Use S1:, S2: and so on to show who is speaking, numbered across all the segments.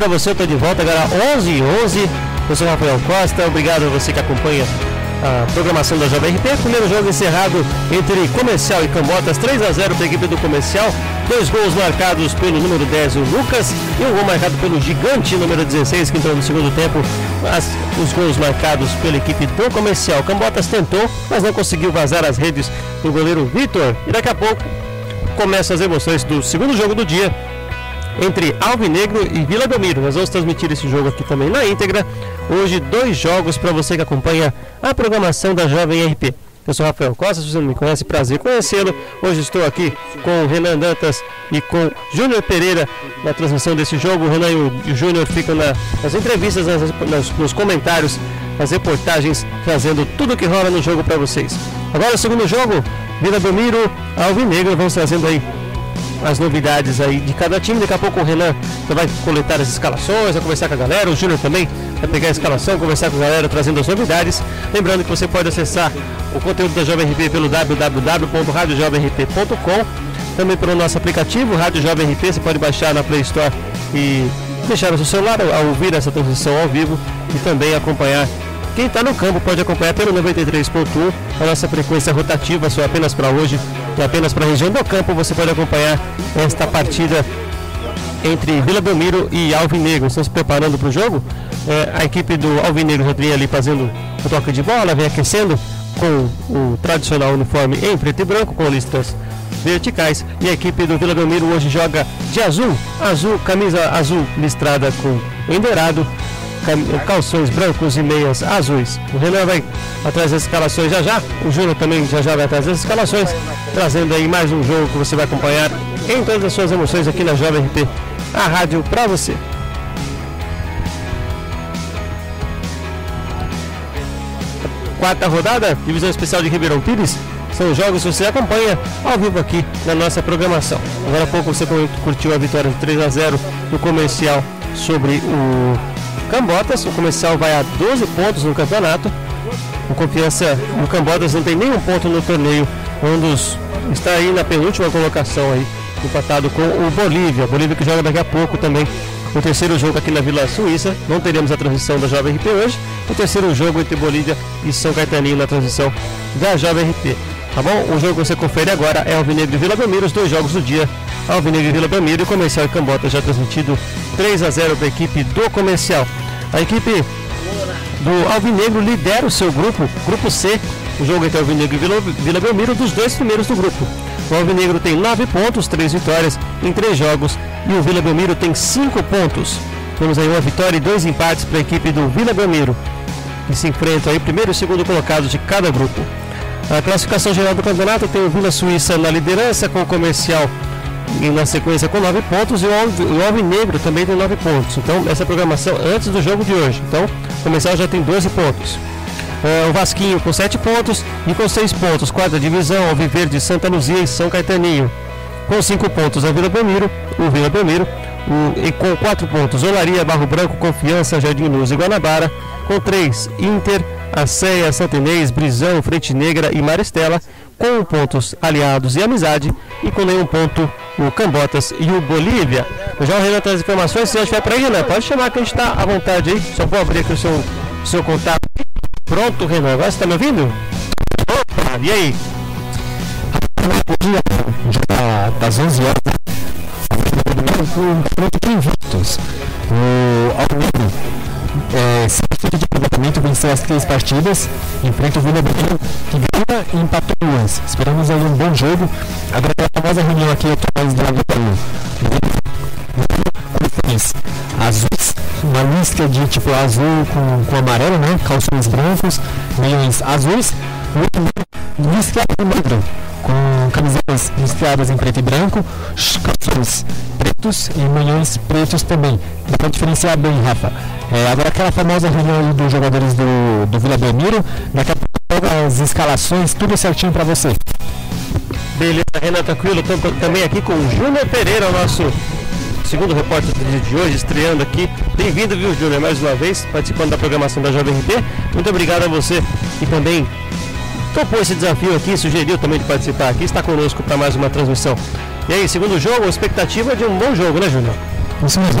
S1: para você, eu tô de volta agora 11 e 11. Eu sou Rafael Costa, obrigado a você que acompanha a programação da Jovem RP. Primeiro jogo encerrado entre Comercial e Cambotas, 3 a 0 para a equipe do Comercial. Dois gols marcados pelo número 10, o Lucas, e um gol marcado pelo gigante número 16, que entrou no segundo tempo. Mas os gols marcados pela equipe do Comercial. Cambotas tentou, mas não conseguiu vazar as redes do goleiro Vitor. E daqui a pouco começam as emoções do segundo jogo do dia entre Alvinegro e Vila Belmiro. Nós vamos transmitir esse jogo aqui também na íntegra. Hoje, dois jogos para você que acompanha a programação da Jovem RP. Eu sou Rafael Costa, se você não me conhece, prazer conhecê-lo. Hoje estou aqui com o Renan Dantas e com Júnior Pereira na transmissão desse jogo. O Renan e o Júnior ficam na, nas entrevistas, nas, nas, nos comentários, nas reportagens, trazendo tudo que rola no jogo para vocês. Agora, o segundo jogo, Vila Belmiro, Alvinegro, vamos trazendo aí as novidades aí de cada time. Daqui a pouco o Renan vai coletar as escalações, vai conversar com a galera. O Júnior também vai pegar a escalação, conversar com a galera, trazendo as novidades. Lembrando que você pode acessar o conteúdo da Jovem RP pelo www.radiojovemrp.com. Também pelo nosso aplicativo, Rádio Jovem RP. Você pode baixar na Play Store e deixar no seu celular a ouvir essa transmissão ao vivo e também acompanhar quem está no campo pode acompanhar pelo 93.1 a nossa frequência rotativa, só apenas para hoje e apenas para a região do campo. Você pode acompanhar esta partida entre Vila Belmiro e Alvinegro. Estão se preparando para o jogo. É, a equipe do Alvinegro já vem ali fazendo o toque de bola, vem aquecendo com o tradicional uniforme em preto e branco, com listras verticais. E a equipe do Vila Belmiro hoje joga de azul, azul, camisa azul listrada com em dourado calções brancos e meias azuis. O Renan vai atrás das escalações já já, o Júnior também já já vai atrás das escalações, trazendo aí mais um jogo que você vai acompanhar em todas as suas emoções aqui na Jovem RP, a rádio para você. Quarta rodada, divisão especial de Ribeirão Pires, são jogos que você acompanha ao vivo aqui na nossa programação. Agora há pouco você curtiu a vitória de 3 a 0 no comercial sobre o Cambotas, o comercial vai a 12 pontos no campeonato. O Confiança, o Cambotas não tem nenhum ponto no torneio. Um dos está aí na penúltima colocação aí, empatado com o Bolívia. Bolívia que joga daqui a pouco também o terceiro jogo aqui na Vila Suíça. Não teremos a transmissão da Jovem RP hoje. O terceiro jogo entre Bolívia e São Caetaninho na transmissão da Jovem RP. Tá bom? O jogo que você confere agora é Alvinegro e Vila Belmiro, os dois jogos do dia. Alvinegro e Vila Belmiro e Comercial e Cambota já transmitido 3 a 0 para a equipe do Comercial. A equipe do Alvinegro lidera o seu grupo, grupo C, o jogo entre Alvinegro e Vila, Vila Belmiro, dos dois primeiros do grupo. O Alvinegro tem 9 pontos, 3 vitórias em 3 jogos e o Vila Belmiro tem 5 pontos. Temos aí uma vitória e dois empates para a equipe do Vila Belmiro, que se enfrentam aí primeiro e segundo colocados de cada grupo. A classificação geral do campeonato tem o Vila Suíça na liderança com o comercial e na sequência com 9 pontos e o Alvinegro também tem 9 pontos. Então essa é programação antes do jogo de hoje. Então o comercial já tem 12 pontos. É, o Vasquinho com 7 pontos e com 6 pontos, quarta divisão, Alviverde, Santa Luzia e São Caetaninho. Com 5 pontos a Vila Belmiro, o Vila Belmiro, e com 4 pontos Olaria, Barro Branco, Confiança, Jardim Luz e Guanabara. Com 3, Inter, Aceia, Santinês, Brisão, Frente Negra e Maristela, com pontos aliados e amizade, e com nenhum ponto o Cambotas e o Bolívia. Já o Renan traz informações, se já estiver por aí, Renan, pode chamar que a gente está à vontade aí, só vou abrir aqui o seu, seu contato. Pronto, Renan, agora você está me ouvindo? Opa, e aí?
S2: Já das 11 horas, com invictos. O Almeida é, sem de aproveitamento, venceu as três partidas, enfrenta o Vila Belmiro, que ganha e empatou duas. Esperamos aí um bom jogo. Agora a famosa reunião aqui atrás do Vila azuis, uma lista de tipo azul com, com amarelo, né? Calções brancos, meiões azuis, lista negro, com camisetas listradas em preto e branco, calções pretos e manhãs pretos também. Dá para diferenciar bem, Rafa. É, agora aquela famosa reunião dos jogadores do, do Vila Belmiro, daqui a pouco as escalações, tudo certinho para você.
S1: Beleza, Renan, tranquilo. Estamos também aqui com o Júnior Pereira, o nosso segundo repórter do dia de hoje, estreando aqui. Bem-vindo, viu, Júnior, mais uma vez, participando da programação da Jovem RP. Muito obrigado a você que também topou esse desafio aqui, sugeriu também de participar aqui, está conosco para mais uma transmissão. E aí, segundo jogo, expectativa de um bom jogo, né, Júnior?
S2: Isso mesmo.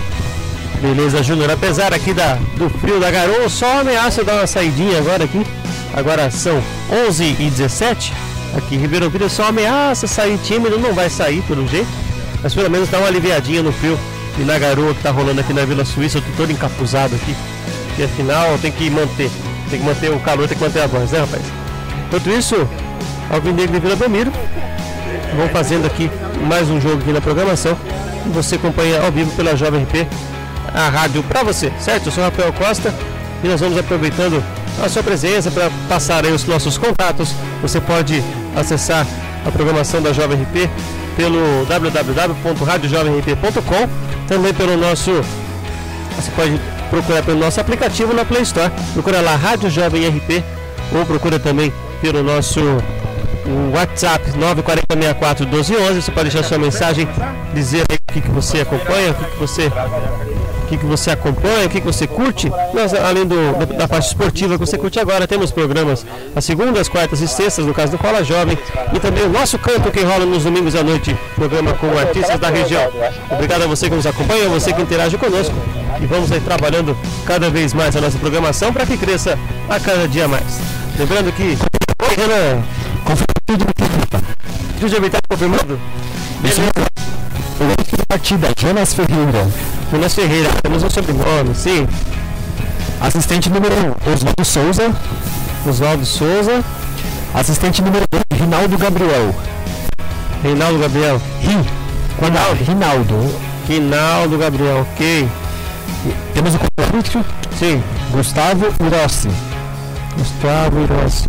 S1: Beleza, Júnior. Apesar aqui da, do frio da garoa, só ameaça dar uma saidinha agora aqui. Agora são 11 e 17 Aqui em Ribeirão Pires só ameaça sair tímido, não vai sair pelo jeito. Mas pelo menos dá uma aliviadinha no frio e na garoa que tá rolando aqui na Vila Suíça. Eu tô todo encapuzado aqui. E afinal tem que manter. Tem que manter o calor, tem que manter a voz, né rapaz? Enquanto isso, Alvinegro de Vila Belmiro. Vamos fazendo aqui mais um jogo aqui na programação. E você acompanha ao vivo pela Jovem RP a rádio para você, certo? Eu sou Rafael Costa e nós vamos aproveitando a sua presença para passar aí os nossos contatos. Você pode acessar a programação da Jovem RP pelo www.radiojovemrp.com, também pelo nosso você pode procurar pelo nosso aplicativo na Play Store. Procura lá Rádio Jovem RP ou procura também pelo nosso WhatsApp 940641211. Você pode deixar sua mensagem, dizer o que, que você acompanha, o que, que você que, que você acompanha, o que, que você curte. Nós, além do, da parte esportiva que você curte agora, temos programas às segundas, quartas e sextas, no caso do Fala Jovem, e também o nosso canto que rola nos domingos à noite, programa com artistas da região. Obrigado a você que nos acompanha, a você que interage conosco. E vamos aí trabalhando cada vez mais a nossa programação para que cresça a cada dia mais. Lembrando que. Oi, Renan! Confirmado. de Habitat confirmado?
S2: Beleza. O partida, Jonas Ferreira.
S1: Jonas Ferreira, temos um sobrenome, sim.
S2: Assistente número 1, Oswaldo Souza.
S1: Oswaldo Souza.
S2: Assistente número 2, Rinaldo Gabriel.
S1: Reinaldo Gabriel.
S2: Rim.
S1: Rinaldo.
S2: Rinaldo.
S1: Rinaldo Gabriel, ok.
S2: Temos o político?
S1: Sim.
S2: Gustavo Urossi.
S1: Gustavo Urossi.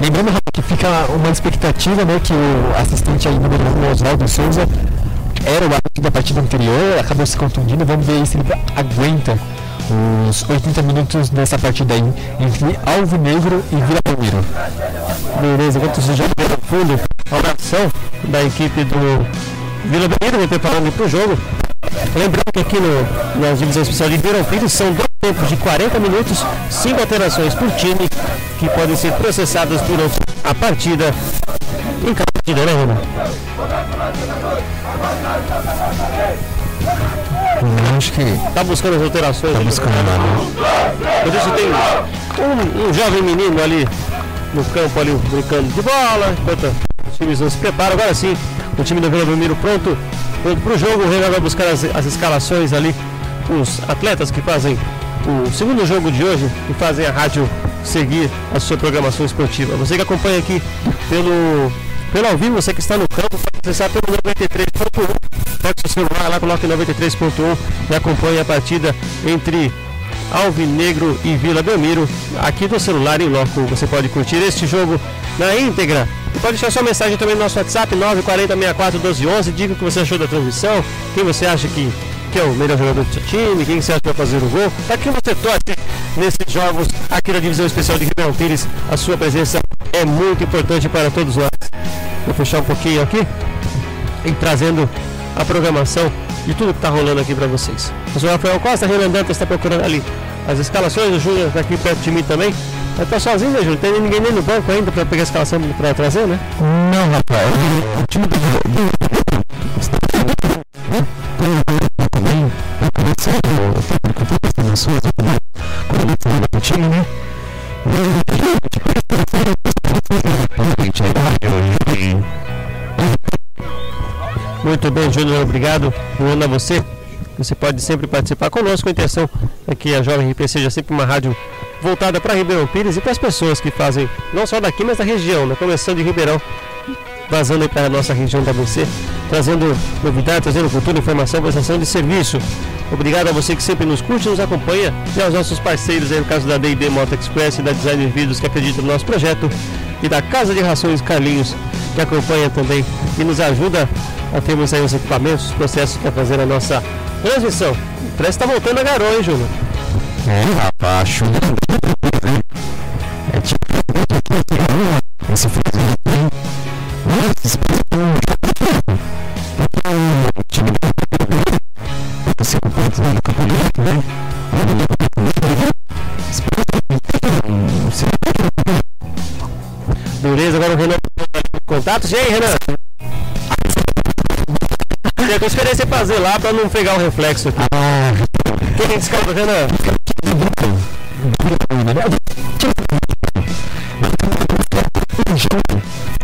S2: Lembrando que fica uma expectativa, né, que o assistente aí número 1, Oswaldo Souza, era o árbitro da partida anterior, acabou se contundindo. Vamos ver se ele aguenta os 80 minutos dessa partida aí entre Alvinegro e Vila Belmiro.
S1: Beleza, enquanto você já no fundo a oração da equipe do Vila Belmiro, vem preparando para o jogo. Lembrando que aqui no, na divisão especial de Ribeirão Pires são dois tempos de 40 minutos, cinco alterações por time que podem ser processadas durante a partida. Em cada partida, né, Renan?
S2: Eu acho que.
S1: Tá buscando as alterações.
S2: Tá buscando nada.
S1: Por isso tem um, um jovem menino ali no campo ali brincando de bola, enquanto os times não se preparam. Agora sim, o time do Vila Belmiro pronto, pronto para o jogo. O Renan vai buscar as, as escalações ali, os atletas que fazem o segundo jogo de hoje e fazem a rádio seguir a sua programação esportiva. Você que acompanha aqui pelo pelo ao vivo, você que está no campo, pode acessar pelo 93.1. Pega seu celular lá, coloque 93.1 e acompanhe a partida entre Alvinegro e Vila Belmiro. Aqui do celular em loco você pode curtir este jogo na íntegra. E pode deixar sua mensagem também no nosso WhatsApp 940641211. Diga o que você achou da transmissão, quem você acha que, que é o melhor jogador do seu time, quem você acha que vai fazer o gol. Para que você torce nesses jogos aqui na divisão especial de Ribeirão Pires. A sua presença é muito importante para todos nós. Vou fechar um pouquinho aqui e trazendo a programação de tudo que está rolando aqui para vocês. Eu sou o Rafael Costa, Renan Dantas está procurando ali as escalações, o Júnior está aqui perto de mim também. Mas tá sozinho, né, Júnior? Tem ninguém nem no banco ainda para pegar a escalação para trazer, né?
S2: Não, Rafael. O time do vai começar o técnico tem informações do time, né?
S1: Muito bem, Júnior, obrigado. Boa a você. Você pode sempre participar conosco. A intenção é que a Jovem RP seja sempre uma rádio voltada para Ribeirão Pires e para as pessoas que fazem, não só daqui, mas da região, né? começando de Ribeirão, vazando para a nossa região da WC, trazendo novidades, trazendo cultura, informação, prestação de serviço. Obrigado a você que sempre nos curte, nos acompanha e aos nossos parceiros, aí no caso da D&D Moto Express e da Designer Vídeos que acreditam no nosso projeto e da Casa de Rações Carlinhos que acompanha também e nos ajuda a termos aí os equipamentos, os processos para fazer a nossa transmissão. Parece que tá voltando a garoa, hein, Júnior?
S2: É, rapaz. É tipo. Esse
S1: contatos. E aí, Renan? Eu esperei você fazer lá pra não pegar o reflexo aqui.
S2: Ah,
S1: Quem é esse cara, Renan?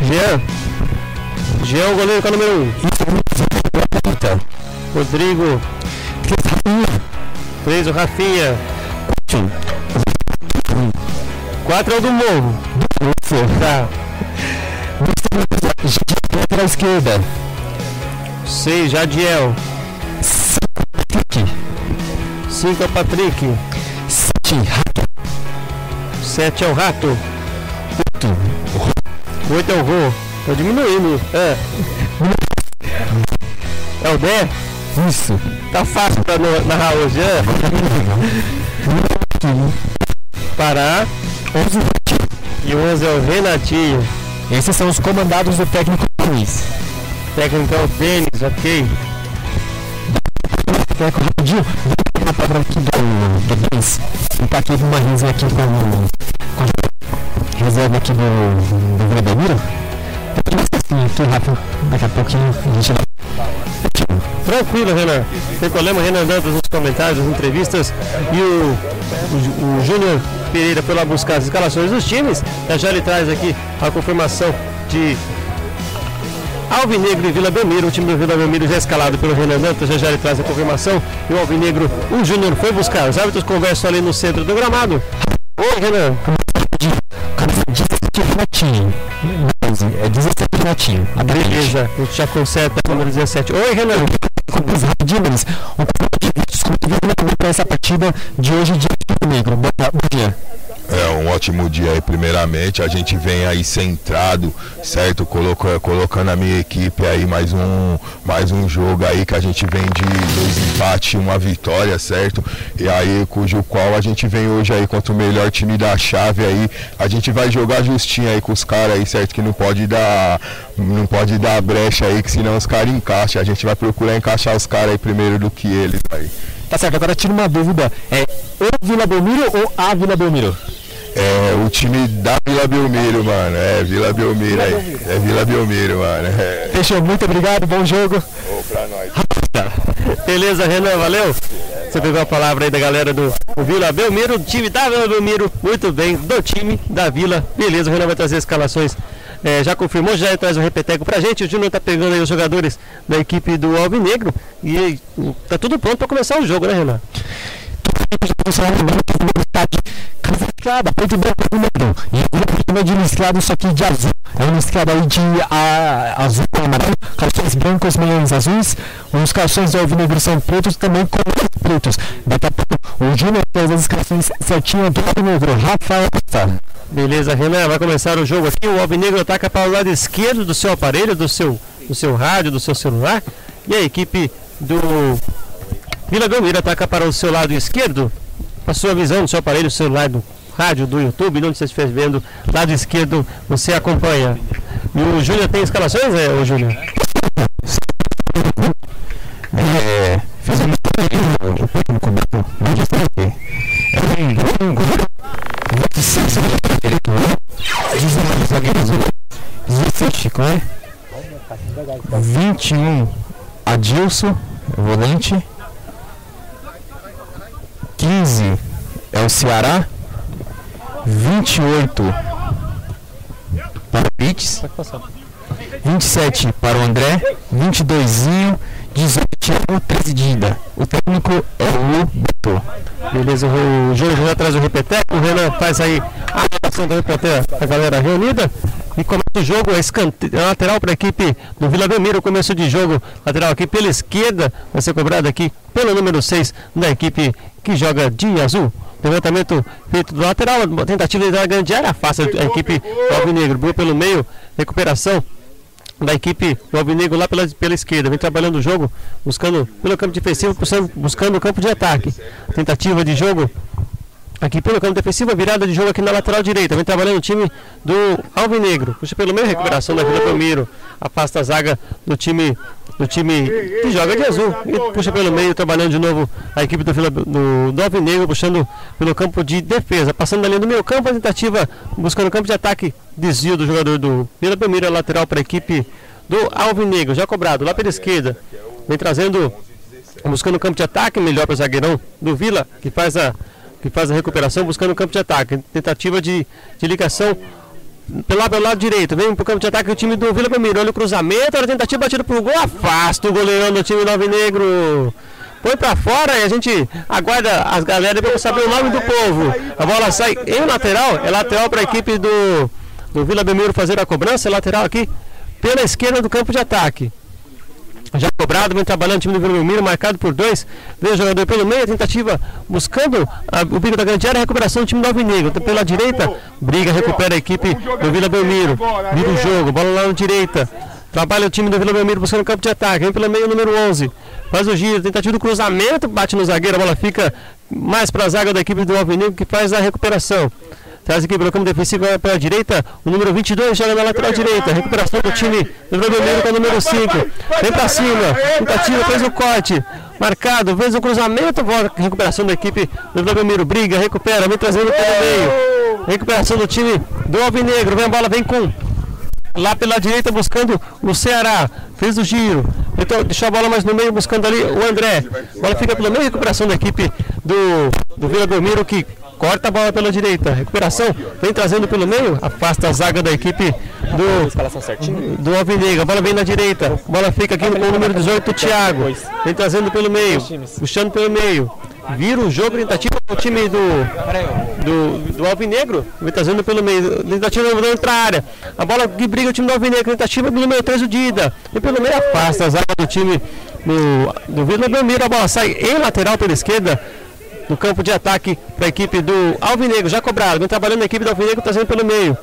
S1: Jean. Jean, o goleiro com a número 1. Um. Rodrigo. 3, o Rafinha. 4 é o do Morro. Tá.
S2: Lateral esquerda.
S1: 6, Jadiel. 5 é o Patrick. 7 é o Rato. 8 é o Rô. Tô diminuindo. É. É o Dé?
S2: Isso.
S1: Tá fácil pra narrar hoje, é? Pará. E o 11 é o Renatinho.
S2: Esses são os comandados do técnico Luiz.
S1: Técnico é o Denis, ok.
S2: Técnico rapidinho, vou pegar a palavra aqui do, do Denis. Ele tá aqui numa resenha aqui com, com a reserva aqui do, do Vila Belmiro. Então, assim, aqui rápido. Daqui a pouquinho a gente vai.
S1: Tranquilo, Renan. Sem problema, Renan Dantas nos comentários, nas entrevistas. E o, o, o Júnior Pereira foi lá buscar as escalações dos times. Já já ele traz aqui a confirmação de Alvinegro e Vila Belmiro. O time do Vila Belmiro já é escalado pelo Renan Dantas. Já já ele traz a confirmação. E o Alvinegro, o Júnior foi buscar. Os árbitros conversam ali no centro do gramado. Oi, Renan.
S2: Camisa 17 Renatinho. 12, é 17 Renatinho. A
S1: Beleza, a gente já conserta o número 17. Oi, Renan.
S2: Coisa rapidinho, Denis. Um pouco de vídeos para essa partida de hoje Rio Negro. Bom, dia.
S3: É um ótimo dia aí, primeiramente. A gente vem aí centrado, certo? Coloca, colocando a minha equipe aí mais um, mais um jogo aí que a gente vem de dois empates e uma vitória, certo? E aí, cujo qual a gente vem hoje aí contra o melhor time da chave aí. A gente vai jogar justinho aí com os caras aí, certo? Que não pode dar, não pode dar brecha aí, que senão os caras encaixam. A gente vai procurar encaixar os caras aí primeiro do que eles aí.
S2: Tá certo, agora tira uma dúvida. É o Vila Belmiro ou a Vila Belmiro?
S3: É o time da Vila Belmiro, mano. É Vila Belmiro aí. É Vila Belmiro, mano. É.
S2: Fechou, muito obrigado, bom jogo.
S3: Ô, pra nós.
S1: Beleza, Renan, valeu. Você pegou a palavra aí da galera do do Vila Belmiro, do time da Vila Belmiro, muito bem, do time da Vila. Beleza, o Renan vai trazer as escalações. É, já confirmou, já traz o repeteco pra gente. O Júnior tá pegando aí os jogadores da equipe do Alvinegro e tá tudo pronto pra começar o jogo, né, Renan?
S2: Escada, preto e branco primeiro. E o primeiro de mesclado, só que de azul. É uma mesclada aí de a, azul com amarelo, calções brancos, meiões azuis. Os calções do alvinegro são pretos também com pretos. Daqui a pouco o Júnior fez as inscrições certinho do alvinegro. Rafael Costa.
S1: Beleza, Renan, vai começar o jogo aqui. O Alvinegro ataca para o lado esquerdo do seu aparelho, do seu, do seu rádio, do seu celular. E a equipe do Vila Belmiro ataca para o seu lado esquerdo, a sua visão do seu aparelho, celular, do rádio, do YouTube, onde você estiver vendo, lado esquerdo, você acompanha. E o Júnior tem escalações, é, Júnior?
S2: É, o técnico do Manchester goleiro 26 direito, 19 zagueiros, 17, qual é? 21 Adilson, volante. 15 é o Ceará. 28 para o Pitts.
S1: Pode passar.
S2: 27 para o André, 22 18 Thiago, 13 Dinda. O técnico é o Beto.
S1: Beleza, o Júnior já traz o repeteco, o Renan faz aí a anotação do repeteco, a galera reunida. E começa o jogo, escante... a lateral para a equipe do Vila Belmiro, começo de jogo, lateral aqui pela esquerda, vai ser cobrado aqui pelo número 6 da equipe que joga de azul. Levantamento feito do lateral, tentativa de grande área, fácil a equipe do Alvinegro, boa pelo meio, recuperação da equipe do Alvinegro lá pela, pela esquerda, vem trabalhando o jogo, buscando pelo campo defensivo, buscando o campo de ataque. Tentativa de jogo aqui pelo campo defensivo, virada de jogo aqui na lateral direita. Vem trabalhando o time do Alvinegro. Puxa pelo meio, recuperação da Vila Belmiro. Afasta a zaga do time do time que joga de azul. E puxa pelo meio, trabalhando de novo a equipe do, Vila, do, do Alvinegro, puxando pelo campo de defesa. Passando da linha do meio campo, a tentativa buscando o campo de ataque. Desvio do jogador do Vila Belmiro, lateral para a equipe do Alvinegro. Já cobrado lá pela esquerda. Vem trazendo, buscando o campo de ataque, melhor para o zagueirão do Vila, que faz a que faz a recuperação buscando o campo de ataque. Tentativa de, de ligação pelo, pelo lado direito. Vem pro campo de ataque o time do Vila Belmiro. Olha o cruzamento, olha a tentativa batida pro gol. Afasta o goleirão do time do Negro. Põe pra fora e a gente aguarda as galera para saber o nome do povo. A bola sai em lateral, é lateral para a equipe do, do Vila Belmiro fazer a cobrança. É lateral aqui pela esquerda do campo de ataque. Já cobrado, vem trabalhando o time do Vila Belmiro, marcado por dois. Vem o jogador pelo meio, tentativa buscando a, o bico da grande área, recuperação do time do Alvinegro. Pela direita, briga, recupera a equipe do Vila Belmiro. Vira o jogo, bola lá na direita. Trabalha o time do Vila Belmiro buscando o campo de ataque. Vem pelo meio, número 11. Faz o giro, tentativa do cruzamento, bate no zagueiro, a bola fica mais para a zaga da equipe do Alvinegro que faz a recuperação. Traz aqui pelo campo defensivo pela direita. O número 22 joga na lateral direita. Recuperação do time do Vermelho com o número 5. Vem para cima. Tentativa, fez o corte. Marcado, fez o cruzamento. Volta. Recuperação da equipe do Belmiro. Briga, recupera. Vem trazendo pelo meio. Recuperação do time do Alvinegro. Vem a bola, vem com lá pela direita buscando o Ceará. Fez o giro. Então deixou a bola mais no meio buscando ali o André. A bola fica pelo meio. Recuperação da equipe do, do Vila Belmiro que corta a bola pela direita, recuperação, vem trazendo pelo meio, afasta a zaga da equipe do, do Alvinegro, a bola vem na direita, a bola fica aqui com o número 18, o Thiago, vem trazendo pelo meio, puxando pelo meio, vira o jogo, tentativa do time do, do, do Alvinegro, vem trazendo pelo meio, tentativa do para a área, a bola que briga o time do Alvinegro, tentativa do número 3, o Dida, e pelo meio afasta a zaga do time do, do Vila Belmiro, a bola sai em lateral pela esquerda, no campo de ataque para a equipe do Alvinegro, já cobrado, vem trabalhando a equipe do Alvinegro, trazendo pelo meio.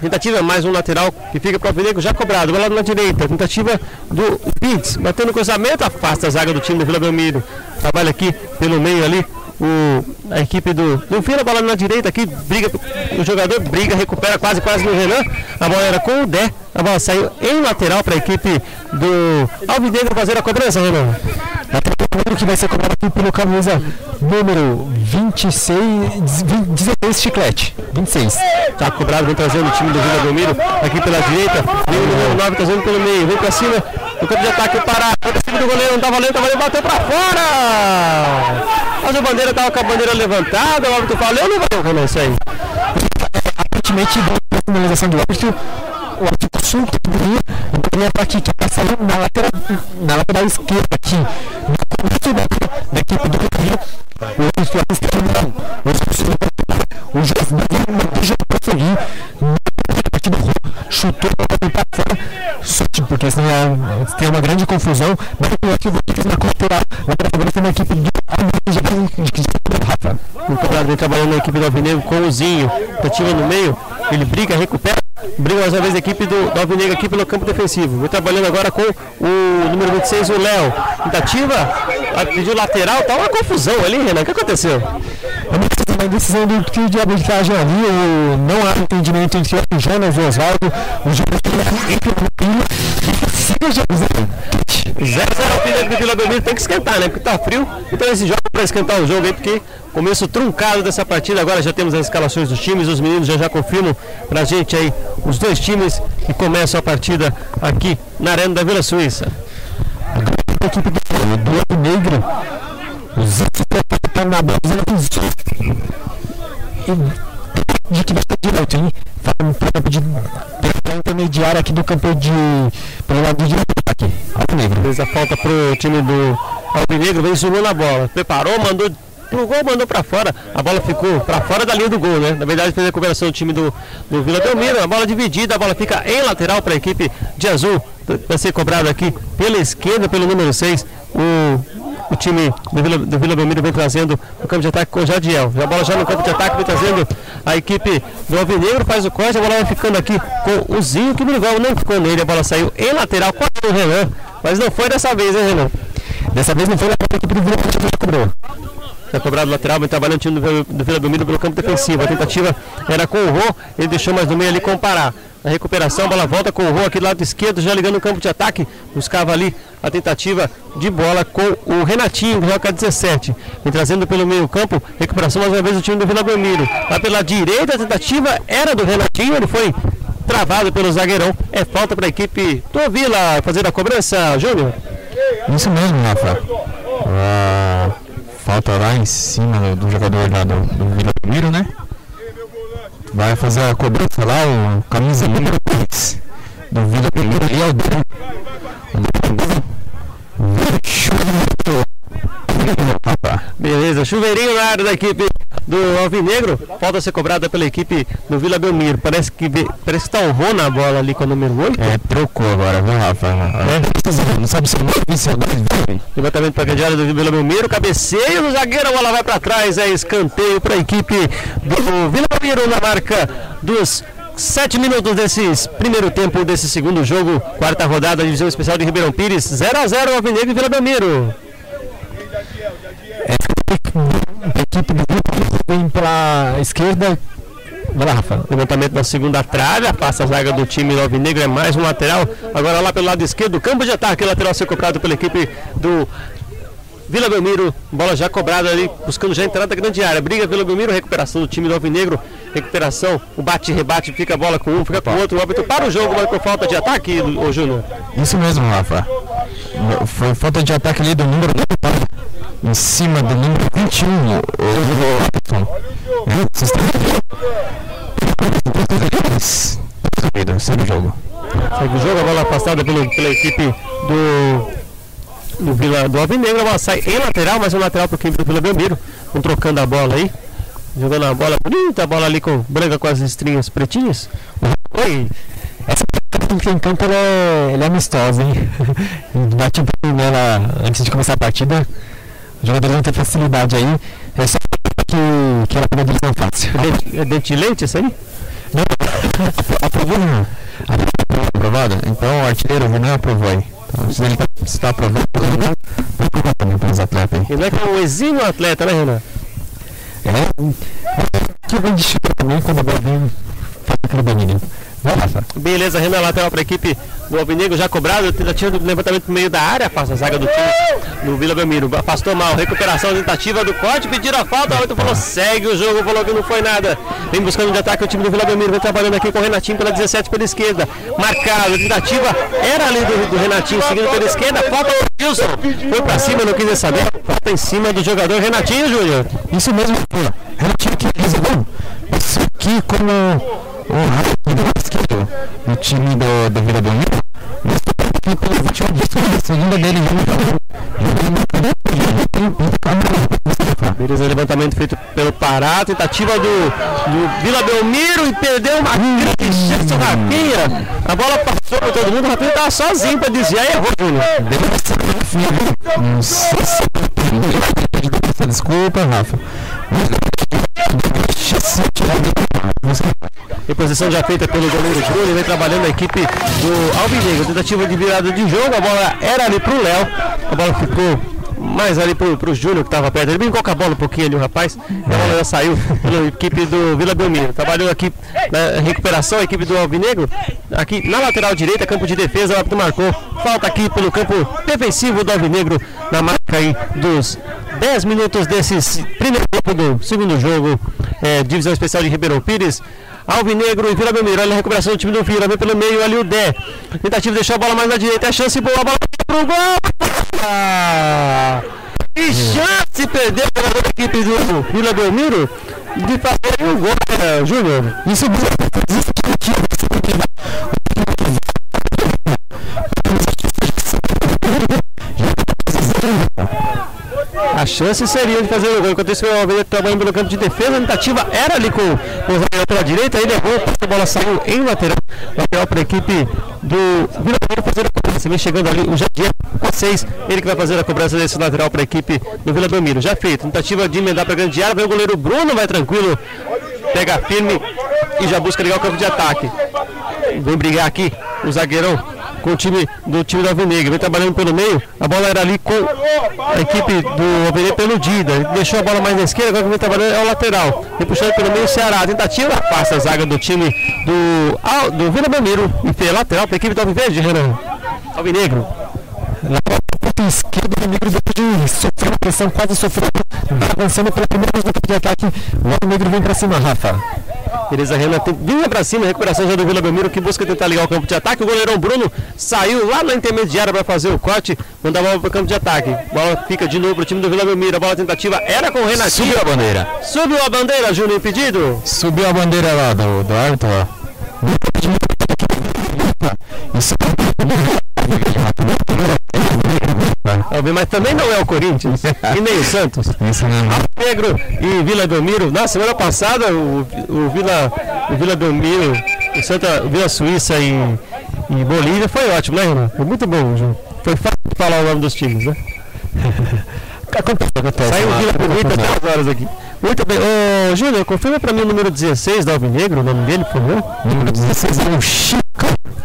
S1: Tentativa mais um lateral que fica para o Alvinegro, já cobrado, bola na direita. Tentativa do Pitts, batendo cruzamento, afasta a zaga do time do Vila Belmiro. Trabalha aqui pelo meio ali o, a equipe do, do Vila, bola na direita aqui, briga, o jogador briga, recupera quase, quase no Renan. A bola era com o Dé, a bola saiu em lateral para a equipe do Alvinegro fazer a cobrança, Renan.
S2: Lateral que vai ser cobrado aqui pelo camisa número 26, 16 chiclete, 26.
S1: Tá cobrado, vem trazendo o time do Vila Belmiro aqui pela direita, vem o número 9 trazendo pelo meio, vem pra cima, no campo de ataque parado, pra cima do goleiro, não tá valendo, tá valendo, bateu pra fora! Mas o bandeira tava com a bandeira levantada, o árbitro falou, não vou comer isso aí.
S2: Aparentemente, da finalização do árbitro, o árbitro soltou o é aqui, que vai sair na lateral, na lateral esquerda aqui, da, da equipe do Rio, o árbitro não, o juiz não deixa prosseguir, na partida chutou para fora, sorte, porque senão é, tem uma grande confusão, mas eu acho que vou ter lateral, vai para favorecer uma equipe do
S1: Rafa. O Cobrado vem trabalhando na equipe do Alvinegro com o Zinho, tentativa no meio, ele briga, recupera, briga mais uma vez a equipe do, do Alvinegro aqui pelo campo defensivo. Vem trabalhando agora com o número 26, o Léo. Tentativa, pediu lateral, tá uma confusão ali, Renan. O que aconteceu?
S2: uma decisão do que de arbitragem ali, o, não há entendimento entre o Jonas e o Oswaldo, o Jonas entre o Pilha
S1: e 0 0 Pilha do Vila Belmiro tem que esquentar, né? Porque tá frio, então esse jogo para esquentar o jogo aí, porque começo truncado dessa partida, agora já temos as escalações dos times, os meninos já já confirmam pra gente aí os dois times que começam a partida aqui na Arena da Vila Suíça.
S2: A equipe do Negro, os tá na base e de que vai ter direito, hein? Falando para de pela intermediária aqui do campo de pelo lado de direito aqui,
S1: Alvinegro. Fez a falta pro time do Alvinegro, vem zulou na bola, preparou, mandou pro gol, mandou para fora. A bola ficou para fora da linha do gol, né? Na verdade, fez a recuperação do time do, do Vila Belmiro. A bola dividida, a bola fica em lateral para a equipe de azul. Vai ser cobrado aqui pela esquerda, pelo número 6. O o time do Vila, do Vila Belmiro vem trazendo o campo de ataque com o Jadiel. A bola já no campo de ataque vem trazendo a equipe do Alvinegro, faz o corte, a bola vai ficando aqui com o Zinho, que Brival não ficou nele, a bola saiu em lateral com o Renan, mas não foi dessa vez, hein, Renan?
S2: Dessa vez não foi na equipe do Vila Belmiro que cobrou.
S1: Tá cobrado lateral, vem trabalhando o time do, do Vila Belmiro pelo campo defensivo. A tentativa era com o Rô, ele deixou mais no meio ali com o Pará. A recuperação, a bola volta com o Rô aqui do lado esquerdo, já ligando o campo de ataque. Buscava ali a tentativa de bola com o Renatinho, que joga 17. Vem trazendo pelo meio campo, recuperação mais uma vez do time do Vila Belmiro. Lá pela direita, a tentativa era do Renatinho, ele foi travado pelo zagueirão. É falta para a equipe do Vila fazer a cobrança, Júnior.
S2: Isso mesmo, Rafa. Ah, falta lá em cima do, do jogador lá do, do Vila Belmiro, né? Vai fazer a cobrança lá, o camisa número 3 do Vila Belmiro ali é o Dano.
S1: Beleza, chuveirinho na área da equipe do Alvinegro. Falta ser cobrada pela equipe do Vila Belmiro. Parece que, parece que tá na bola ali com o número 8.
S2: É, trocou agora, viu, Rafa? É. Não sabe se é é o
S1: Levantamento para a área do Vila Belmiro. Cabeceio do zagueiro, a bola vai para trás. É escanteio para a equipe do Vila Belmiro na marca dos Sete minutos desse primeiro tempo desse segundo jogo, quarta rodada da divisão especial de Ribeirão Pires, 0 a 0 Alvinegro e Vila Belmiro.
S2: A equipe do grupo vem pela esquerda.
S1: Vai lá, Rafa. Levantamento na segunda trave, passa a zaga do time Alvinegro, é mais um lateral. Agora lá pelo lado esquerdo, campo de ataque, lateral ser comprado pela equipe do Vila Belmiro, bola já cobrada ali, buscando já a entrada da grande área. Briga Vila Belmiro, recuperação do time do Alvinegro. Recuperação, o bate-rebate, fica a bola com um, fica com o outro. O árbitro para o jogo, marcou falta de ataque, o Júnior.
S2: Isso mesmo, Rafa. Foi falta de ataque ali do número em cima do número 21, o Everton. Segue o jogo.
S1: Segue o jogo, a bola passada pelo, pela equipe do do Vila do Alvinegro, a bola sai em lateral, mas um lateral para o do Vila Belmiro. Vão trocando a bola aí. Jogando a bola bonita, a bola ali com branca com as estrinhas pretinhas.
S2: Oi! Essa que em campo ela é, ela é amistosa, hein? Bate um pouco nela antes de começar a partida. Os jogadores vão ter facilidade aí. É só que, que ela pega divisão fácil.
S1: É dente de leite isso aí?
S2: Não, aprovou não. Aprovada? Então o artilheiro não aprovou aí. Então, se ele está aprovado, vai aprovado também para os atletas aí.
S1: Ele é que é um exímio atleta, né, Renan?
S2: É, que vem de também quando vem faz aquele domínio.
S1: Beleza, Renan lateral para a equipe do Alvinegro já cobrado, tentativa do levantamento no meio da área, passa a zaga do time do Vila Belmiro, afastou mal, recuperação, tentativa do corte, pediram a falta, o falou, segue o jogo, falou que não foi nada, vem buscando de ataque o time do Vila Belmiro, vem trabalhando aqui com o Renatinho pela 17 pela esquerda, marcado, tentativa era ali do, do Renatinho, seguindo pela esquerda, falta o Wilson, foi para cima, não quis saber, falta em cima do jogador Renatinho, Júnior.
S2: Isso mesmo, Renatinho que resolveu, isso aqui como o esquerdo no time do, do Vila Belmiro, mas que pelo 21 de segunda dele
S1: Beleza, levantamento feito pelo Pará, tentativa do, do Vila Belmiro e perdeu uma grande chance do Rafinha. A bola passou por todo mundo, o Rafinha estava sozinho para desviar e errou, Júnior.
S2: Desculpa, Rafa.
S1: Reposição já feita pelo goleiro Bruno, vem trabalhando a equipe do Alvinegro. Tentativa de virada de jogo, a bola era ali pro Léo, a bola ficou mais ali pro, pro Júnior que estava perto. Ele brincou com a bola um pouquinho ali, o rapaz. A bola já saiu pela equipe do Vila Belmiro. Trabalhou aqui na recuperação, a equipe do Alvinegro. Aqui na lateral direita, campo de defesa, o árbitro marcou. Falta aqui pelo campo defensivo do Alvinegro, na marca aí dos 10 minutos desse primeiro tempo do segundo jogo, é, divisão especial de Ribeirão Pires. Alvinegro e Vila Belmiro. Olha a recuperação do time do Vila. Vem pelo meio ali o Dé. Tentativa de deixar a bola mais na direita. É chance boa. A bola pro gol. Que chance perdeu a equipe do Vila Belmiro de fazer o gol, né, Júnior. Isso é a chance seria de fazer o gol. Enquanto isso, o Alveia trabalhando pelo campo de defesa, a tentativa era ali com o zagueiro pela direita, ele errou, a bola saiu em lateral. Lateral para a equipe do Vila Belmiro fazer a cobrança. Vem chegando ali o Jadier com 6, ele que vai fazer a cobrança desse lateral para a equipe do Vila Belmiro. Já feito, tentativa de emendar para a grande área, vem o goleiro Bruno, vai tranquilo, pega firme e já busca ligar o campo de ataque. Vem brigar aqui o zagueirão com o time do time do Alvinegro. Vem trabalhando pelo meio. A bola era ali com a equipe do Alvinegro pelo Dida. Deixou a bola mais na esquerda, agora vem trabalhando é o lateral. Vem puxando pelo meio o Ceará. Tentativa, passa a zaga do time do, do Vila Belmiro. E pela lateral para a equipe do Alviverde, Renan. Alvinegro.
S2: Lá esquerdo, o Negro depois de sofrer uma pressão, quase sofrendo, avançando pela primeira vez no ataque. O Negro vem para cima, Rafa.
S1: Beleza, Renan vinha para cima, recuperação já do Vila Belmiro que busca tentar ligar o campo de ataque. O goleirão Bruno saiu lá na intermediária para fazer o corte, mandar a bola para o campo de ataque. Bola fica de novo para o time do Vila Belmiro. A bola tentativa era com o Renatinho.
S2: Subiu a bandeira.
S1: Subiu a bandeira, Júnior, impedido.
S2: Subiu a bandeira lá do, do árbitro. Isso
S1: mas também não é o Corinthians e nem o Santos.
S2: Isso mesmo.
S1: Negro e Vila Belmiro. Na semana passada, o, o, Vila, o Vila Belmiro, o Santa, Vila Suíça e, e Bolívia foi ótimo, né, Renan? Foi muito bom, João. Foi fácil falar o nome dos times, né? acontece, acontece. Saiu o Vila Bonita até as horas aqui. Muito bem. Ô, Júnior, confirma pra mim o número 16 da Alvinegro, o nome dele, por favor.
S2: Número 16 é o Chico.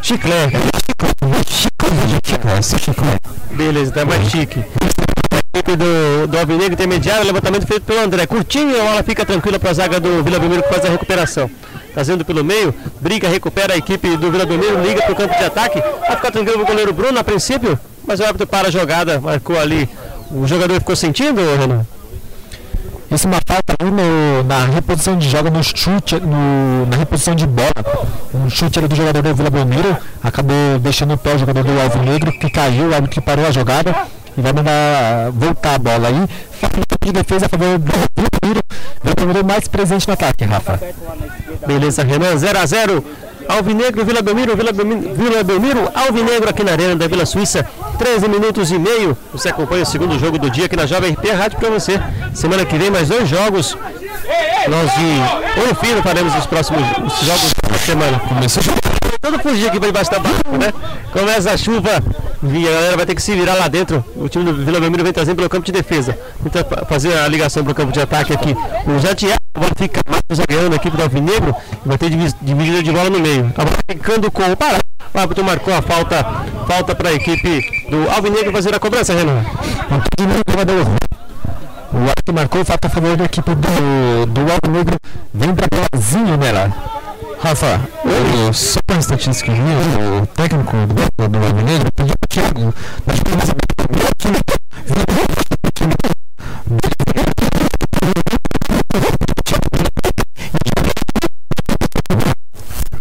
S1: Chiclé.
S2: Chiclé.
S1: Beleza, tá mais chique. equipe do, do Alvinegro intermediário, levantamento feito pelo André. Curtinho, a bola fica tranquila para a zaga do Vila Belmiro que faz a recuperação. Trazendo pelo meio, briga, recupera a equipe do Vila Belmiro, liga para o campo de ataque. Vai ficar tranquilo o goleiro Bruno a princípio, mas o árbitro para a jogada, marcou ali. O jogador ficou sentindo, Renan?
S2: Isso é uma falta no, na reposição de joga, no chute, no, na reposição de bola. Um chute ali do jogador do Vila Belmiro, acabou deixando o pé o jogador do Alvo Negro, que caiu, o que parou a jogada e vai mandar voltar a bola aí. Falta de defesa a favor do Vila Belmiro, Belmiro mais presente no ataque, Rafa.
S1: Beleza, Renan, 0 a 0 Alvinegro, Vila Belmiro, Vila Belmiro, Vila Belmiro, Alvinegro aqui na Arena da Vila Suíça, 13 minutos e meio. Você acompanha o segundo jogo do dia aqui na Jovem RP Rádio para você. Semana que vem mais dois jogos. Nós de Ouro Fino faremos os próximos os jogos da semana. Começou todo fugir aqui para debaixo da barca, né? Começa a chuva e a galera vai ter que se virar lá dentro. O time do Vila Belmiro vem trazendo pelo campo de defesa. Tenta fazer a ligação para o campo de ataque aqui. O Jatiel fica mais zagueirando a equipe do Alvinegro. Vai ter dividida de bola no meio. A bola ficando com o Pará. O árbitro marcou a falta. Falta para a equipe do Alvinegro fazer a cobrança, Renan.
S2: O árbitro marcou falta a favor da equipe do, do Alvinegro. Vem para Brasil nela. Rafa, eu, só para estatística o técnico do, do Alvinegro pediu para o Thiago, mas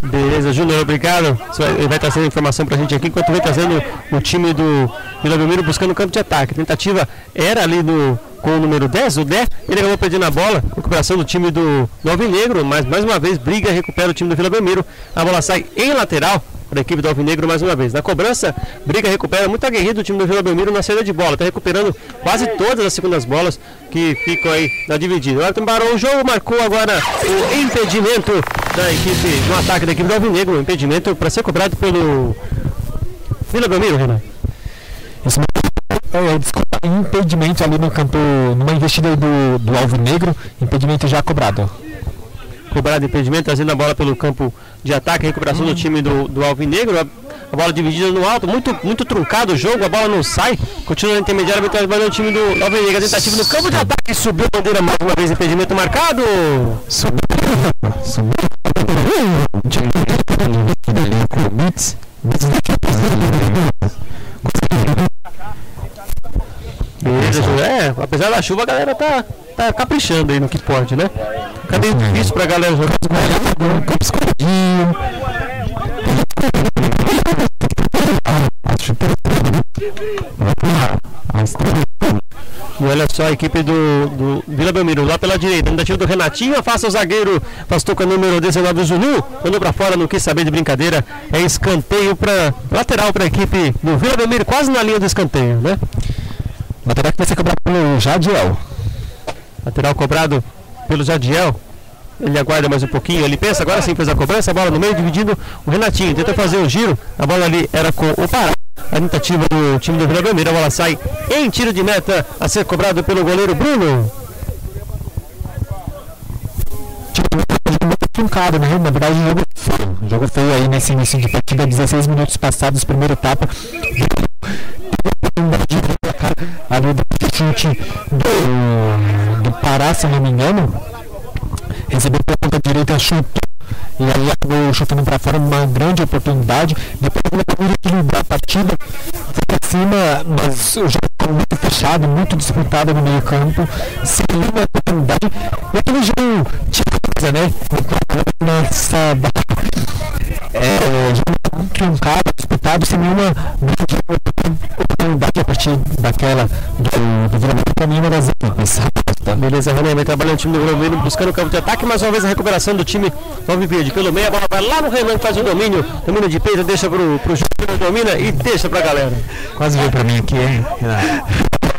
S1: Beleza, Júnior, obrigado. Ele vai trazendo informação pra gente aqui, enquanto vem trazendo o time do Vila Belmiro buscando o campo de ataque. A tentativa era ali do com o número 10, o 10, ele acabou perdendo a bola, recuperação do time do, Alvinegro, mas mais uma vez briga recupera o time do Vila Belmiro. A bola sai em lateral para a equipe do Alvinegro mais uma vez. Na cobrança, briga recupera, muito aguerrido o time do Vila Belmiro na saída de bola, está recuperando quase todas as segundas bolas que ficam aí na dividida. O árbitro o jogo, marcou agora o impedimento da equipe, no ataque da equipe do Alvinegro, impedimento para ser cobrado pelo Vila Belmiro, Renan.
S2: Isso é, desculpa, impedimento ali no campo, numa investida do, do Alvinegro, impedimento já cobrado.
S1: Cobrado impedimento, trazendo a bola pelo campo de ataque, recuperação do time do, do Alvinegro, a, a bola dividida no alto, muito, muito truncado o jogo, a bola não sai, continua na intermediária, trabalhando o time do Alvinegro, a tentativa no campo de ataque, subiu a bandeira mais uma vez, impedimento marcado. Subiu, subiu. Apesar da chuva, a galera tá, tá caprichando aí no que pode, né? Cadê o difícil pra galera jogar? Campo. E olha só a equipe do, do Vila Belmiro lá pela direita, tentativa do Renatinho, afasta o zagueiro, pastor com o número 19 Zulu, mandou para fora, não quis saber de brincadeira, é escanteio para lateral para a equipe do Vila Belmiro, quase na linha do escanteio, né?
S2: Lateral que vai ser cobrado pelo Jadiel.
S1: Lateral cobrado pelo Jadiel. Ele aguarda mais um pouquinho, ele pensa, agora sim fez a cobrança, a bola no meio, dividindo o Renatinho. Tenta fazer o giro, a bola ali era com o Pará. A tentativa do time do Vila Belmiro, a bola sai em tiro de meta a ser cobrado pelo goleiro Bruno.
S2: Truncado, né? Na verdade, o jogo Jogo feio aí nesse início de partida, 16 minutos passados, primeira etapa. Ali do chute do, do Pará, se não me engano. Recebeu pela ponta direita, chutou e aí acabou chutando para fora uma grande oportunidade. Depois ele equilibrou a partida, foi para cima, mas o jogo ficou muito fechado, muito disputado no meio campo, sem nenhuma oportunidade. E aquele jogo tinha coisa, né? Nessa é, truncado, disputado, sem nenhuma oportunidade a partir daquela do, do Vila para nenhuma das equipes.
S1: Beleza, Renan, vai trabalhando o time do Vila buscando o campo de ataque, mais uma vez a recuperação do time Nove Verde. Pelo meio, a bola vai lá no Renan, faz o domínio, domínio de peito, deixa pro, pro Júnior, domina e deixa pra galera.
S2: Quase veio pra mim aqui, hein?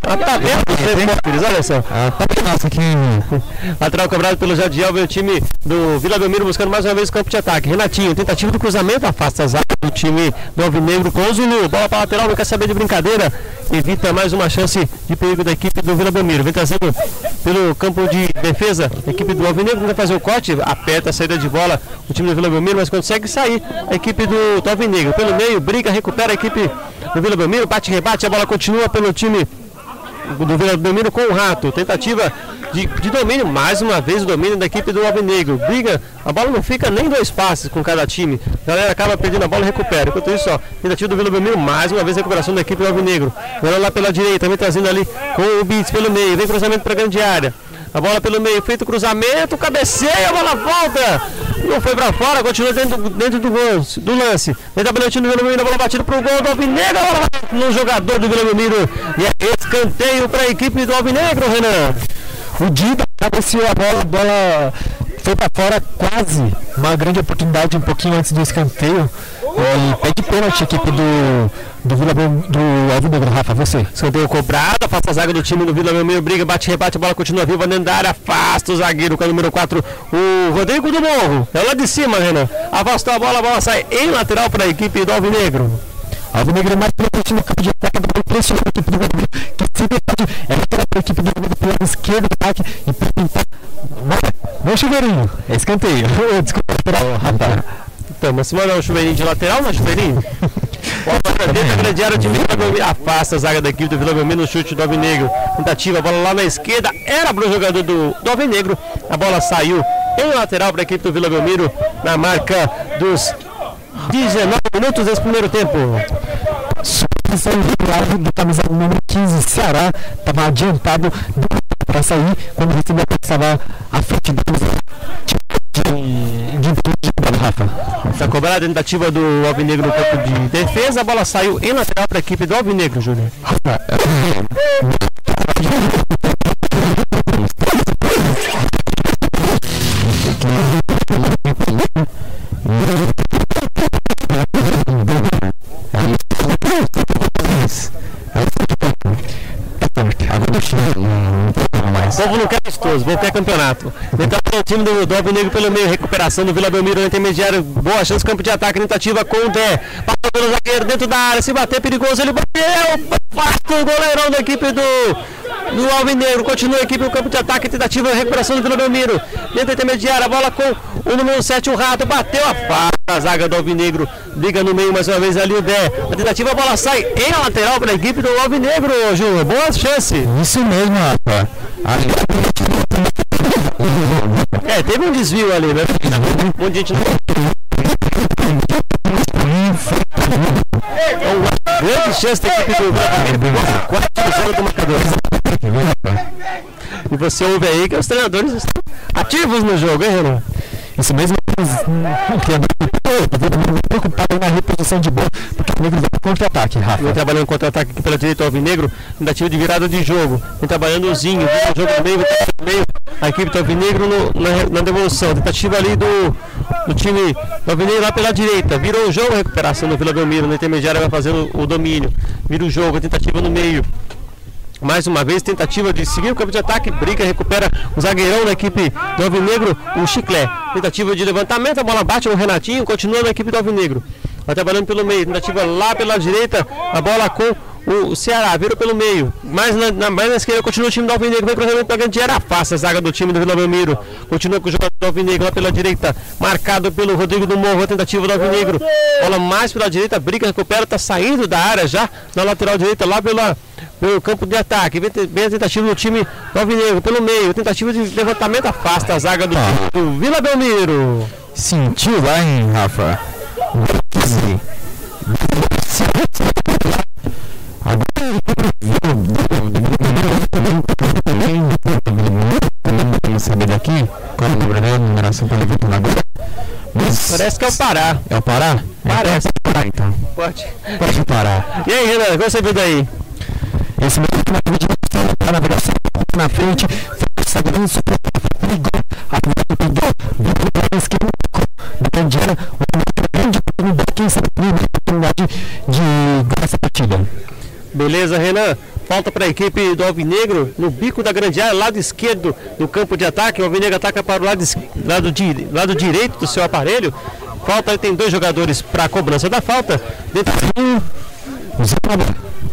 S1: A tabela dos repórteres, olha só.
S2: Nossa, que.
S1: Lateral cobrado pelo Jadiel, vem o time do Vila Belmiro buscando mais uma vez o campo de ataque. Renatinho, tentativa do cruzamento, afasta a zaga do time do Alvinegro com o Zulu. Bola para lateral, não quer saber de brincadeira. Evita mais uma chance de perigo da equipe do Vila Belmiro. Vem trazendo pelo campo de defesa, a equipe do Alvinegro tenta fazer o corte, aperta a saída de bola o time do Vila Belmiro, mas consegue sair a equipe do, do Alvinegro. Pelo meio, briga, recupera a equipe do Vila Belmiro, bate, rebate, a bola continua pelo time do Belmiro com o Rato. Tentativa de, de, domínio, mais uma vez o domínio da equipe do Alvinegro. Briga, a bola não fica nem dois passes com cada time. A galera acaba perdendo a bola e recupera. Enquanto isso, ó, tentativa do Vila Belmiro, mais uma vez recuperação da equipe do Alvinegro. Agora lá pela direita, vem trazendo ali com o Beats pelo meio. Vem cruzamento para a grande área. A bola pelo meio, feito cruzamento, cabeceia, a bola volta. Não foi para fora, continua dentro, dentro do, lance, do lance. Vem trabalhando o Vila Belmiro, a bola batida para o gol do Alvinegro. No jogador do Vila Belmiro. E é escanteio para a equipe do Alvinegro, Renan.
S2: O Dida cabeceou a bola, a bola foi para fora quase. Uma grande oportunidade um pouquinho antes do escanteio. E pede pênalti a equipe do, do Vila do Alvinegro, Rafa, você.
S1: Escanteio cobrado, afasta a zaga do time do Vila Belmiro, briga, bate, rebate, a bola continua viva dentro da área, afasta o zagueiro com o número 4, o Rodrigo do Morro. É lá de cima, Renan. Afastou a bola, a bola sai em lateral para a equipe do Alvinegro.
S2: Alvinegro mais presente no campo de ataque, do impressionante a equipe do Alvinegro, que sempre pode é lateral para a equipe do Alvinegro pelo lado esquerdo do ataque e para tentar. Não chuveirinho, é escanteio. Desculpa, lateral.
S1: Então, mas se mandar um chuveirinho de lateral, não é chuveirinho? Dentro da grande área, time do Belmiro afasta a zaga da equipe do Vila Belmiro no chute do Alvinegro. Tentativa, a bola lá na esquerda, era para o jogador do, do Alvinegro. A bola saiu em lateral para a equipe do Vila Belmiro na marca dos 19 minutos desse primeiro tempo.
S2: Suspensão do camisa número 15, Ceará, estava adiantado para sair quando recebeu estava à frente de, de, de Rafa.
S1: Está cobrada a tentativa do Alvinegro no campo de defesa, a bola saiu em lateral para a equipe do Alvinegro, Júnior. o time do, Alvinegro pelo meio, recuperação do Vila Belmiro no intermediário, boa chance, campo de ataque, tentativa com o Dé. Passou pelo zagueiro dentro da área, se bater perigoso, ele bateu, farto o goleirão da equipe do, do Alvinegro. Continua a equipe no campo de ataque, tentativa, recuperação do Vila Belmiro. Dentro da intermediária, a bola com o número 7, o Rato, bateu a farta a zaga do Alvinegro, liga no meio mais uma vez ali o Dé. A tentativa, a bola sai em lateral para a equipe do Alvinegro, Júnior. Boa chance.
S2: Isso mesmo, Rafa.
S1: É, teve um desvio ali, né? Um monte de gente não. É uma grande chance da equipe do Quatro do marcador. E você ouve aí que os treinadores estão ativos no jogo, hein, Renan?
S2: Isso mesmo, o treinador preocupado na reposição de bola, porque o Negro vai contra-ataque, Rafa.
S1: Vem trabalhando contra-ataque aqui pela direita, o Alvinegro, tentativa de virada de jogo. Vem trabalhando o Zinho, o jogo no meio, no meio, a equipe do Alvinegro no, na, na, devolução. Tentativa ali do, do time do Alvinegro lá pela direita. Virou o jogo, recuperação do Vila Belmiro, na intermediária vai fazendo o domínio. Vira o jogo, a tentativa no meio. Mais uma vez, tentativa de seguir o campo de ataque, briga, recupera o zagueirão da equipe do Alvinegro, o Chiclé. Tentativa de levantamento, a bola bate no Renatinho, continua na equipe do Alvinegro. Vai trabalhando pelo meio, tentativa lá pela direita, a bola com o Ceará vira pelo meio, mais na, na, mais na esquerda continua o time do Alvinegro, vem cruzamento para grande área, afasta a zaga do time do Vila Belmiro, continua com o jogador do Alvinegro lá pela direita, marcado pelo Rodrigo do Morro, a tentativa do Alvinegro, bola mais pela direita, briga, recupera, está saindo da área já, na lateral direita, lá pela, pelo campo de ataque, vem, a tentativa do time do Alvinegro, pelo meio, tentativa de levantamento, afasta a zaga do, time do Vila Belmiro.
S2: Sentiu lá, hein, Rafa? saber daqui qual é o número dele, numeração para levantar agora.
S1: Mas Parece que é o Pará.
S2: É o Pará?
S1: Parece.
S2: É o Pará então.
S1: Pode.
S2: Pode parar.
S1: E aí, Renan, qual você viu daí?
S2: Esse momento na frente na navegação na frente, foi sabendo sobre a primeira pegou, viu para a esquerda, grande área, uma grande oportunidade, quem sabe, primeira oportunidade de ganhar essa partida.
S1: Beleza, Renan. Falta para a equipe do Alvinegro no bico da grande área, lado esquerdo do campo de ataque. O Alvinegro ataca para o lado, lado, di, lado direito do seu aparelho. Falta, tem dois jogadores para a cobrança da falta. Dentro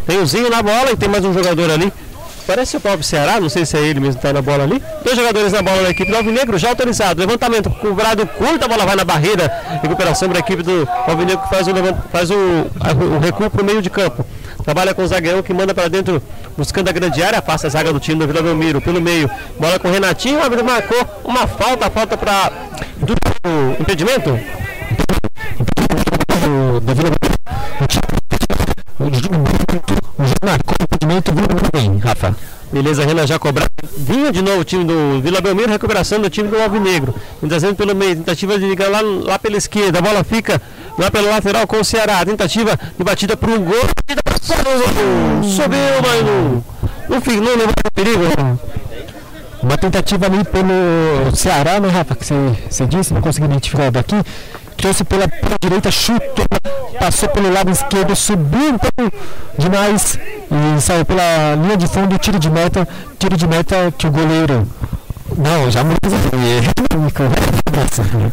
S1: tem o Zinho na bola e tem mais um jogador ali. Parece o próprio Ceará, não sei se é ele mesmo que está na bola ali. Dois jogadores na bola da equipe do Alvinegro, já autorizado. Levantamento cobrado curto, a bola vai na barreira. Recuperação para a equipe do Alvinegro que faz o, faz o, o recuo para o meio de campo. Trabalha com o zagueirão que manda para dentro, buscando a grande área, afasta a zaga do time do Vila Belmiro pelo meio. Bola com o Renatinho, árbitro marcou uma falta, falta para impedimento.
S2: Do Vila o marcou o impedimento do bem, Rafa.
S1: Beleza, Renan já cobrado. Vinha de novo o time do Vila Belmiro, recuperação do time do Alvinegro. Trazendo pelo meio, tentativa de ligar lá, lá pela esquerda. A bola fica lá pela lateral com o Ceará. Tentativa de batida para um gol. Subiu, mas não, não, não levou perigo.
S2: Uma tentativa ali pelo Ceará, né, Rafa? Que você disse, não consegui identificar daqui trouxe pela, pela direita, chutou, passou pelo lado esquerdo, subiu um pouco demais e saiu pela linha de fundo, tiro de meta, tiro de meta que o goleiro. Não, já mudou.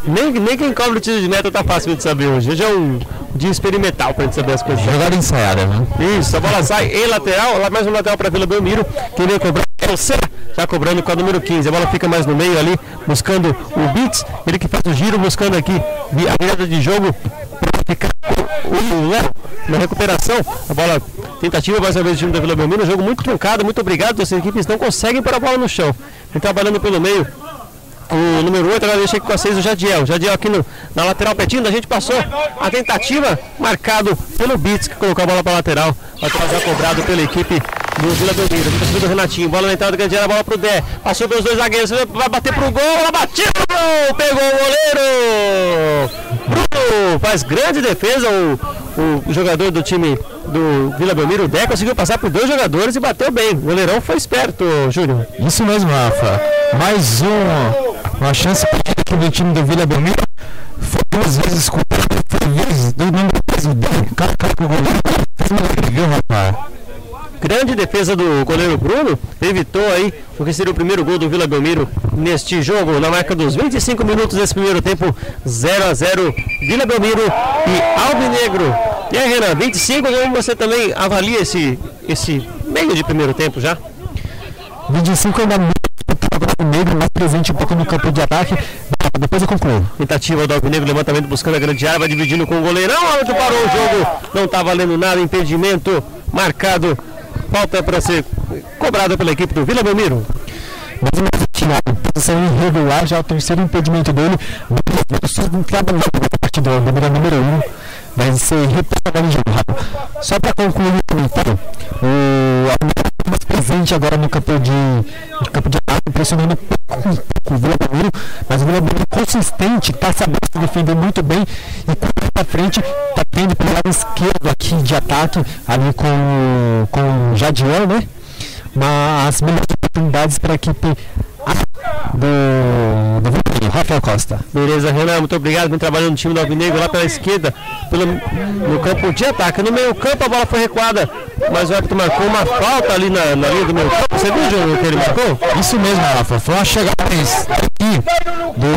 S1: nem, nem quem cobra o tiro de meta tá fácil de saber hoje. Hoje é um dia experimental pra gente saber as coisas.
S2: Jogada ensaiada, né?
S1: Isso, a bola sai em lateral, lá mais um lateral pra Vila Belmiro. Queria cobrar é o C, já cobrando com a número 15. A bola fica mais no meio ali, buscando o Beats. Ele que faz o giro, buscando aqui a virada de jogo para ficar o Léo na recuperação. A bola, tentativa mais uma vez do time da Vila Belmiro. Jogo muito truncado, muito obrigado. As equipes não conseguem pôr a bola no chão. Vem trabalhando pelo meio o número 8, agora deixa aqui com a 6 o Jadiel. Jadiel aqui no, na lateral pertinho, a gente passou a tentativa, marcado pelo Bits, que colocou a bola para a lateral. Lateral já cobrado pela equipe do Vila Belmiro. Fica do Renatinho, bola na entrada do Gandiana, bola pro Dé. Passou pelos dois zagueiros, vai bater pro gol, ela bateu, pegou o goleiro. Bruno faz grande defesa, o, o jogador do time do Vila Belmiro, o Dé, conseguiu passar por dois jogadores e bateu bem. O goleirão foi esperto, Júnior.
S2: Isso mesmo, Rafa. Mais um, uma chance para o time do Vila Belmiro. Foi duas vezes com do número 10, cara, cara, o goleiro fez viu, rapaz?
S1: Grande defesa do goleiro Bruno, evitou aí o que seria o primeiro gol do Vila Belmiro neste jogo, na marca dos 25 minutos desse primeiro tempo, 0 a 0 Vila Belmiro e Alvinegro. E aí, Renan, 25, como você também avalia esse, esse meio de primeiro tempo já?
S2: 25 ainda muito negro, mais presente um pouco no campo de ataque. Depois eu concluo.
S1: Tentativa do Alvinegro, levantamento buscando a grande área, vai dividindo com o goleirão. Árbitro parou o jogo, não está valendo nada, impedimento marcado Falta para ser cobrada pela equipe do Vila Belmiro.
S2: Mais uma retirada, posição irregular, já o terceiro impedimento dele. Trabalhando na partida do número 1. Um, vai ser repassado em jogo Só para concluir o comentário, o mais presente agora no campo de, campo de ataque, pressionando pouco, um pouco o Vila Belmiro, mas o Vila Belmiro consistente, está sabendo se defender muito bem e para frente está tendo pelo lado esquerdo aqui de ataque, ali com, com o Jadiel, né? Mas melhores oportunidades para a equipe do, do Rafael Costa.
S1: Beleza, Renan, muito obrigado. Vem trabalhando no time do Alvinegro lá pela esquerda, pelo, no campo de ataque. No meio campo a bola foi recuada, mas o árbitro marcou uma falta ali na, na linha do meio campo. Você viu, Júnior, que ele marcou?
S2: Isso mesmo, Rafa. Foi uma chegada aqui do,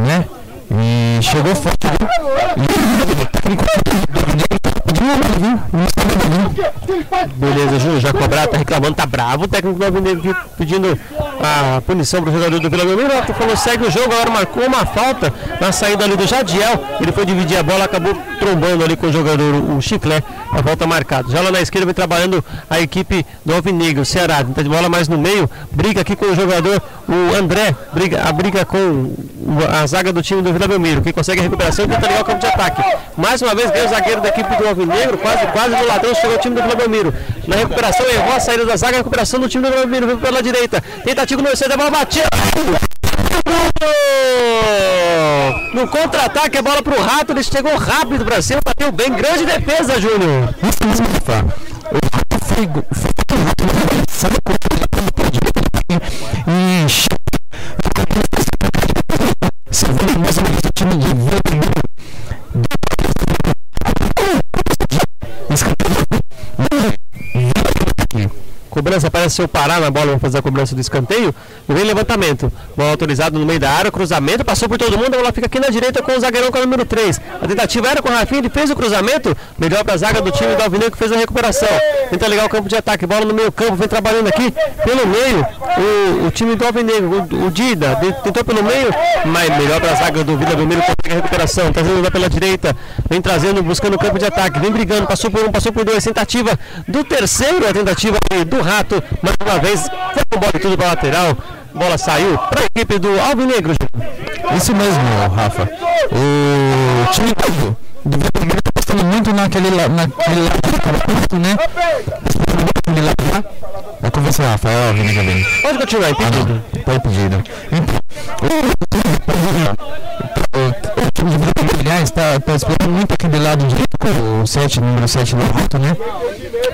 S2: né? E chegou forte ali. E
S1: Beleza, Júnior, já cobrado, tá reclamando, tá bravo. O técnico do Alvinegro pedindo a punição pro jogador do Vila Belmiro. Falou, segue o jogo, agora marcou uma falta na saída ali do Jadiel. Ele foi dividir a bola, acabou trombando ali com o jogador, o Chiclé. A volta marcada. Já lá na esquerda vem trabalhando a equipe do Alvinegro, Ceará. Tenta de bola mais no meio, briga aqui com o jogador, o André, briga, a briga com a zaga do time do Vila Belmiro. Quem consegue a recuperação tenta ligar o campo de ataque. Mais uma vez vem o zagueiro da equipe do Alvinegro, quase, quase no ladrão, chegou o time do Vila Belmiro. Na recuperação, errou a saída da zaga, a recuperação do time do Vila Belmiro, pela direita. Tentativa no centro, a bola batida. No contra-ataque, a bola pro Rato, ele chegou rápido pra cima, bateu bem. Grande defesa, Júnior.
S2: Isso mesmo, Rafa. O Rafa foi, foi sabe quando e
S1: Cobrança apareceu parar na bola, vamos fazer a cobrança do escanteio. E vem levantamento. Bola autorizada no meio da área, cruzamento, passou por todo mundo, a bola fica aqui na direita com o zagueirão com o número 3. A tentativa era com o Rafinha, ele fez o cruzamento, melhor para a zaga do time do Alvinegro que fez a recuperação. Tenta ligar o campo de ataque, bola no meio campo, vem trabalhando aqui pelo meio. O, o time do Alvinegro, o, o Dida, tentou pelo meio, mas melhor para a zaga do Vila Belmiro consegue a recuperação. Trazendo pela direita, vem trazendo, buscando o campo de ataque, vem brigando, passou por um, passou por dois. Tentativa do terceiro, a tentativa do Rato, mais uma vez, foi com bola tudo para lateral. Bola saiu para a equipe do Alvinegro.
S2: Isso mesmo, Rafa. O time do, do Vermelho está apostando muito naquele, naquele lado, né? Vai conversar, Rafa. É óbvio, né,
S1: Pode continuar, impedido.
S2: Ah, pode pedido. Então, o time de Vermelho, aliás, está tá explorando muito aquele lado direito com o 7, número 7 do Rato, né?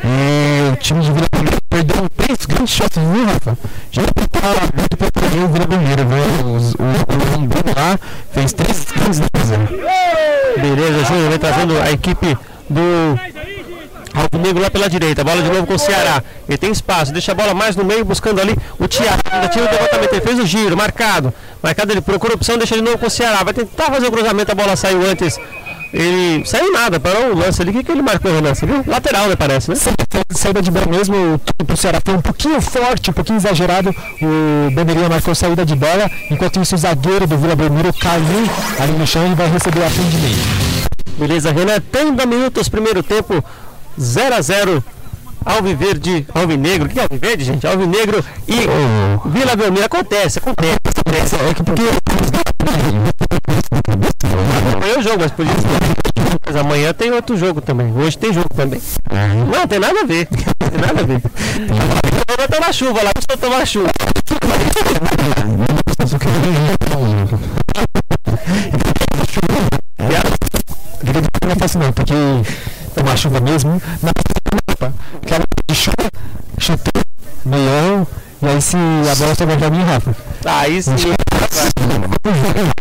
S2: E o time de Vila Belmiro perdeu três grandes chances, viu, Rafa? Já tá muito preparado o Vila Belmiro, viu? O, o, o lá fez três grandes defesas.
S1: Beleza, Júnior vem trazendo a equipe do Alvinegro lá pela direita, bola de novo com o Ceará. Ele tem espaço, deixa a bola mais no meio, buscando ali o Thiago. Ainda tira o levantamento, ele fez o giro, marcado. Marcado, ele procura opção, deixa de novo com o Ceará. Vai tentar fazer o cruzamento, a bola saiu antes ele saiu nada, parou o lance ali. O que, que ele marcou, Renan? Você viu? Lateral, né? Parece, né?
S2: Saída de bola mesmo, o pro Ceará foi um pouquinho forte, um pouquinho exagerado. O Bandeirinha marcou saída de bola, enquanto isso o zagueiro do Vila Belmiro caiu ali no chão e vai receber o atendimento.
S1: Beleza, Renan, 30 minutos, primeiro tempo, 0 a 0 Alviverde, Alvinegro, que é Alviverde, gente? Alvinegro e oh. Vila Belmiro. Acontece, acontece. acontece. É que porque. Amanhã é o jogo, mas ser. Mas amanhã tem outro jogo também. Hoje tem jogo também. Não, tem nada a ver. Tem nada a ver. Eu vou tomar chuva lá, eu tomar chuva.
S2: Não fácil não, porque tomar chuva mesmo. Na aquela de chuva, chutei, meião, e aí se a bola sobrar pra mim, Rafa.
S1: Aí sim.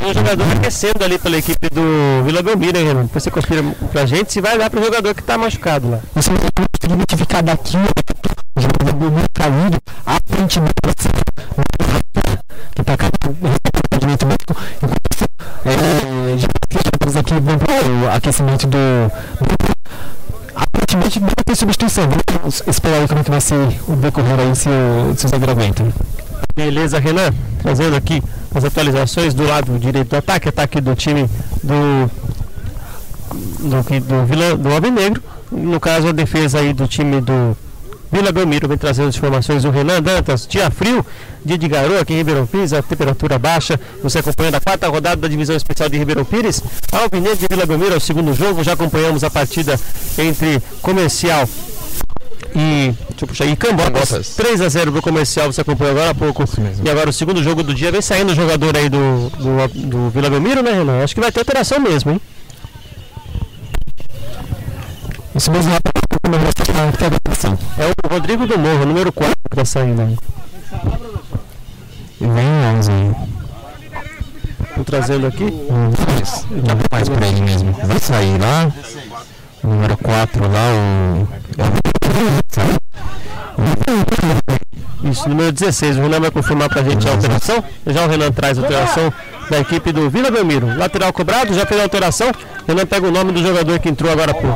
S1: O jogador aquecendo ali pela equipe do Vila Belmiro, hein, Renan? Você confirma pra gente se vai dar pro jogador que tá machucado lá.
S2: Você não conseguir identificar daqui o jogador do Belmiro caído, aparentemente ser o decorrer aí se o, se o
S1: Beleza, Renan. Fazendo aqui as atualizações do lado direito do ataque, ataque do time do do, do Vila do Alvinegro. No caso, a defesa aí do time do Vila Belmiro vem trazendo as informações do Renan Dantas. Dia frio, dia de garoa aqui em Ribeirão Pires, a temperatura baixa. Você acompanhando a quarta rodada da divisão especial de Ribeirão Pires. Alvinegro de Vila Belmiro é o segundo jogo. Já acompanhamos a partida entre comercial e, deixa eu puxar, Cambotas. 3 a 0 pro comercial, você acompanhou agora há pouco. E agora o segundo jogo do dia vem saindo o jogador aí do, do, do Vila Belmiro, né, Renan? Acho que vai ter alteração mesmo, hein?
S2: Isso mesmo
S1: é o Rodrigo do Morro, número 4 que tá saindo aí.
S2: E vem 11 aí.
S1: Tô trazendo aqui.
S2: Hum, dá mais pra ele mesmo. Vai sair lá. Número 4 lá, o.
S1: Isso, número 16. O Renan vai confirmar pra gente a alteração. Já o Renan traz a alteração da equipe do Vila Belmiro. Lateral cobrado, já fez a alteração. Renan pega o nome do jogador que entrou agora por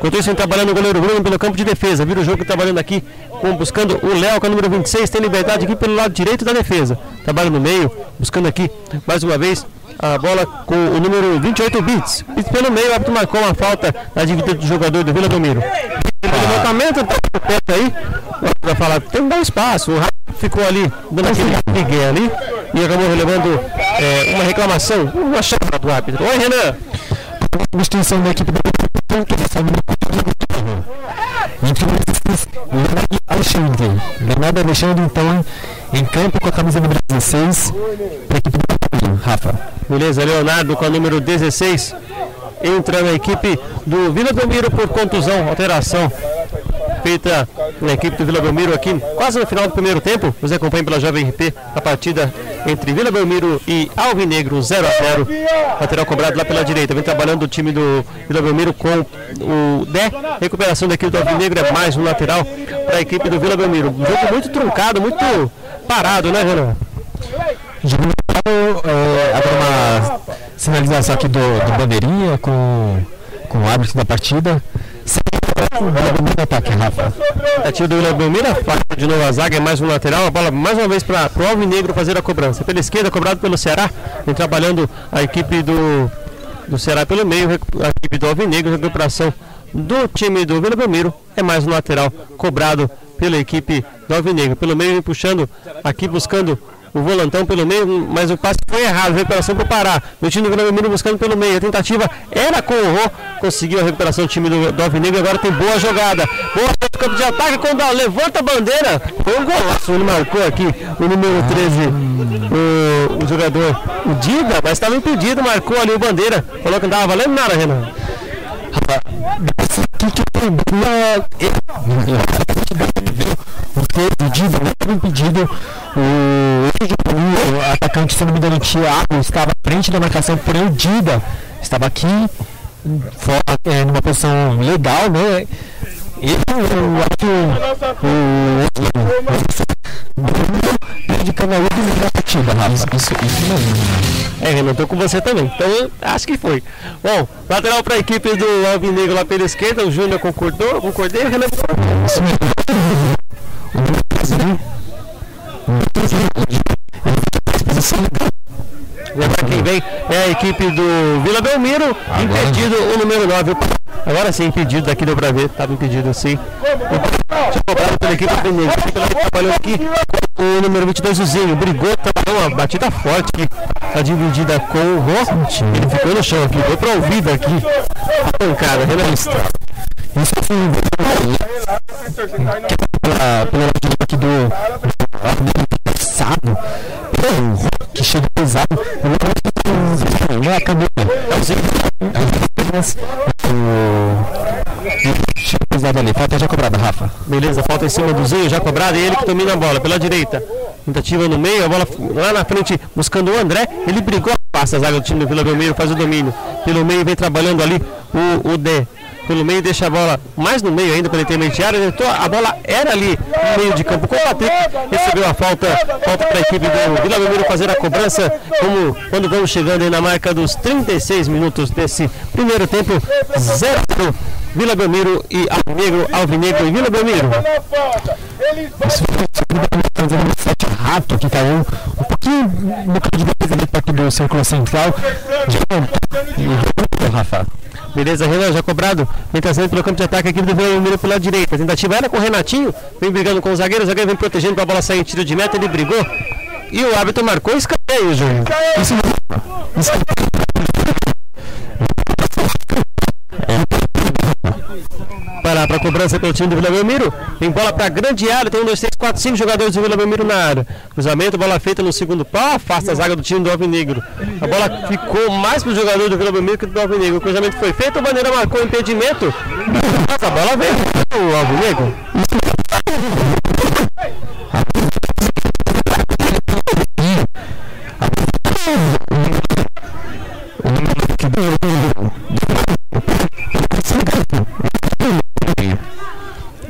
S1: Enquanto isso, trabalhando o goleiro Bruno pelo campo de defesa. Vira o jogo trabalhando aqui, com, buscando o Léo, que é o número 26, tem liberdade aqui pelo lado direito da defesa. Trabalha no meio, buscando aqui, mais uma vez, a bola com o número 28 bits. Bits pelo meio, o marcou uma falta na dívida do jogador do Vila Belmiro. O levantamento tá perto aí, vai falar, tem que dar espaço. O Rafa ficou ali, dando aquele migué ali, e acabou relevando é, uma reclamação, uma chapa do árbitro. Oi, Renan.
S2: Uma extensão da equipe do entre Leonardo Alexandre. Leonardo Alexandre, então, em campo com a camisa número 16, para a equipe do Rafa.
S1: Beleza, Leonardo com a número 16 entra na equipe do Vila Belmiro por contusão, alteração feita na equipe do Vila Belmiro aqui, quase no final do primeiro tempo. Você acompanha pela Jovem RP a partida entre Vila Belmiro e Alvinegro 0 a 0 Lateral cobrado lá pela direita. Vem trabalhando o time do Vila Belmiro com o Dé. Recuperação da equipe do Alvinegro é mais um lateral para a equipe do Vila Belmiro. Um jogo muito truncado, muito parado, né, Renan?
S2: Jogo é, sinalização aqui do, do Bandeirinha com, com o árbitro da partida. Vila ataque, Rafa.
S1: Tentativa do Vila Belmiro, de novo a zaga, é mais um lateral, a bola mais uma vez para o Alvinegro fazer a cobrança. Pela esquerda, cobrado pelo Ceará, vem trabalhando a equipe do, do Ceará pelo meio, a equipe do Alvinegro, recuperação do time do Vila Belmiro, é mais um lateral cobrado pela equipe do Alvinegro. Pelo meio, puxando aqui, buscando o volantão pelo meio, mas o passe foi errado, recuperação para o Pará. O time do Grêmio buscando pelo meio, a tentativa era com o Rô, conseguiu a recuperação do time do, do Alvinegro, agora tem boa jogada. Boa no campo de ataque, quando levanta a bandeira, foi um golaço, ele marcou aqui o número 13, o, o jogador, o Dida, mas estava impedido, marcou ali o bandeira, falou que não estava valendo nada, Renan.
S2: Rapaz, que o Dida não estava impedido, o, o atacante, se não me engano, o Thiago estava à frente da marcação, porém o Dida estava aqui fora, é, numa posição legal, né? E eu acho que o de um na partida, Rafa. Isso, isso
S1: mesmo. É, Renan, tô com você também. Então, acho que foi. Bom, lateral para a equipe do Alvinegro lá pela esquerda, o Júnior concordou, concordei, Renan. Isso mesmo. Lembra quem vem é a equipe do Vila Belmiro, Agora impedido o número 9. Agora sim, impedido, daqui deu pra ver, estava impedido sim. Cobrado pela equipe do Negro, trabalhou aqui o número 22, o Zinho, brigou, trabalhou uma batida forte aqui, tá dividida com o Ross, ele ficou no chão aqui, deu pra ouvir aqui, a pancada, realista. Isso foi
S2: pela, pela aqui do passado, que chega pesado, já acabou. Chega pesado ali, falta já cobrada, Rafa.
S1: Beleza, falta em cima do Zinho, já cobrada, e ele que domina a bola pela direita. Tentativa no meio, a bola lá na frente buscando o André, ele brigou, passa a zaga do time do Vila Belmiro, faz o domínio. Pelo meio vem trabalhando ali o, o Dé pelo meio, deixa a bola mais no meio ainda para ele ter intermediário. A bola era ali no meio de campo com o Patrick. Recebeu a falta, falta para a equipe do Vila Belmiro fazer a cobrança. Como quando vamos chegando aí na marca dos 36 minutos desse primeiro tempo, 0 Vila Belmiro e Alvinegro, Alvinegro e Vila Belmiro.
S2: Isso foi rato que caiu um pouquinho no campo de defesa ali perto do círculo central.
S1: Rafa. Beleza, Renan, já cobrado. Trazendo pelo campo de ataque aqui do Vila pelo lado direito. A tentativa era com o Renatinho. Vem brigando com o zagueiro. O zagueiro vem protegendo para a bola sair em tiro de meta. Ele brigou. E o árbitro marcou escanteio, Júnior. Isso para a cobrança pelo time do Vila Belmiro. Tem bola para grande área, tem um, dois, três, quatro, cinco jogadores do Vila Belmiro na área. Cruzamento, bola feita no segundo pau, afasta a zaga do time do Alvinegro. A bola ficou mais para o jogador do Vila Belmiro que do Alvinegro. O cruzamento foi feito, a bandeira marcou impedimento. Mas a bola veio o Alvinegro.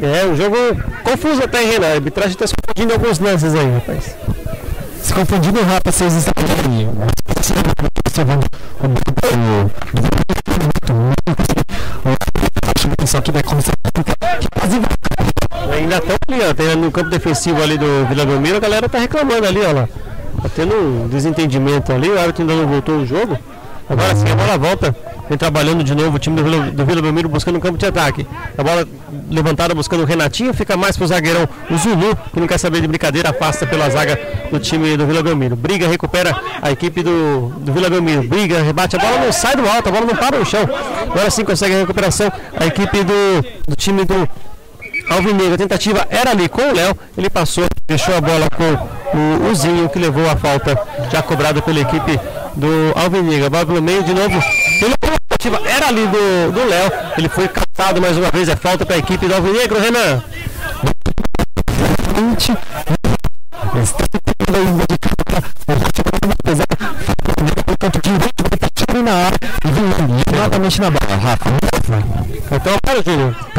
S1: É, um jogo confuso até, Renan. A arbitragem está se confundindo alguns lances aí, rapaz.
S2: Se confundindo rápido, vocês estão aqui
S1: Ainda estão ali, ó, tem no campo defensivo ali do Vila Belmiro, a galera tá reclamando ali, ó lá. Tá tendo um desentendimento ali, o árbitro ainda não voltou o jogo. Agora sim, a bola volta. Vem trabalhando de novo o time do Vila, do Vila Belmiro buscando um campo de ataque. A bola levantada buscando o Renatinho, fica mais pro zagueirão o Zulu, que não quer saber de brincadeira, afasta pela zaga do time do Vila Belmiro. Briga, recupera a equipe do, do Vila Belmiro. Briga, rebate, a bola não sai do alto, a bola não para no chão. Agora sim consegue a recuperação a equipe do, do time do Alvinegro. A tentativa era ali com o Léo, ele passou, deixou a bola com o, o Zinho, que levou a falta já cobrada pela equipe do Alvinegro. Bola pelo meio de novo. Era ali do Léo, ele foi captado mais uma vez. É falta para a equipe do Alvinegro, Renan. Então, para, Júnior.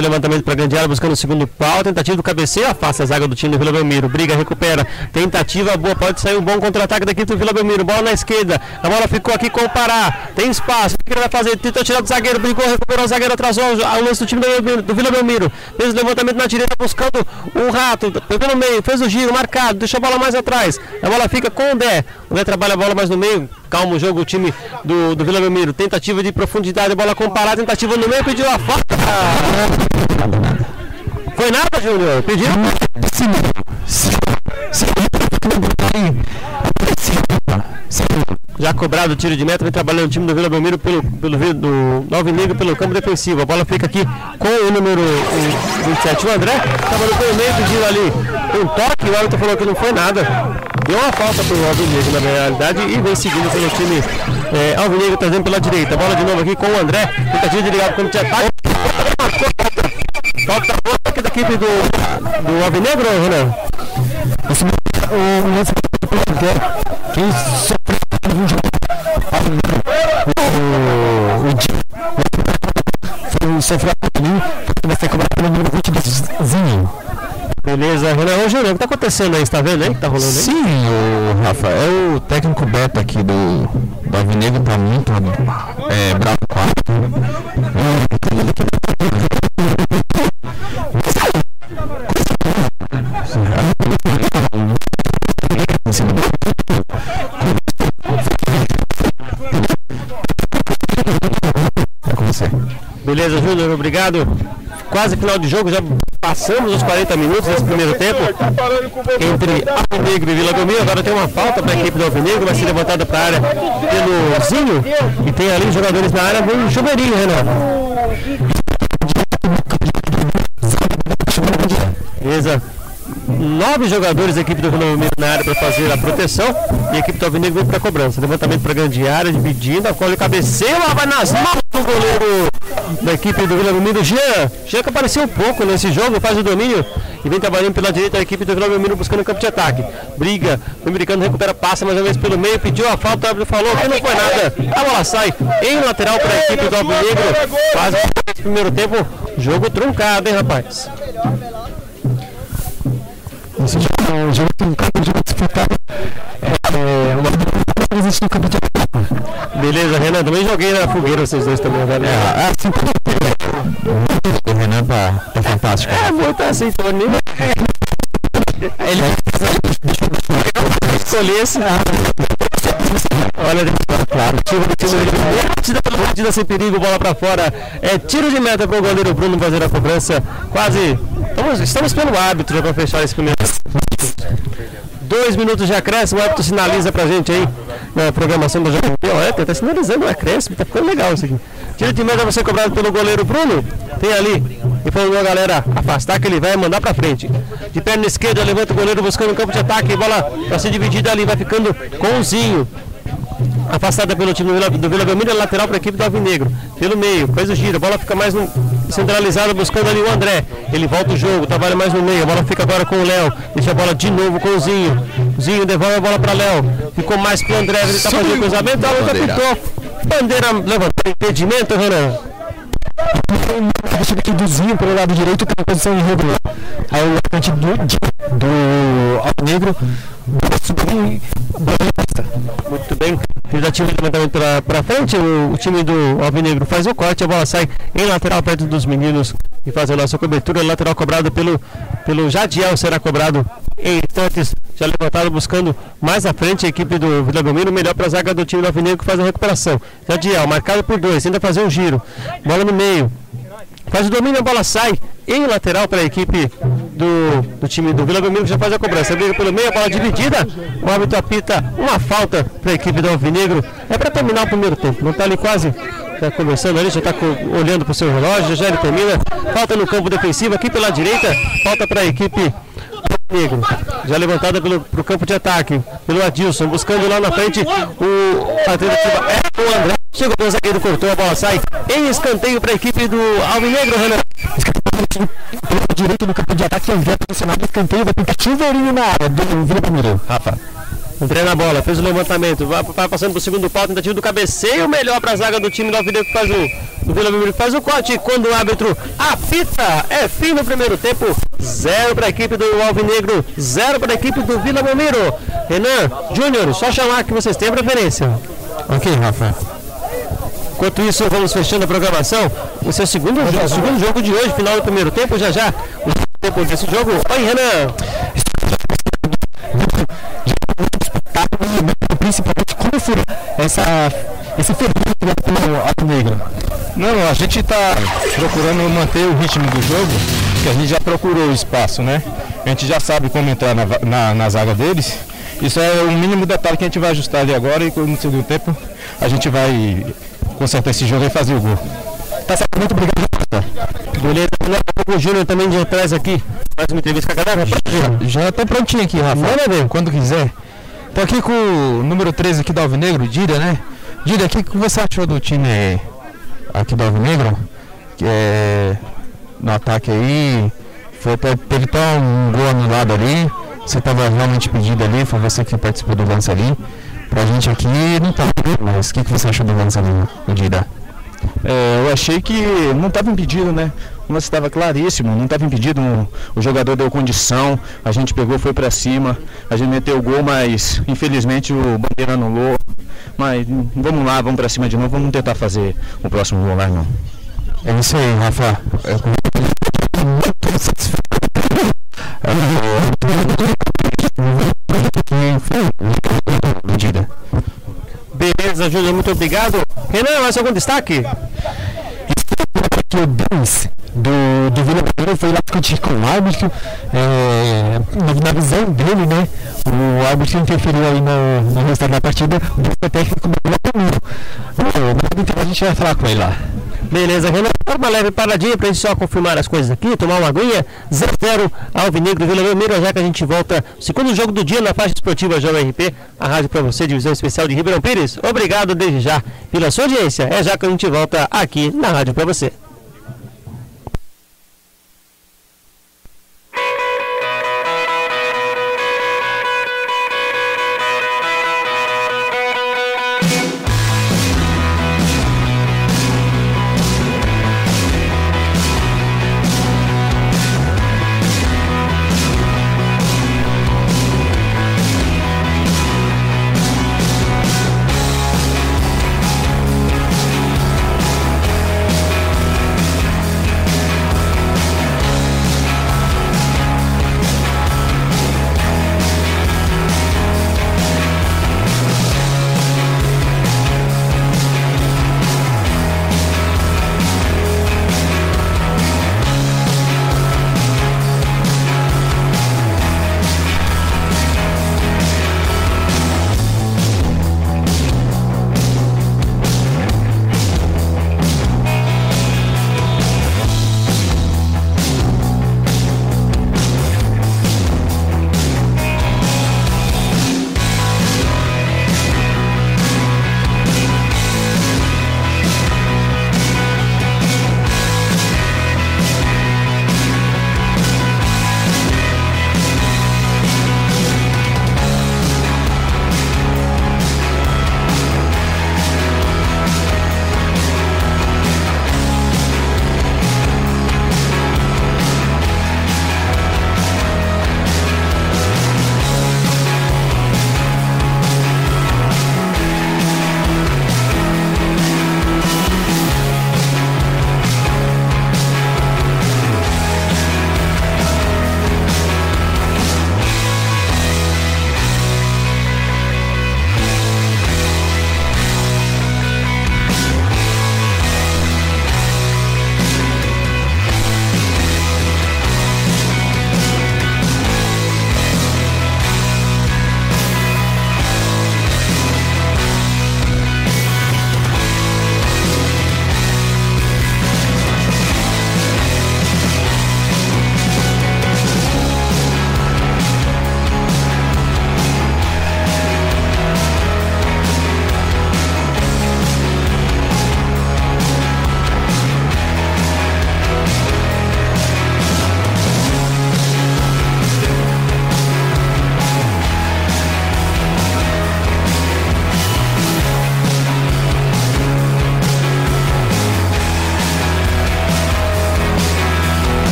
S1: O levantamento para grande área, buscando o segundo pau. Tentativa do cabeceio, afasta a zaga do time do Vila Belmiro. Briga, recupera. Tentativa boa, pode sair um bom contra-ataque daqui do Vila Belmiro. Bola na esquerda. A bola ficou aqui com o Pará. Tem espaço. O que ele vai fazer? Tentou tirar do zagueiro, brigou, recuperou o zagueiro, atrasou o lance do time do Vila Belmiro. Fez o levantamento na direita, buscando o rato. Pegou no meio, fez o giro, marcado, deixou a bola mais atrás. A bola fica com o Dé. O Dé trabalha a bola mais no meio. Calma o jogo, o time do, do Vila Belmiro. Tentativa de profundidade, bola comparada, tentativa no meio, pediu a falta. Foi nada, Júnior? Pediu?
S2: Sim. Sim.
S1: Já cobrado o tiro de meta, vem trabalhando o time do Vila Belmiro pelo, pelo do Nove Negro pelo campo defensivo. A bola fica aqui com o número o 27. O André trabalhou pelo meio, pediu ali um toque. O árbitro falou que não foi nada. Deu uma falta para o Alvinegro na realidade e vem seguindo pelo time é, Alvinegro trazendo pela direita. Bola de novo aqui com o André. Tentativa de ligar para o campo. Falta da equipe do, do Alvinegro, Renan?
S2: Esse, o lance quem sofreu o o ali vai ser cobrado pelo número 22zinho
S1: Beleza, Renan, Júnior, o que tá acontecendo aí? Você tá vendo aí que tá rolando aí?
S2: Sim, o Rafa, é o técnico Beto aqui do, do Avenida tá muito é, bravo com
S1: Beleza, Júnior, obrigado. Quase final de jogo, já passamos os 40 minutos desse primeiro tempo entre Alvinegro e Vila Belmiro. Agora tem uma falta para a equipe do Alvinegro, vai ser levantada para a área pelo Zinho. E tem ali jogadores na área, vem Chuveirinho, Renan. Beleza nove jogadores da equipe do Belmiro na área para fazer a proteção e a equipe do Alvinegro para a cobrança. Levantamento para a grande área, dividindo, a cola cabeceia, vai nas mãos do goleiro da equipe do Vila Belmiro, Jean. Jean que apareceu um pouco nesse jogo, faz o domínio e vem trabalhando pela direita a equipe do Vila Belmiro buscando o campo de ataque. Briga, o americano recupera, passa mais uma vez pelo meio, pediu a falta, o árbitro falou que não foi nada. A bola sai em lateral para a equipe do Alvinegro. Faz o primeiro tempo, jogo truncado, hein, rapaz?
S2: Esse jogo é um jogo truncado, um jogo disputado. É, uma existe no campo de
S1: Beleza, Renan, também joguei na fogueira vocês dois também, velho.
S2: É, assim, o Renan tá, tá fantástico.
S1: É, muito assim, tô nem. Ele escolhesse. Olha, claro, tiro de tiro pela partida sem perigo, bola pra fora. É tiro de meta pro goleiro Bruno fazer a cobrança. Quase. Estamos, estamos pelo árbitro já pra fechar esse primeiro. Dois minutos de acréscimo, o árbitro sinaliza pra gente aí na programação do jogo. É, tá sinalizando o acréscimo, tá ficando legal isso aqui. Tiro de meta vai cobrado pelo goleiro Bruno. Tem ali. E falou a galera afastar que ele vai mandar pra frente. De perna esquerda, levanta o goleiro buscando o campo de ataque. Bola vai ser dividida ali, vai ficando com o Zinho afastada pelo time do Vila, do Vila Belmiro, lateral para a equipe do Alvinegro. Pelo meio, faz o giro, a bola fica mais no, centralizada, buscando ali o André. Ele volta o jogo, trabalha mais no meio, a bola fica agora com o Léo. Deixa a bola de novo com o Zinho. Zinho devolve a bola para Léo. Ficou mais para o André, ele está fazendo cruzamento, a luta pintou. Bandeira levantada, impedimento, Renan.
S2: Deixa aqui do Zinho pelo lado direito, tem posição irregular. Aí o atacante do, do Alvinegro subir
S1: Muito bem. Tentativa de levantamento para frente. O, o, time do Alvinegro faz o corte. A bola sai em lateral perto dos meninos e faz a nossa cobertura. Lateral cobrado pelo, pelo Jadiel. Será cobrado em instantes. Já levantado buscando mais à frente a equipe do Vila Belmiro. Melhor para a zaga do time do Alvinegro que faz a recuperação. Jadiel marcado por dois. Ainda fazer um giro. Bola no meio. Faz o domínio, a bola sai em lateral para a equipe do, do time do Vila Belmiro que já faz a cobrança. Briga pelo meio, a bola dividida. O árbitro apita uma falta para a equipe do Alvinegro. É para terminar o primeiro tempo. Não está ali quase está conversando ali, já está olhando para o seu relógio, já ele termina. Falta no campo defensivo aqui pela direita, falta para a equipe Negro. Já levantada pelo pro campo de ataque, pelo Adilson, buscando lá na frente o a é o André. Chegou o zagueiro, cortou, a bola sai em escanteio para a equipe do Alvinegro, Renan.
S2: Pelo direito no campo de ataque, envia posicionado escanteio, vai pintar chuveirinho na área do Vila Palmeiras.
S1: Rafa. André na bola, fez o levantamento, vai, vai passando para o segundo pau, tentativa do cabeceio, melhor para a zaga do time do Alvinegro que faz o, do Vila Belmiro faz o corte. Quando o árbitro apita, é fim no primeiro tempo, zero para a equipe do Alvinegro, zero para a equipe do Vila Belmiro. Renan, Júnior, só chamar que vocês têm preferência.
S2: Ok, Rafa.
S1: Enquanto isso, vamos fechando a programação. Esse é o segundo, jogo, segundo jogo de hoje, final do primeiro tempo, já já. O tempo desse jogo. Oi, Renan
S2: principalmente como foi essa, esse fenômeno pelo Alto Negro?
S4: Não, a gente está procurando manter o ritmo do jogo, que a gente já procurou o espaço, né? A gente já sabe como entrar na, na, na zaga deles. Isso é o mínimo detalhe que a gente vai ajustar ali agora e no segundo tempo a gente vai consertar esse jogo e fazer o gol.
S1: Tá certo, muito obrigado. Beleza, o Júnior também de atrás aqui. Mais uma entrevista com a galera.
S4: Já estou prontinho aqui, Rafa. Manda ver, quando quiser. Tô aqui com o número 13 aqui do Alvinegro, Dira, né? Dira, o que, que você achou do time aqui do Alvinegro? Que é, no ataque aí, foi, teve até um gol anulado ali. Você estava realmente pedido ali, foi você que participou do lance ali. Pra gente aqui não tá, mas o que, que você achou do lance ali, Dira?
S5: É, eu achei que não estava impedido, né? O lance estava claríssimo, não estava impedido. O jogador deu condição, a gente pegou, foi para cima, a gente meteu o gol, mas infelizmente o Bandeira anulou. Mas vamos lá, vamos para cima de novo, vamos tentar fazer o próximo gol lá, não.
S4: É isso aí, Rafa. É muito satisfeito.
S1: Beleza, Júlio, muito obrigado. Renan, mais algum destaque?
S2: que o Denis do, do Vila Belmiro foi lá discutir com o árbitro, é, na, visão dele, né, o árbitro interferiu aí no, no resultado da partida, o técnico Vila Belmiro. Então a gente vai falar com ele lá.
S1: Beleza, Renan, uma leve paradinha pra gente só confirmar as coisas aqui, tomar uma aguinha, 0-0 Alvinegro Vila Belmiro, já que a gente volta, segundo jogo do dia na faixa esportiva Jovem RP, a rádio para você, divisão especial de Ribeirão Pires. Obrigado desde já pela sua audiência, é já que a gente volta aqui na rádio para você.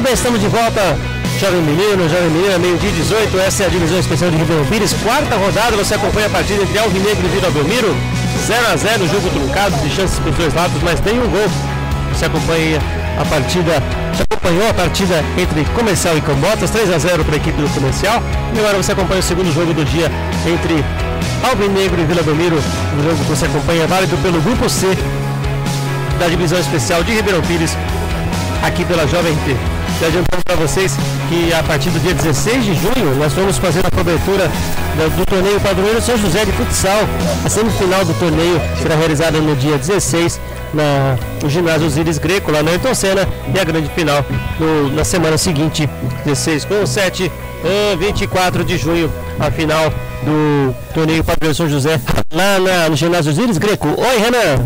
S1: Muito bem, estamos de volta. Jovem Menino, Jovem Menina, meio-dia 18. Essa é a divisão especial de Ribeirão Pires. Quarta rodada, você acompanha a partida entre Alvinegro e Vila Belmiro. 0x0, jogo truncado, de chances para os dois lados, mas tem um gol. Você acompanha a partida, já acompanhou a partida entre Comercial e Cambotas, 3x0 para a equipe do Comercial. E agora você acompanha o segundo jogo do dia entre Alvinegro e Vila Belmiro. O jogo que você acompanha é válido pelo Grupo C da divisão especial de Ribeirão Pires, aqui pela Jovem RT. Já adiantando para vocês que a partir do dia 16 de junho nós vamos fazer a cobertura do, do torneio Padroeiro São José de Futsal. A semifinal do torneio será realizada no dia 16 na, no ginásio Osiris Greco, lá na Ayrton Senna, e a grande final no, na semana seguinte, 16 com 7, 24 de junho, a final do torneio Padroeiro São José, lá na, no ginásio Osiris Greco. Oi, Renan!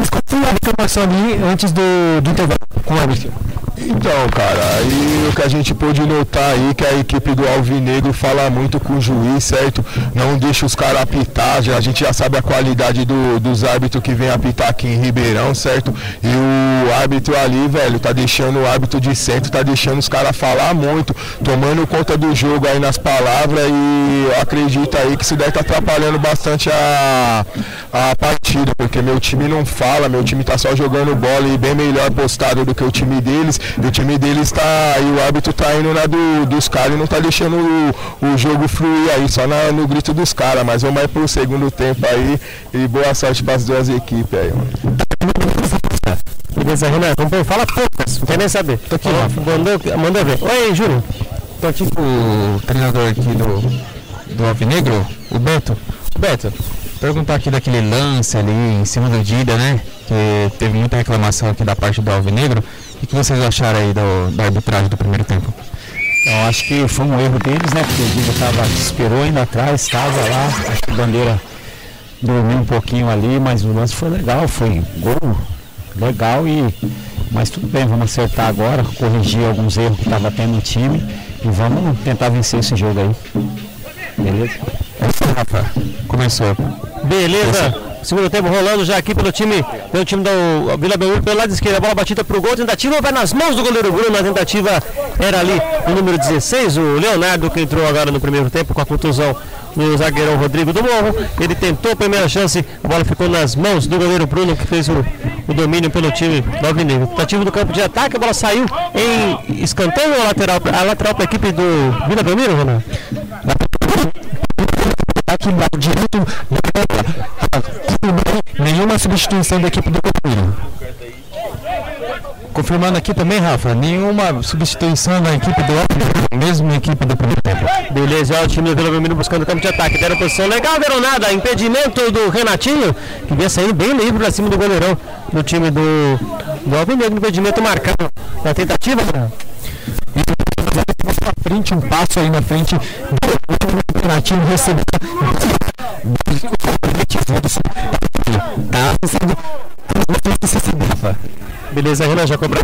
S2: Desconfia a reclamação ali antes do, do intervalo com o árbitro.
S3: Então, cara, aí o que a gente pôde notar aí que a equipe do Alvinegro fala muito com o juiz, certo? Não deixa os caras apitar, já, a gente já sabe a qualidade do, dos árbitros que vem apitar aqui em Ribeirão, certo? E o árbitro ali, velho, tá deixando o árbitro de centro, tá deixando os caras falar muito, tomando conta do jogo aí nas palavras e eu acredito aí que isso deve tá atrapalhando bastante a, a partida, porque meu time não fala, meu time tá só jogando bola e bem melhor postado do que o time deles. E o time deles tá. E o árbitro tá indo na do, dos caras e não tá deixando o, o jogo fluir aí, só na, no grito dos caras. Mas vamos aí pro segundo tempo aí e boa sorte para as duas equipes aí, mano.
S1: Beleza, Renan, acompanha, fala poucas, não quer nem saber. Tô aqui, manda, manda ver. Oi, Júlio.
S4: Tô aqui com o treinador aqui do, do Alvinegro, o Beto. Beto, perguntar aqui daquele lance ali em cima do Dida, né? Que teve muita reclamação aqui da parte do Alvinegro. O que vocês acharam aí do, da arbitragem do primeiro tempo?
S5: Eu acho que foi um erro deles, né? Porque o Dida tava, esperou ainda atrás, estava lá, acho que a bandeira dormiu um pouquinho ali, mas o lance foi legal, foi gol legal e mas tudo bem, vamos acertar agora, corrigir alguns erros que estava tendo no time e vamos tentar vencer esse jogo aí. Beleza?
S4: Rafa, começou.
S1: Beleza. Segundo tempo rolando já aqui pelo time, pelo time do Vila Belmiro pelo lado esquerdo. A bola batida pro gol. Tentativa vai nas mãos do goleiro Bruno. A tentativa era ali o número 16, o Leonardo, que entrou agora no primeiro tempo com a contusão no zagueirão Rodrigo do Morro. Ele tentou a primeira chance, a bola ficou nas mãos do goleiro Bruno, que fez o, o domínio pelo time do Alvinegro. Tentativa do campo de ataque, a bola saiu em escanteio a lateral, a lateral para a equipe do Vila Belmiro, Renan?
S2: Aqui lado direito, nenhuma substituição da equipe do Palmeiras.
S4: Confirmando aqui também, Rafa, nenhuma substituição na equipe do Alvinegro, mesmo na equipe do primeiro tempo.
S1: Beleza, ó, o time do Vila Belmiro buscando campo de ataque. Deram posição legal, deram nada. Impedimento do Renatinho, que vinha saindo bem livre pra cima do goleirão do time do, do Alvinegro. Impedimento marcado na tentativa. né?
S2: na frente, um passo aí na frente, o Renatinho recebeu tá
S1: Beleza, Renan já cobrou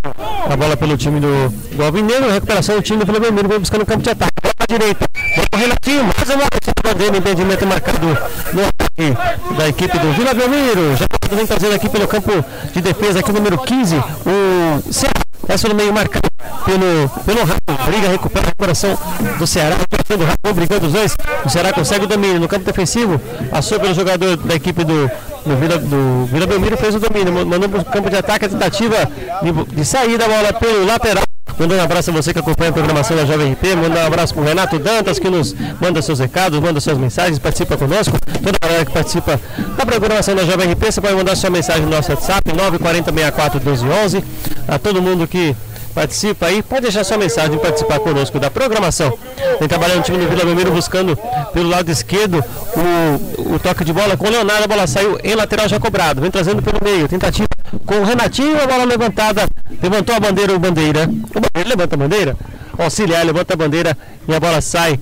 S1: a bola pelo time do, do Alvinegro. Recuperação do time do Belmiro. Vai buscando o campo de ataque. Bola pra direita. Bola pro Renatinho. Mais uma vez. dele. Impedimento marcado no ataque da equipe do Vila Belmiro. Já vem trazendo aqui pelo campo de defesa, aqui número 15. O Ceará. Essa no meio marcado pelo, pelo Rafa. Briga, recupera a recuperação do Ceará. Recuperação do Rafa, brigando os dois. O Ceará consegue o domínio no campo defensivo. Passou pelo jogador da equipe do, do, Vila, do Vila Belmiro fez o domínio. Mandou para o campo de ataque a tentativa de, de sair da bola pelo lateral. Mandando um abraço a você que acompanha a programação da Jovem RP. Manda um abraço para o Renato Dantas, que nos manda seus recados, manda suas mensagens, participa conosco. Toda a galera que participa da programação da Jovem RP, você pode mandar sua mensagem no nosso WhatsApp, 940641211. A todo mundo que participa aí, pode deixar sua mensagem e participar conosco da programação. Vem trabalhando o time do Vila Belmiro buscando pelo lado esquerdo o, o toque de bola com o Leonardo, a bola saiu em lateral já cobrado, vem trazendo pelo meio, tentativa com o Renatinho, a bola levantada, levantou a bandeira, o bandeira, o bandeira levanta a bandeira, auxiliar levanta a bandeira e a bola sai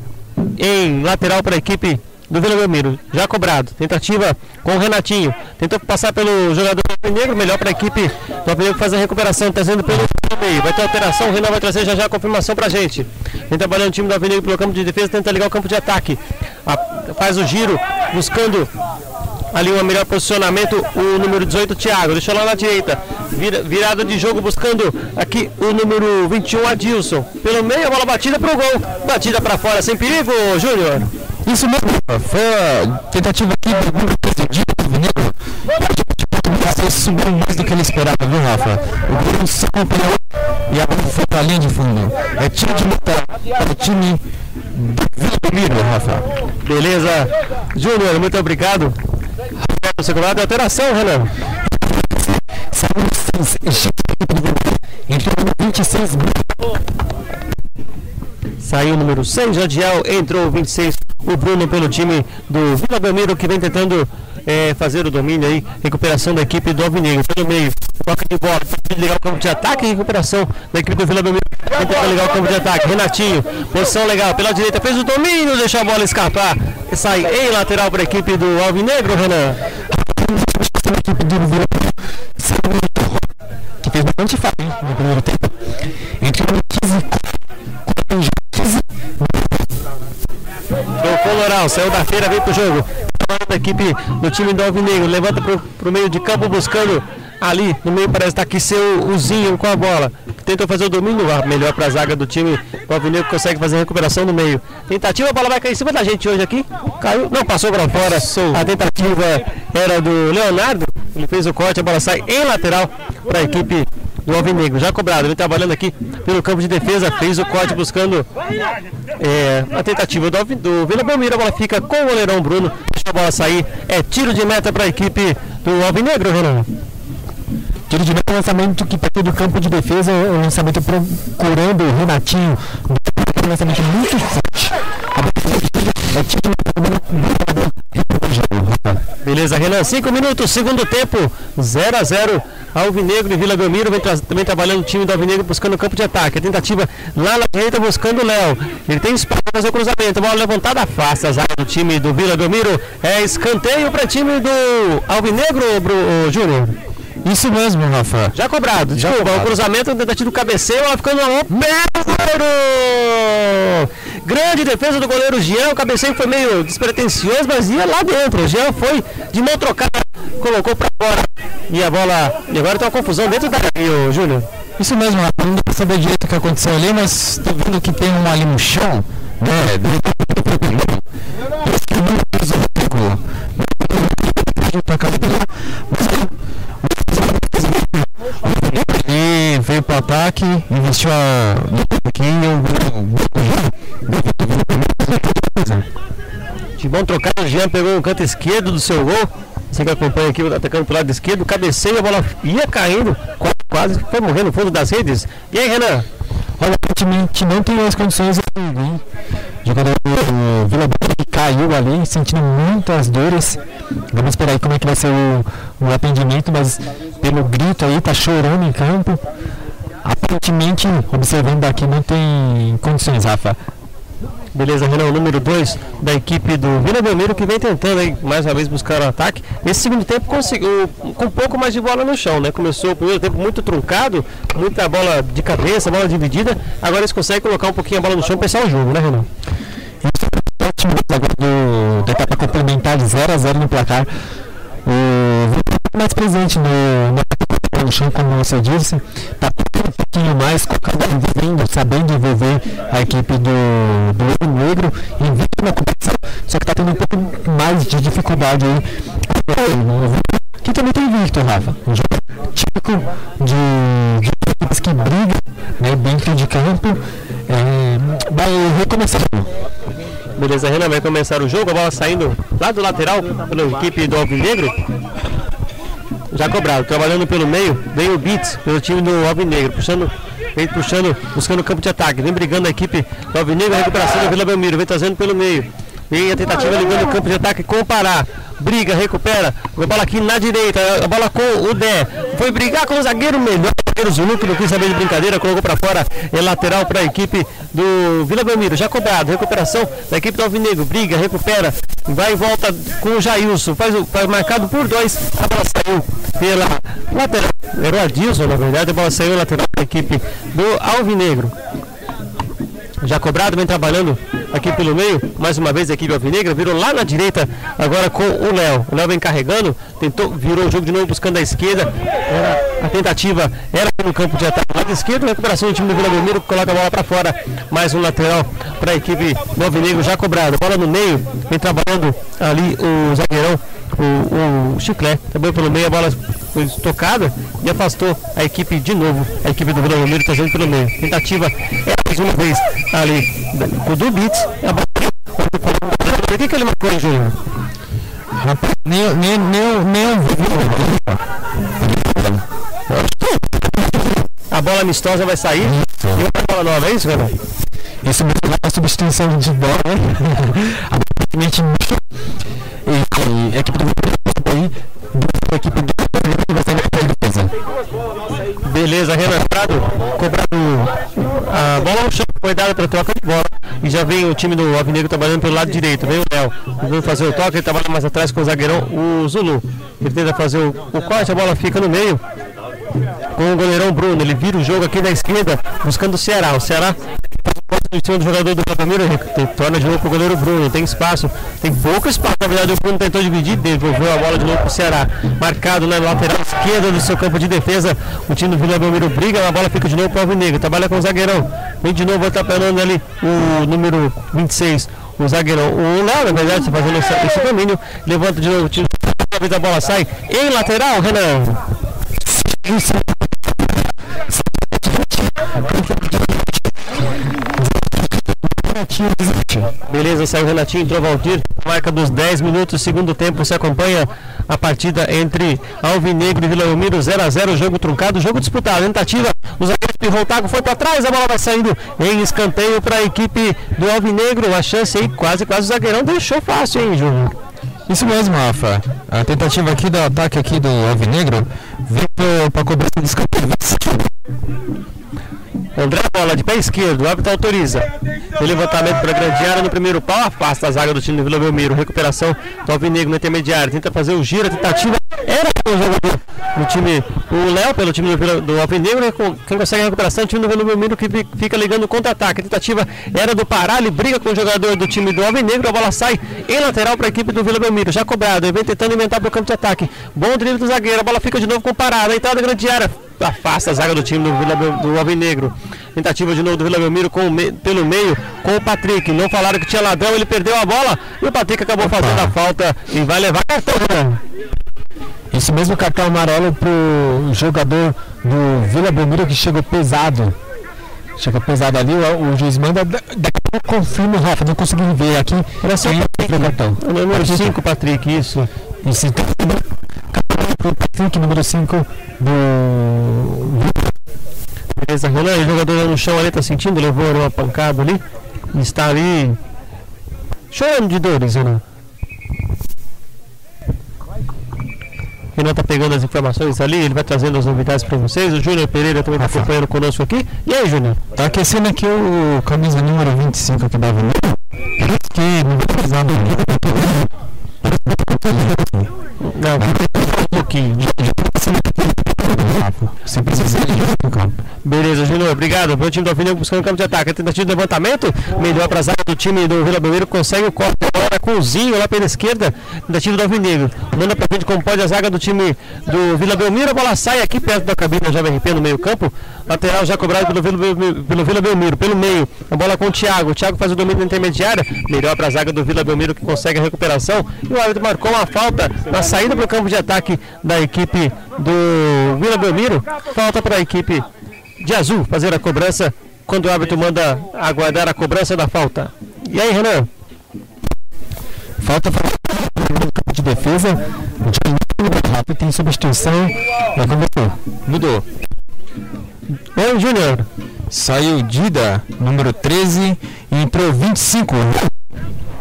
S1: em lateral para a equipe do Vila Belmiro, já cobrado. Tentativa com o Renatinho. Tentou passar pelo jogador negro, melhor para a equipe do Alvinegro que faz a recuperação, trazendo pelo meio. Vai ter alteração, o Renan vai trazer já já a confirmação para a gente. Vem trabalhando o time do Alvinegro pelo campo de defesa, tenta ligar o campo de ataque. Faz o giro, buscando ali um melhor posicionamento o número 18, Thiago. Deixa lá na direita. Vira, virada de jogo buscando aqui o número 21, Adilson. Pelo meio, a bola batida pro gol. Batida para fora, sem perigo, Júnior.
S4: Isso mesmo, foi a tentativa aqui do número 13, do Negro. Subiu mais do que ele esperava, viu, Rafa? O Bruno se acompanhou e a bola foi para a linha de fundo. É time de luta, é time do Vila Rafa.
S1: Beleza, Júnior, muito obrigado. Lado, alteração, Renan.
S2: Entre o 26
S1: Saiu o número 6, Jadiel, entrou o 26, o Bruno pelo time do Vila Belmiro, que vem tentando é, fazer o domínio aí, recuperação da equipe do Alvinegro. Pelo meio, toca de bola, ligar o campo de ataque e recuperação da equipe do Vila Belmiro, tentando ligar o campo de ataque. Renatinho, posição legal, pela direita, fez o domínio, deixa a bola escapar, sai em lateral para a equipe do Alvinegro, Renan.
S2: Entre o 15
S1: do Coloral, saiu da feira, veio pro jogo. A equipe do time do Alvinegro levanta pro, pro meio de campo buscando ali no meio parece estar tá aqui seu Uzinho com a bola. Tentou fazer o domínio melhor para a zaga do time. O Alvinegro consegue fazer a recuperação no meio. Tentativa, a bola vai cair em cima da gente hoje aqui. Caiu, não passou para fora. A tentativa era do Leonardo. Ele fez o corte, a bola sai em lateral para a equipe do Alvinegro. Já cobrado, ele trabalhando aqui pelo campo de defesa, fez o corte buscando é, a tentativa do, do Vila Belmiro. A bola fica com o goleirão Bruno. Deixa a bola sair. É tiro de meta para a equipe do Alvinegro, Renan.
S2: Tiro de meta, lançamento que partiu do campo de defesa, o lançamento procurando o Renatinho. Um lançamento muito forte.
S1: Beleza, Renan, 5 minutos, segundo tempo, 0 a 0 Alvinegro e Vila Belmiro vem tra também trabalhando o time do Alvinegro buscando o campo de ataque. A tentativa lá na direita buscando o Léo. Ele tem espaço para fazer o cruzamento. Bola levantada afasta a zaga do time do Vila Belmiro. É escanteio para o time do Alvinegro, Júnior.
S4: Isso mesmo, Rafa.
S1: Já cobrado. Já Desculpa, cobrado. o cruzamento, tentativa do cabeceio, ela ficando na goleiro! Grande defesa do goleiro Jean. O cabeceio foi meio despretensioso, mas ia lá dentro. O Jean foi de mão trocada, colocou para fora. E a bola. E agora tem uma confusão dentro da área, Júnior.
S4: Isso mesmo. Não dá pra saber direito o que aconteceu ali, mas tô vendo que tem um ali no chão, né? Ele veio para o ataque, investiu a
S1: de bom trocado, o Jean pegou o canto esquerdo do seu gol. Você que acompanha aqui, atacando pro lado esquerdo, cabeceio, a bola ia caindo, quase, quase foi morrendo no fundo das redes. E aí, Renan?
S2: Olha, aparentemente não tem as condições hein? jogador do Vila que caiu ali, sentindo muitas dores. Vamos esperar aí como é que vai ser o, o atendimento, mas pelo grito aí, tá chorando em campo. Aparentemente, observando daqui, não tem condições, Rafa.
S1: Beleza, Renan, o número 2 da equipe do Vila Belmiro que vem tentando aí, mais uma vez buscar o ataque. Nesse segundo tempo conseguiu com um pouco mais de bola no chão, né? Começou o primeiro tempo muito truncado, muita bola de cabeça, bola dividida. Agora eles conseguem colocar um pouquinho a bola no chão e pensar o jogo, né, Renan?
S2: Agora do, da etapa complementar 0 a 0 no placar. O é mais presente no, no, no chão, como você disse. Tá um pouquinho mais, sabendo envolver a equipe do, do Ouro Negro, na competição, só que está tendo um pouco mais de dificuldade aí. Que também tem invicto, Rafa. Um jogo típico de, de equipes que brigam né, dentro de campo. É, vai recomeçar.
S1: Beleza, Renan vai começar o jogo, a bola saindo lá do lateral pela equipe do Alvinegro já cobrado. Trabalhando pelo meio, vem o Beats pelo time do Alvinegro, puxando, vem puxando, buscando o campo de ataque, vem brigando a equipe do Alvinegro, recuperação da Vila Belmiro, vem trazendo pelo meio. Vem a tentativa ligando o campo de ataque com o Pará. Briga, recupera. A bola aqui na direita. A bola com o Dé. Foi brigar com o zagueiro melhor. O zagueiro Zulu, que não quis saber de brincadeira, colocou para fora. É lateral para a equipe do Vila Belmiro. Já cobrado. Recuperação da equipe do Alvinegro. Briga, recupera. Vai e volta com o Jailson. Faz, faz marcado por dois. A bola saiu pela lateral. Era o Adilson, na verdade. A bola saiu lateral para a equipe do Alvinegro. Já cobrado, vem trabalhando aqui pelo meio, mais uma vez a equipe alvinegra, virou lá na direita, agora com o Léo. O Léo vem carregando, tentou, virou o jogo de novo buscando a esquerda. Era, a tentativa era no campo de ataque lado esquerdo, recuperação do time do Vila Belmiro, coloca a bola para fora. Mais um lateral para a equipe do Alvinegro já cobrado. Bola no meio, vem trabalhando ali o zagueirão, o, o Chiclé. Também pelo meio, a bola foi tocada e afastou a equipe de novo. A equipe do Belmiro trazendo pelo meio. Tentativa é mais uma vez ali o do Beats. Por que, que ele marcou aí, Júnior?
S4: Nem, nem, nem, nem eu vi.
S1: A bola amistosa vai sair. E outra bola nova, é isso, Renan?
S2: Isso mesmo é uma substituição de bola, né? Aparentemente, e, e a equipe do aí, a equipe do
S1: Beleza, Renan Prado, cobrado a bola no chão, foi dada para troca de bola. E já vem o time do Alvinegro trabalhando pelo lado direito. Vem o Léo, tentando fazer o toque, ele trabalha mais atrás com o zagueirão, o Zulu. Ele tenta fazer o, o corte, a bola fica no meio. Com o goleirão Bruno, ele vira o jogo aqui na esquerda, buscando o Ceará. O Ceará em cima do jogador do Ramiro, torna de novo para o goleiro Bruno, tem espaço, tem pouco espaço, na verdade o Bruno tentou dividir, devolveu a bola de novo para o Ceará, marcado na lateral esquerda do seu campo de defesa, o time do Vila Belmiro briga, a bola fica de novo para o Alvinegro, trabalha com o zagueirão, vem de novo atrapalhando ali o número 26, o zagueirão, o Léo, na verdade, está fazendo esse domínio, levanta de novo o time, a bola sai. Em lateral, Renan. Beleza, saiu o Renatinho, entrou Valdir. Marca dos 10 minutos, segundo tempo. Você acompanha a partida entre Alvinegro e Vila Belmiro, 0 a 0 jogo truncado, jogo disputado. Tentativa, o zagueiro Pirrou Tago foi para trás, a bola vai saindo em escanteio para a equipe do Alvinegro. A chance aí, quase, quase o zagueirão deixou fácil, hein, Júnior?
S4: Isso mesmo, Rafa. A tentativa aqui do ataque aqui do Alvinegro veio para cobrança de escanteio.
S1: André bola de pé esquerdo, o árbitro autoriza. O levantamento para a grande área no primeiro pau, afasta a zaga do time do Vila Belmiro. Recuperação do Alvinegro no intermediário, tenta fazer o giro, a tentativa era o jogador do time, o Léo, pelo time do, do Alvinegro, né, quem consegue a recuperação, o time do Vila Belmiro que fica ligando o contra-ataque. A tentativa era do Pará, ele briga com o jogador do time do Alvinegro, a bola sai em lateral para a equipe do Vila Belmiro. Já cobrado, ele vem tentando inventar para o campo de ataque. Bom drible do zagueiro, a bola fica de novo com o Pará, na entrada da grande área afasta a zaga do time do, Vila, do Alvinegro. Tentativa de novo do Vila Belmiro com me, pelo meio com o Patrick. Não falaram que tinha ladrão, ele perdeu a bola e o Patrick acabou Opa. fazendo a falta e vai levar cartão. Né?
S2: Esse mesmo cartão amarelo pro jogador do Vila Belmiro que chegou pesado. Chega pesado ali, o, o juiz manda. Daqui a pouco confirma, Rafa, não consegui ver aqui.
S1: Era só o cartão. O número 5, Patrick, isso. Isso, então,
S2: pro Patrick, número 5 do.
S1: Beleza, Renan, o jogador no chão ali tá sentindo, levou uma pancada ali. Está ali chorando de dores, Renan. Renan tá pegando as informações ali, ele vai trazendo as novidades para vocês. O Júnior Pereira também está acompanhando conosco aqui. E aí, Júnior?
S4: Tá aquecendo aqui o camisa número 25 aqui da Avenida. Que não vai precisar do
S1: não, pouquinho. Sem precisar de campo. Beleza, Júnior, obrigado. O time do Alvinegro buscando o campo de ataque. A tentativa de levantamento, melhor para a zaga do time do Vila Belmiro, consegue o corte agora com o Zinho lá pela esquerda. Tentativa do Alvinegro. Manda para frente como pode a zaga do time do Vila Belmiro. A bola sai aqui perto da cabine da Jovem no meio campo. Lateral já cobrado pelo Vila, pelo Vila Belmiro, pelo meio. A bola com o Thiago. O Thiago faz o domínio intermediário. Melhor para a zaga do Vila Belmiro que consegue a recuperação. E o árbitro marcou uma falta na saída para o campo de ataque da equipe do Vila Belmiro. Falta para a equipe de azul fazer a cobrança quando o árbitro manda aguardar a cobrança da falta. E aí, Renan?
S2: Falta no campo de defesa. Rápido tem substituição.
S4: Mudou.
S1: Oi, Júnior.
S4: Saiu Dida, número 13, e entrou 25.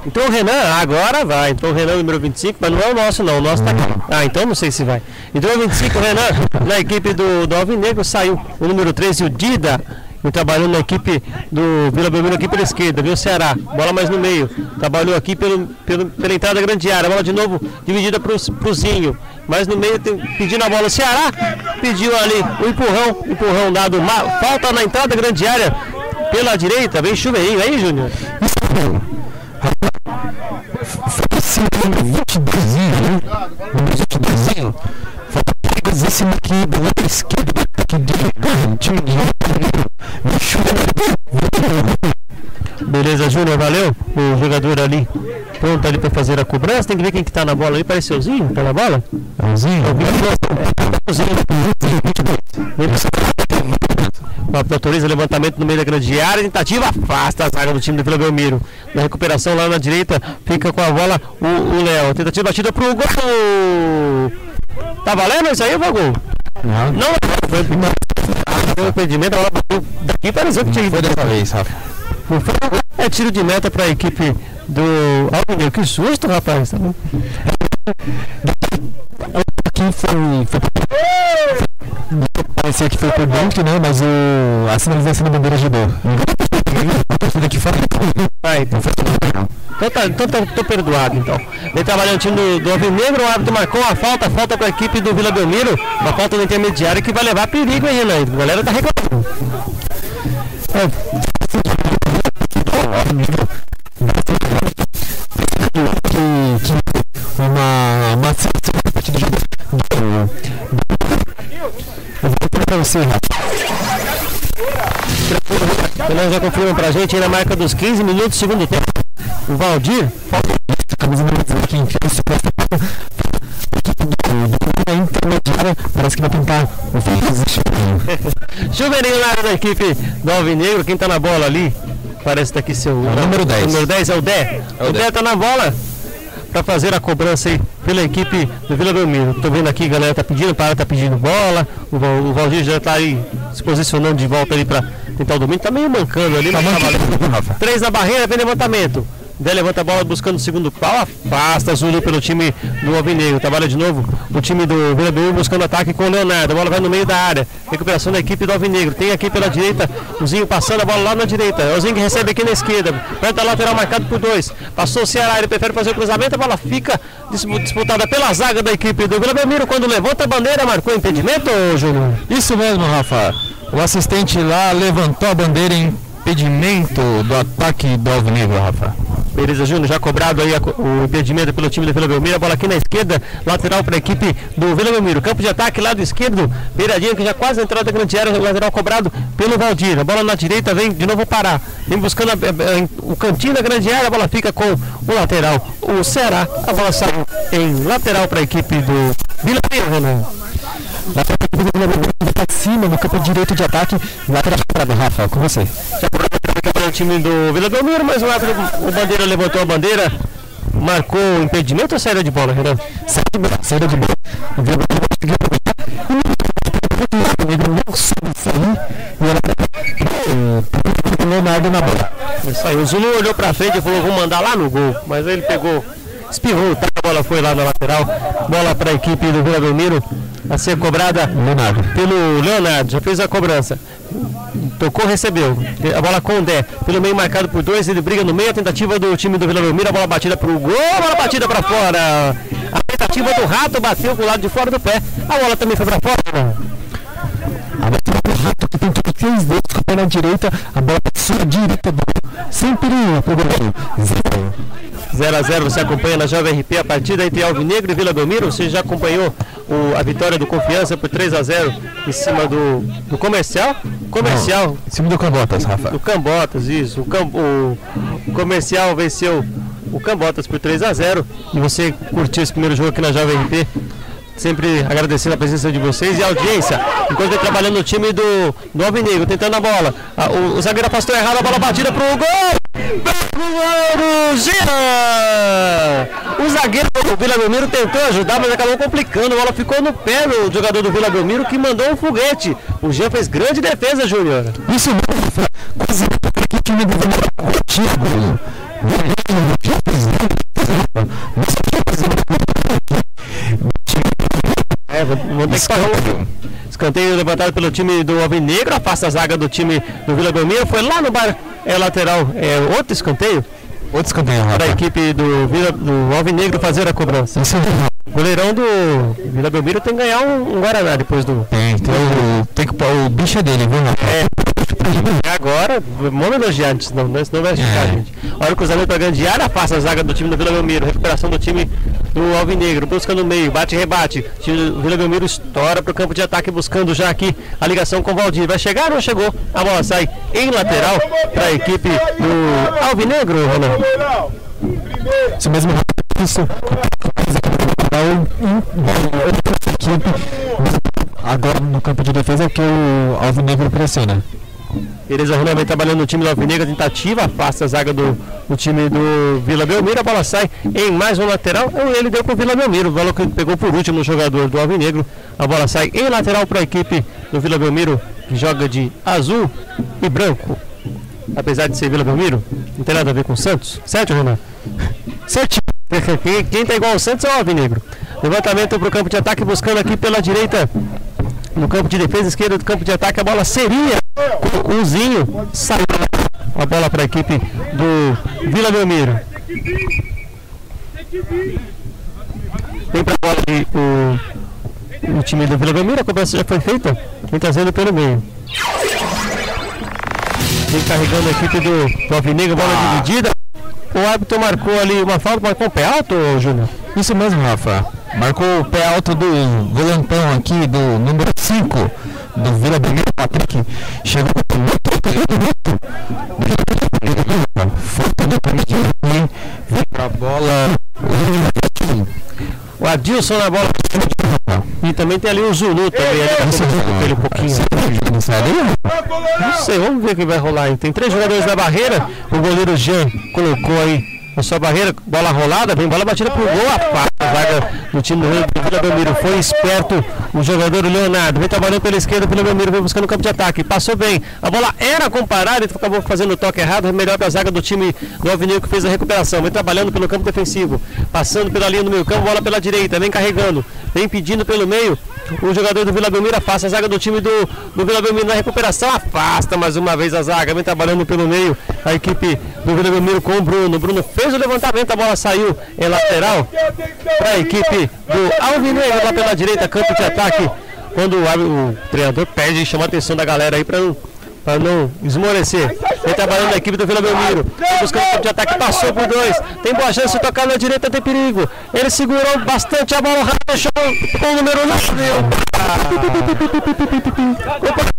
S1: Então o Renan, agora vai. Então o Renan, número 25, mas não é o nosso, não. O nosso tá aqui. Ah, então não sei se vai. Então o 25, o Renan, na equipe do, do Alvinegro, saiu o número 13, o Dida. Trabalhou na equipe do Vila Belmiro aqui pela esquerda, viu? Ceará, bola mais no meio. Trabalhou aqui pelo, pelo, pela entrada da grande área. Bola de novo dividida para o Zinho. Mas no meio tem, pedindo a bola. O Ceará pediu ali o empurrão, empurrão dado. Falta na entrada da grande área pela direita. Vem chuveirinho aí, Júnior.
S2: Foi esse número 22, né? 22, perigosíssimo aqui do lado esquerdo,
S1: Beleza, Júnior, valeu. O jogador ali pronto ali para fazer a cobrança. Tem que ver quem que tá na bola aí. Parece o Zinho, tá na bola?
S2: É o Zinho?
S1: É o Zinho. O autoriza levantamento no meio da grande área. Tentativa afasta a zaga do time do Vila Belmiro. Na recuperação lá na direita, fica com a bola o Léo. Tentativa batida pro gol. Tá valendo isso aí, Vagol?
S2: Não.
S1: Não, foi um impedimento. A bola bateu daqui pareceu que tinha
S4: Foi dessa vez, Rafa.
S1: É tiro de meta para a equipe do Alvinegro. Que susto, rapaz. Tá bom?
S2: Aqui foi. foi parecia que foi por dentro, né? Mas o, a sinalização da bandeira ajudou.
S1: Então então tá, então tá, tô perdoado então. Vem trabalhando o time do, do Alvinegro, o árbitro marcou a falta, falta para a equipe do Vila Belmiro, uma falta no intermediário que vai levar perigo aí, né? A galera tá reclamando. É,
S2: uma uma a partir do jogo eu vou para você
S1: Fernando já confirma pra gente aí na marca dos 15 minutos, segundo tempo. O Valdir,
S2: camisa número 18 aqui, enfia esse posto do intermediária, parece que vai tentar o
S1: na área da equipe do Alvinegro, quem tá na bola ali? Parece que tá aqui seu.
S4: É o número 10.
S1: O número 10 é o Dé.
S4: É o
S1: o Dé
S4: Dé.
S1: tá na bola para fazer a cobrança aí pela equipe do Vila Belmiro. Tô vendo aqui, galera tá pedindo, para tá pedindo bola. O, o Valdir já tá aí se posicionando de volta ali para tentar o domínio. Tá meio mancando ali, mas tá valendo. Três na barreira, vem levantamento. Dé levanta a bola buscando o segundo pau, afasta Zulu pelo time do Alvinegro. Trabalha de novo o time do Vila Belmiro buscando ataque com o Leonardo. A bola vai no meio da área. Recuperação da equipe do Alvinegro. Tem aqui pela direita o Zinho passando a bola lá na direita. É o Zinho que recebe aqui na esquerda. Perto lateral marcado por dois. Passou o Ceará, ele prefere fazer o cruzamento. A bola fica dis- disputada pela zaga da equipe do Vila Belmiro. Quando levanta a bandeira, marcou impedimento, Júnior?
S4: Isso mesmo, Rafa. O assistente lá levantou a bandeira em impedimento do ataque do Alvinegro, Rafa.
S1: Beleza, Júnior, já cobrado aí a o impedimento pelo time do Vila Belmiro. A bola aqui na esquerda, lateral para a equipe do Vila Belmiro. Campo de ataque, lado esquerdo, beiradinha que já quase entrou da grande área, lateral cobrado pelo Valdir. A bola na direita vem de novo parar. Vem buscando a- a- o cantinho da grande área, a bola fica com o lateral. O Ceará, a bola sai em lateral para a equipe do Vila Belmiro, Renan.
S2: para cima no campo direito de ataque, lateral parada, Rafa, com você.
S1: Já para o time do Vila Belmiro, mas o, árbitro- o Bandeira levantou a bandeira, marcou o impedimento ou saída de bola, Renan?
S2: Saída de bola, saída de bola. O Vila Belmiro conseguiu aproveitar. O Negro não soube sair e ela para o Leonardo na bola.
S1: O Zulu olhou pra frente e falou, vou mandar lá no gol. Mas ele pegou, espirrou, tá? a bola foi lá na lateral. Bola para a equipe do Vila Belmiro a ser cobrada
S2: Leonardo.
S1: pelo Leonardo, já fez a cobrança. Tocou, recebeu. A bola com o Dé. Pelo meio marcado por dois, ele briga no meio. A tentativa do time do Vila Belmiro, a bola batida pro gol, a bola batida para fora. A tentativa do Rato bateu pro lado de fora do pé. A bola também foi para fora.
S2: A bola rato que tentou três vezes com a perna direita, a bola passou direita sem perigo pro goleiro. Zero.
S1: 0 a 0 você acompanha na Jovem RP a partida entre Alvinegro e Vila Belmiro. Você já acompanhou o- a vitória do Confiança por 3 a 0 em cima do, do Comercial? Comercial
S4: Em cima do Cambotas, Rafa.
S1: do Cambotas, isso. O, Cam- o- o Comercial venceu o Cambotas por 3 a 0 e você curtiu esse primeiro jogo aqui na Jovem RP. Sempre agradecendo a presença de vocês e a audiência. Enquanto ele trabalhando no time do, do Alvinegro, tentando a bola. Ah, o, o zagueiro afastou errado, a bola batida pro gol! Goleiro Jean! O zagueiro do Vila Belmiro tentou ajudar, mas acabou complicando. A bola ficou no pé do jogador do Vila Belmiro que mandou um foguete. O Jean fez grande defesa, Júnior.
S2: Isso mesmo, que o time do Vila contigo.
S1: É, vou, vou ter que parar o escanteio levantado pelo time do Alvinegro, afasta a zaga do time do Vila Belmiro, foi lá no bar, é lateral, é outro escanteio
S4: Outro escanteio,
S1: para a equipe do, Vila, do Alvinegro fazer a cobrança.
S2: Isso
S1: goleirão do Vila Belmiro tem que ganhar um, um Guaraná depois do.
S4: Tem, tem, o, tem que o bicho é dele, viu, Rafa?
S1: É, Agora, vamos elogiar antes, não, não vai ficar, é. gente. Olha o cruzamento para grande área, passa a zaga do time do Vila Belmiro. Recuperação do time do Alvinegro, busca no meio, bate rebate. O time do Vila Belmiro estoura para o campo de ataque, buscando já aqui a ligação com o Valdir. Vai chegar ou não chegou? A bola sai em lateral para a equipe do Alvinegro, Ronaldo.
S2: Isso mesmo, isso. Agora no campo de defesa é que o Alvinegro pressiona.
S1: Beleza, Runa vem trabalhando no time do Alvinegro, tentativa, afasta a zaga do, do time do Vila Belmiro, a bola sai em mais um lateral, ele deu para o Vila Belmiro, o bola que pegou por último o jogador do Alvinegro, a bola sai em lateral para a equipe do Vila Belmiro, que joga de azul e branco. Apesar de ser Vila Belmiro, não tem nada a ver com o Santos, certo, Renan? Certo. Quem está igual ao Santos é o Alvinegro. Levantamento para o campo de ataque, buscando aqui pela direita no campo de defesa, esquerda do campo de ataque, a bola seria o Zinho, saiu a bola para a equipe do Vila Belmiro. Vem para a bola o, o time do Vila Belmiro, a cobrança já foi feita, está sendo pelo meio. Vem carregando a equipe do, do Alvinegro, bola ah. dividida. O árbitro marcou ali uma falta, marcou um pé alto, Júnior?
S4: Isso mesmo, Rafa. Marcou o pé alto do volantão aqui, do número 5 do Vila Belmiro, Patrick. Chegou muito, muito. Foi do e veio pra bola.
S1: O Adilson na bola. E também tem ali o Zulu também. Ali, ele um pouquinho. Não sei, vamos ver o que vai rolar aí. Tem três jogadores na barreira. O goleiro Jean colocou aí na sua barreira, bola rolada, vem bola batida pro gol, a vaga do time do Vila Belmiro. Foi esperto o jogador Leonardo, vem trabalhando pela esquerda, pelo Belmiro, vem buscando o campo de ataque, passou bem. A bola era comparada, ele acabou fazendo o toque errado, melhor da zaga do time do Alvinegro que fez a recuperação. Vem trabalhando pelo campo defensivo, passando pela linha do meio campo, bola pela direita, vem carregando, vem pedindo pelo meio. O jogador do Vila Belmiro afasta a zaga do time do, do Vila Belmiro na recuperação, afasta mais uma vez a zaga, vem trabalhando pelo meio a equipe do Vila Belmiro com o Bruno. Bruno fez o levantamento, a bola saiu em lateral para a equipe do Alvinegro lá pela direita, campo de ataque. Quando o, o treinador pede e chama a atenção da galera aí para não para não esmorecer. Vem trabalhando na equipe do Vila Belmiro. Buscando o campo de ataque, passou por dois. Tem boa chance de tocar na direita, tem perigo. Ele segurou bastante a bola, deixou com o número 9.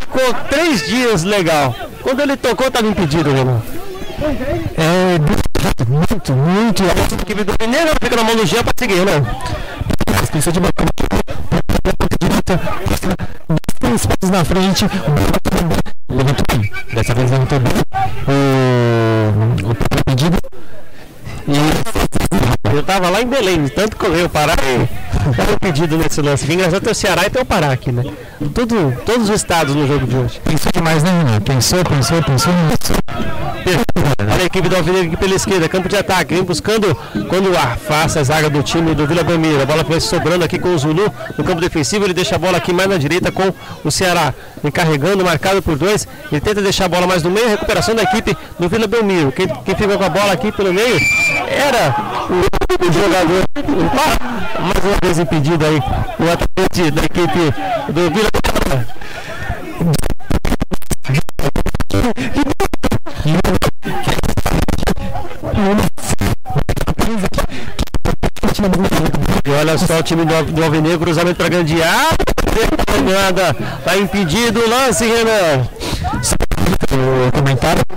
S1: Ficou três dias legal. Quando ele tocou, estava impedido, Renan.
S2: É muito, muito. A equipe do Mineiro
S1: fica na mão do Jean para seguir, né?
S2: Precisa de uma direita, dois passos na frente, levantou bem. Dessa vez levantou bem o, o pedido.
S1: E eu tava lá em Belém, tanto correu Pará. Tava pedido nesse lance. Que engraçado ter o Ceará e ter o Pará aqui, né? Tudo, todos os estados no jogo de hoje.
S2: Pensou demais, né, Renan? Pensou, pensou, pensou.
S1: Olha a equipe do Alvinegro aqui pela esquerda, campo de ataque, vem buscando quando afasta a zaga do time do Vila Belmiro. A bola vai sobrando aqui com o Zulu no campo defensivo, ele deixa a bola aqui mais na direita com o Ceará. Vem carregando, marcado por dois. Ele tenta deixar a bola mais no meio, recuperação da equipe do Vila Belmiro. Quem, quem fica com a bola aqui pelo meio era o, o jogador. mais uma vez impedido aí, o atacante da equipe do Vila. E olha só o time do, do Alvinegro, cruzamento para grande área. Nada, tá impedido o lance, Renan.
S2: O comentário.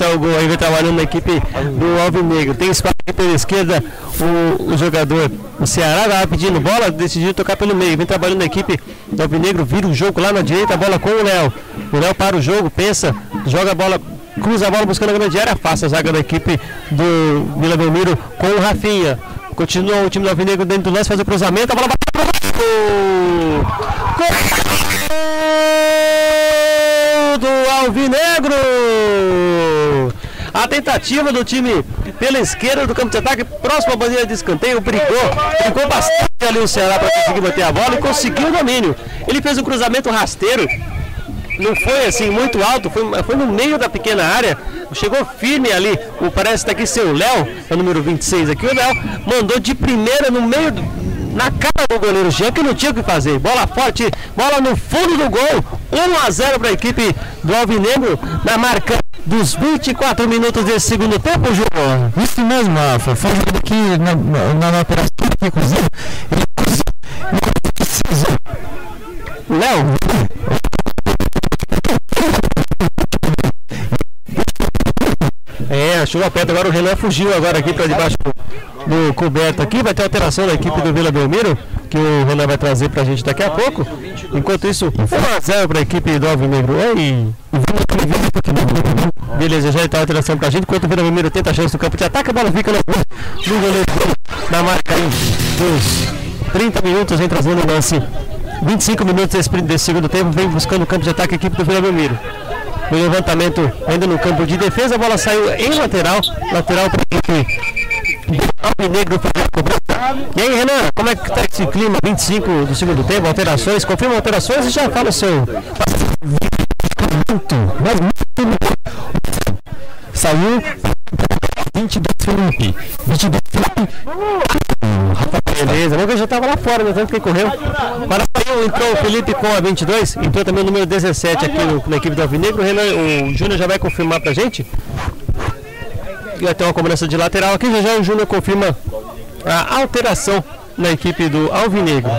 S1: É o gol aí, trabalhando na equipe do Alvinegro. Tem espaço pela esquerda, o, o jogador, o Ceará pedindo bola, decidiu tocar pelo meio. Vem trabalhando na equipe do Alvinegro, vira o jogo lá na direita, a bola com o Léo. O Léo para o jogo, pensa, joga a bola cruza a bola buscando a grande área, afasta a zaga da equipe do Vila Belmiro com o Rafinha. Continua o time do Alvinegro dentro do lance, faz o cruzamento, a bola bate pro do Alvinegro. A tentativa do time pela esquerda do campo de ataque, próximo à bandeira de escanteio, brigou, brigou bastante ali o Ceará para conseguir bater a bola e conseguiu o domínio. Ele fez um cruzamento rasteiro não foi assim muito alto, foi, foi no meio da pequena área, chegou firme ali. O parece que tá aqui seu Léo, é o número 26 aqui, o Léo mandou de primeira no meio do, na cara do goleiro Jean, que não tinha o que fazer. Bola forte, bola no fundo do gol. 1 a 0 para a equipe do Alvinegro na marca dos 24 minutos desse segundo tempo, João.
S2: Isso mesmo, Rafa. Foi aqui na, na, na operação aqui, cozinha. Ele
S1: Léo, É, chuva perto. Agora o Renan fugiu agora aqui para debaixo do, coberto aqui. Vai ter alteração da equipe do Vila Belmiro, que o Renan vai trazer para a gente daqui a pouco. Enquanto isso, 1x0 para a equipe do Alvinegro. Beleza, já está a alteração para a gente. Enquanto o Belmiro tenta a chance do campo de ataque, a bola fica no, no goleiro na marca aí dos 30 minutos. Vem trazendo o lance. 25 minutos desse, desse segundo tempo. Vem buscando o campo de ataque a equipe do Vila Belmiro no levantamento ainda no campo de defesa, a bola saiu em lateral, lateral para equipe Alvinegro fazer a cobrança. E aí, Renan, como é que está esse clima? 25 do segundo tempo, alterações, confirma alterações e já fala o seu. Fora, né? Tanto que correu. Agora saiu, entrou o Felipe com a 22, entrou também o número 17 aqui no, na equipe do Alvinegro. O, o Júnior já vai confirmar pra gente. E ter uma cobrança de lateral aqui. Já já o Júnior confirma a alteração na equipe do Alvinegro.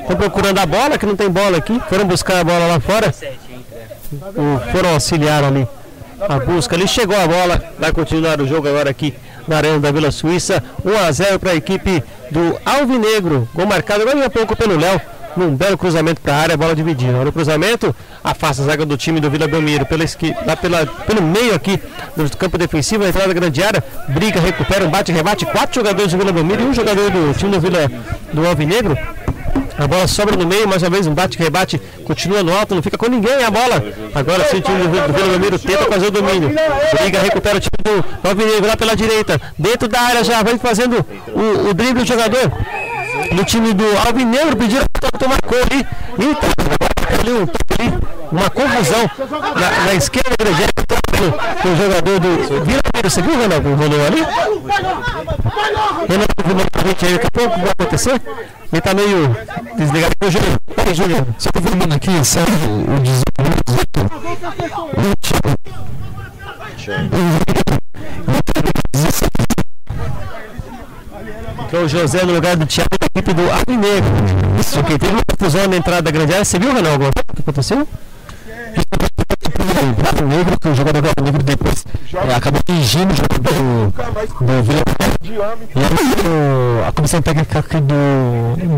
S1: Estão procurando a bola, que não tem bola aqui. Foram buscar a bola lá fora. O, foram auxiliar ali a busca. Ele chegou a bola, vai continuar o jogo agora aqui na Arena da Vila Suíça. 1 a 0 para a equipe do Alvinegro. Gol marcado agora um pouco pelo Léo. Num belo cruzamento para a área, bola dividida. Olha o cruzamento, afasta a zaga do time do Vila Belmiro. Pela pela, pelo meio aqui do campo defensivo, entrada da grande área. Briga, recupera, um bate, rebate. Quatro jogadores do Vila Belmiro e um jogador do time do Vila do Alvinegro. A bola sobra no meio, mais uma vez um bate-rebate, continua no alto, não fica com ninguém a bola. Agora sim o time do, do Belmiro tenta fazer o domínio. Briga, recupera o time do Alvinegro lá pela direita. Dentro da área já vai fazendo o, o drible do jogador. No time do Alvinegro pediram para tomar cor ali. Eita, ali, um, ali, uma confusão na, na esquerda do o jogador do Vila. Você viu, Renato, o rolou ali? Renato, a gente aí, daqui a pouco vai acontecer. Ele tá meio desligado. Ô, Júnior, oi, Júnior.
S2: Só confirmando aqui, sabe o 18.
S1: Entrou o José no lugar do Thiago equipe do Alvinegro. Isso aqui, teve uma confusão na entrada da grande área. Você viu, alguma coisa que aconteceu?
S2: o negro, que o jogador do negro depois é, acabou fingindo o jogador do, do Vila E a comissão técnica do, do,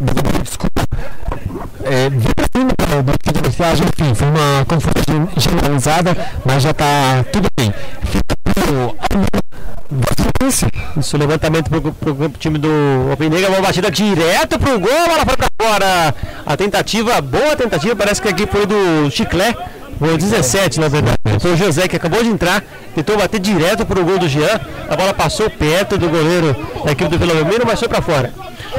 S2: do desculpa, é, acima do, que de arbitragem, enfim, foi uma confusão generalizada, mas já está tudo bem. Fica
S1: isso, levantamento pro, pro time do Alvinegro, uma batida direto pro gol, ela foi pra fora. A tentativa, boa tentativa, parece que aqui foi do Chiclé. Foi 17, na verdade. Foi o José que acabou de entrar, tentou bater direto pro gol do Jean. A bola passou perto do goleiro da equipe do Vila Belmiro, mas foi para fora.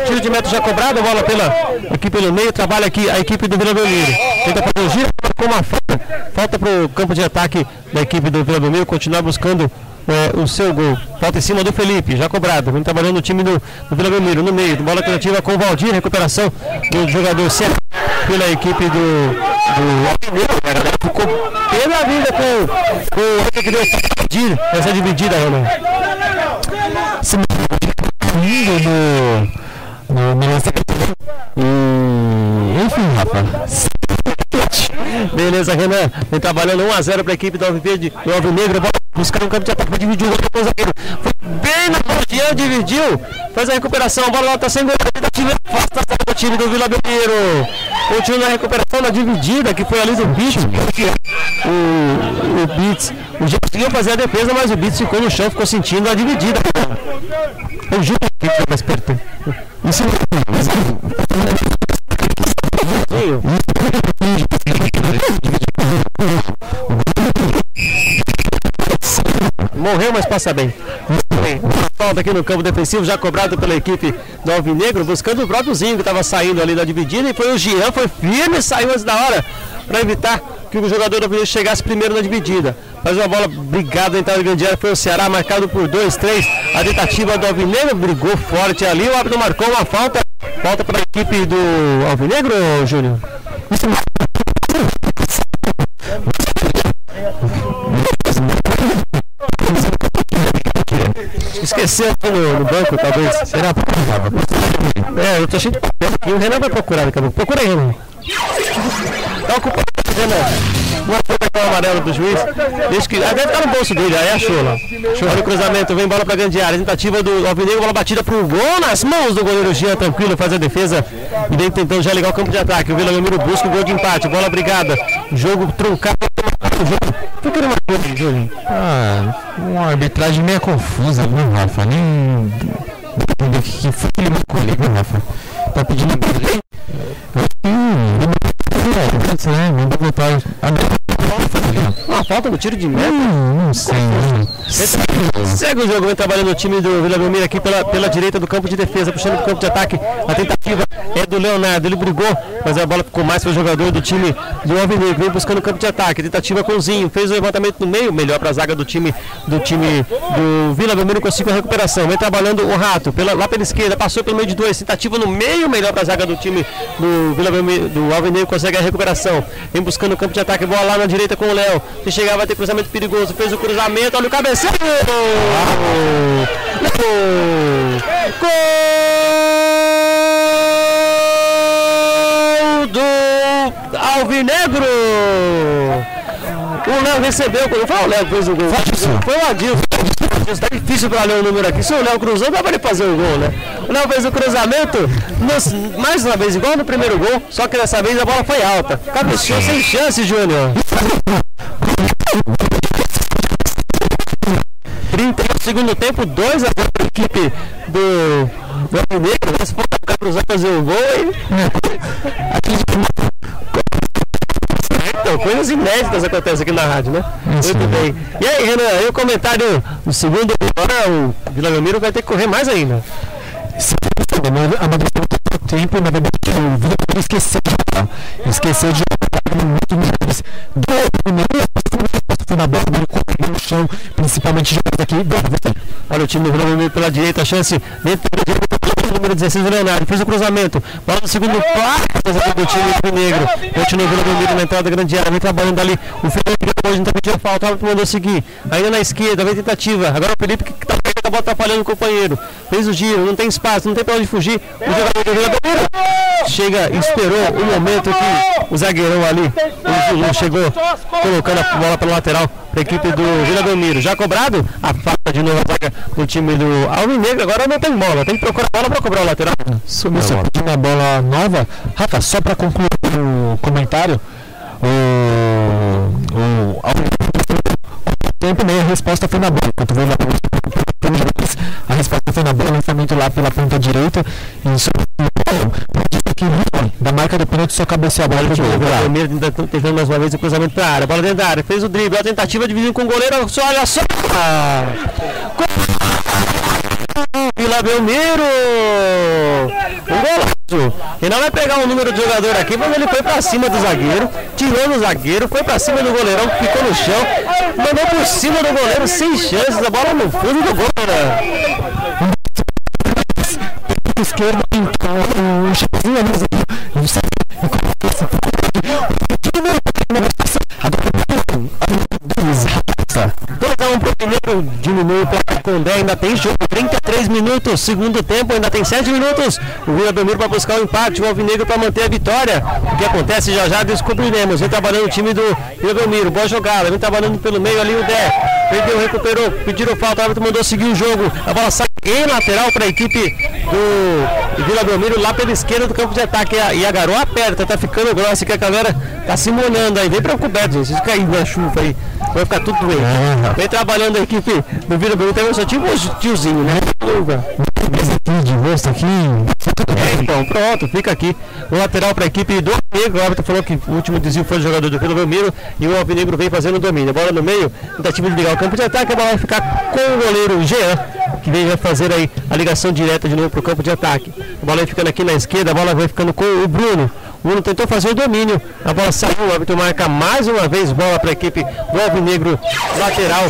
S1: Tiro de metro já cobrado, a bola pela, aqui pelo meio, trabalha aqui a equipe do Vila Belmiro. Tenta fazer o giro, com uma falta. Falta pro campo de ataque da equipe do Vila Belmiro, continuar buscando é, o seu gol. Falta em cima do Felipe, já cobrado. Vem trabalhando no time do, do Vila Belmiro, no meio. Bola coletiva com o Valdir, recuperação do jogador certo pela equipe do, do galera ficou pela vida com, com o que deu dividir, essa dividida, Ronaldo.
S2: no, no, no, e, enfim, Rafa.
S1: Beleza, Renan. Vem trabalhando 1x0 para a equipe do Alviverde, do Alvinegro. Buscar um campo de ataque para dividir o gol com o zagueiro. Foi bem na pontinha, dividiu. Faz a recuperação. A bola lá está sendo tentativa. Afasta o time do Vila Belmiro. Continua na recuperação na dividida que foi ali do Beats. O, o. O Gil conseguiu fazer a defesa, mas o Beats ficou no chão, ficou sentindo a dividida. O Gil que fica mais perto. Isso Morreu, mas passa bem. Falta aqui no campo defensivo, já cobrado pela equipe do Alvinegro, buscando o próprio Zinho que estava saindo ali da dividida. E foi o Jean, foi firme, saiu antes da hora. para evitar que o jogador do Alvinegro chegasse primeiro na dividida. Faz uma bola brigada entrada grande área, foi o Ceará marcado por 2, 3. A tentativa do Alvinegro brigou forte ali, o árbitro marcou uma falta. Falta para a equipe do Alvinegro, Júnior. Esqueceu no, no banco, talvez. Será? É, eu tô cheio de papel aqui. O Renan vai procurar daqui a pouco. Procura aí, Renan. Tá ocupado, Renan. Uma folha amarelo do juiz. Deixa que. Ah, deve estar no bolso dele, aí achou lá. Olha o cruzamento, vem bola pra grande área. Tentativa do Alvinegro, bola batida pro gol nas mãos do goleiro Jean, tranquilo, faz a defesa. E vem tentando já ligar o campo de ataque. O Vila Belmiro busca o gol de empate, bola brigada. Jogo truncado. O que ele marcou, Júlio?
S4: Ah, uma arbitragem meio confusa, viu, Rafa? Nem. O que foi que ele marcou ali, viu, Rafa? Tá pedindo né? Ah,
S1: Uma falta no tiro de meta.
S4: Hum, sei, né?
S1: Segue o jogo, vem trabalhando o time do Vila Belmiro aqui pela, pela direita do campo de defesa, puxando para o campo de ataque. A tentativa é do Leonardo, ele brigou, mas a bola ficou mais para o jogador do time do Alvinegro. Vem buscando o campo de ataque, tentativa com o Zinho, fez o levantamento no meio, melhor para a zaga do time do time do Vila Belmiro, conseguiu a recuperação. Vem trabalhando o Rato pela, lá pela esquerda, passou pelo meio de dois, tentativa no meio, melhor para a zaga do time do Vila Belmiro, do Alvinegro, consegue a recuperação. Vem buscando o campo de ataque, bola lá na direita com o Léo. Se chegar, vai ter cruzamento perigoso, fez o cruzamento, olha o cabeceio! Gol do Alvinegro! O Léo recebeu, não foi o Léo que fez o gol, foi o Adilson. Está difícil para ler o número aqui. Se o Léo cruzou, dá para ele fazer o gol, né? O Léo fez o cruzamento, mais uma vez, igual no primeiro gol, só que dessa vez a bola foi alta. Cabeceou sem chance, Júnior. 30 no segundo tempo, 2 a 0 para a equipe do, do Alvinegro. Mas pode ficar cruzar fazer o gol e. Então, coisas inéditas acontecem aqui na rádio, né? Muito bem. E aí, Renan, aí o comentário do segundo agora, o Vila Belmiro vai ter que correr mais ainda.
S2: amadureceu tanto tempo, na verdade, o Vila Belmiro esqueceu de jogar. Esqueceu de jogar muito melhores. Do primeiro, foi na bola, ele correu no chão, principalmente jogando aqui.
S1: Olha o time do Vila Belmiro pela direita, a chance dentro do do número 16, o Leonardo. Fez o cruzamento. Bola no segundo placa do time do Negro. Continua o Belmiro na entrada da grande área. Vem trabalhando ali. O Felipe hoje não tá pedindo falta. O árbitro mandou seguir. Ainda na esquerda, vem tentativa. Agora o Felipe que tá a bola atrapalhando o companheiro. Fez o giro, não tem espaço, não tem pra onde fugir. O jogador do Vila Belmiro chega, esperou o momento que o zagueirão ali, o Zulu, chegou colocando a bola pela lateral para a equipe do Vila Belmiro. Já cobrado a falta de novo a zaga do time do Alvinegro. Agora não tem bola, tem que procurar bola para cobrar o lateral.
S2: Sumiu só pedindo a bola nova. Rafa, só para concluir o comentário, o, o, ao tempo né, a resposta foi na bola. Enquanto veio lá a resposta foi na bola, lançamento lá pela ponta direita. E isso aqui da marca do pênalti só cabeceou a bola gol.
S1: O tenta- tentando mais uma vez o cruzamento para a área. Bola dentro da área, fez o drible, a tentativa de dividir com o goleiro. Só, olha só! Gol! Vila Belmiro! Um golaço! E não vai pegar o número de jogador aqui, mas ele foi pra cima do zagueiro, tirou no zagueiro, foi pra cima do goleirão, ficou no chão, mandou por cima do goleiro, sem chances, a bola no fundo do gol, né?
S2: esquerda então o Chapezinho ali não sei agora
S1: 2x1 pro Mineiro, diminui o placar com 10, ainda tem jogo, 33 minutos, segundo tempo, ainda tem 7 minutos. O Vila Belmiro para buscar o empate, o Alvinegro para manter a vitória. O que acontece já já descobriremos. Vem trabalhando o time do Vila Belmiro, boa jogada, vem trabalhando pelo meio ali o Dé. Perdeu, recuperou, pediram falta, o árbitro mandou seguir o jogo. A bola sai em lateral para a equipe do Vila Belmiro lá pela esquerda do campo de ataque. E a, e a garoa aperta, tá ficando grossa, que a galera tá se molhando aí. Vem pra coberto, gente. Se cair na chuva aí, vai ficar tudo doente. Vem trabalhando a equipe do Vila Belmiro. Também só tipo um tiozinho, né?
S2: aqui de rosto aqui
S1: É, então, pronto, fica aqui. O lateral para a equipe do Alvinegro. O árbitro falou que o último desvio foi do jogador do Vila Belmiro e o Alvinegro vem fazendo o domínio. A bola no meio, tentativa de ligar o campo de ataque. A bola vai ficar com o goleiro Jean, que vem fazer aí a ligação direta de novo para o campo de ataque. A bola vai ficando aqui na esquerda, a bola vai ficando com o Bruno. Bruno tentou fazer o domínio. A bola saiu, o árbitro marca mais uma vez bola para a equipe do Alvinegro lateral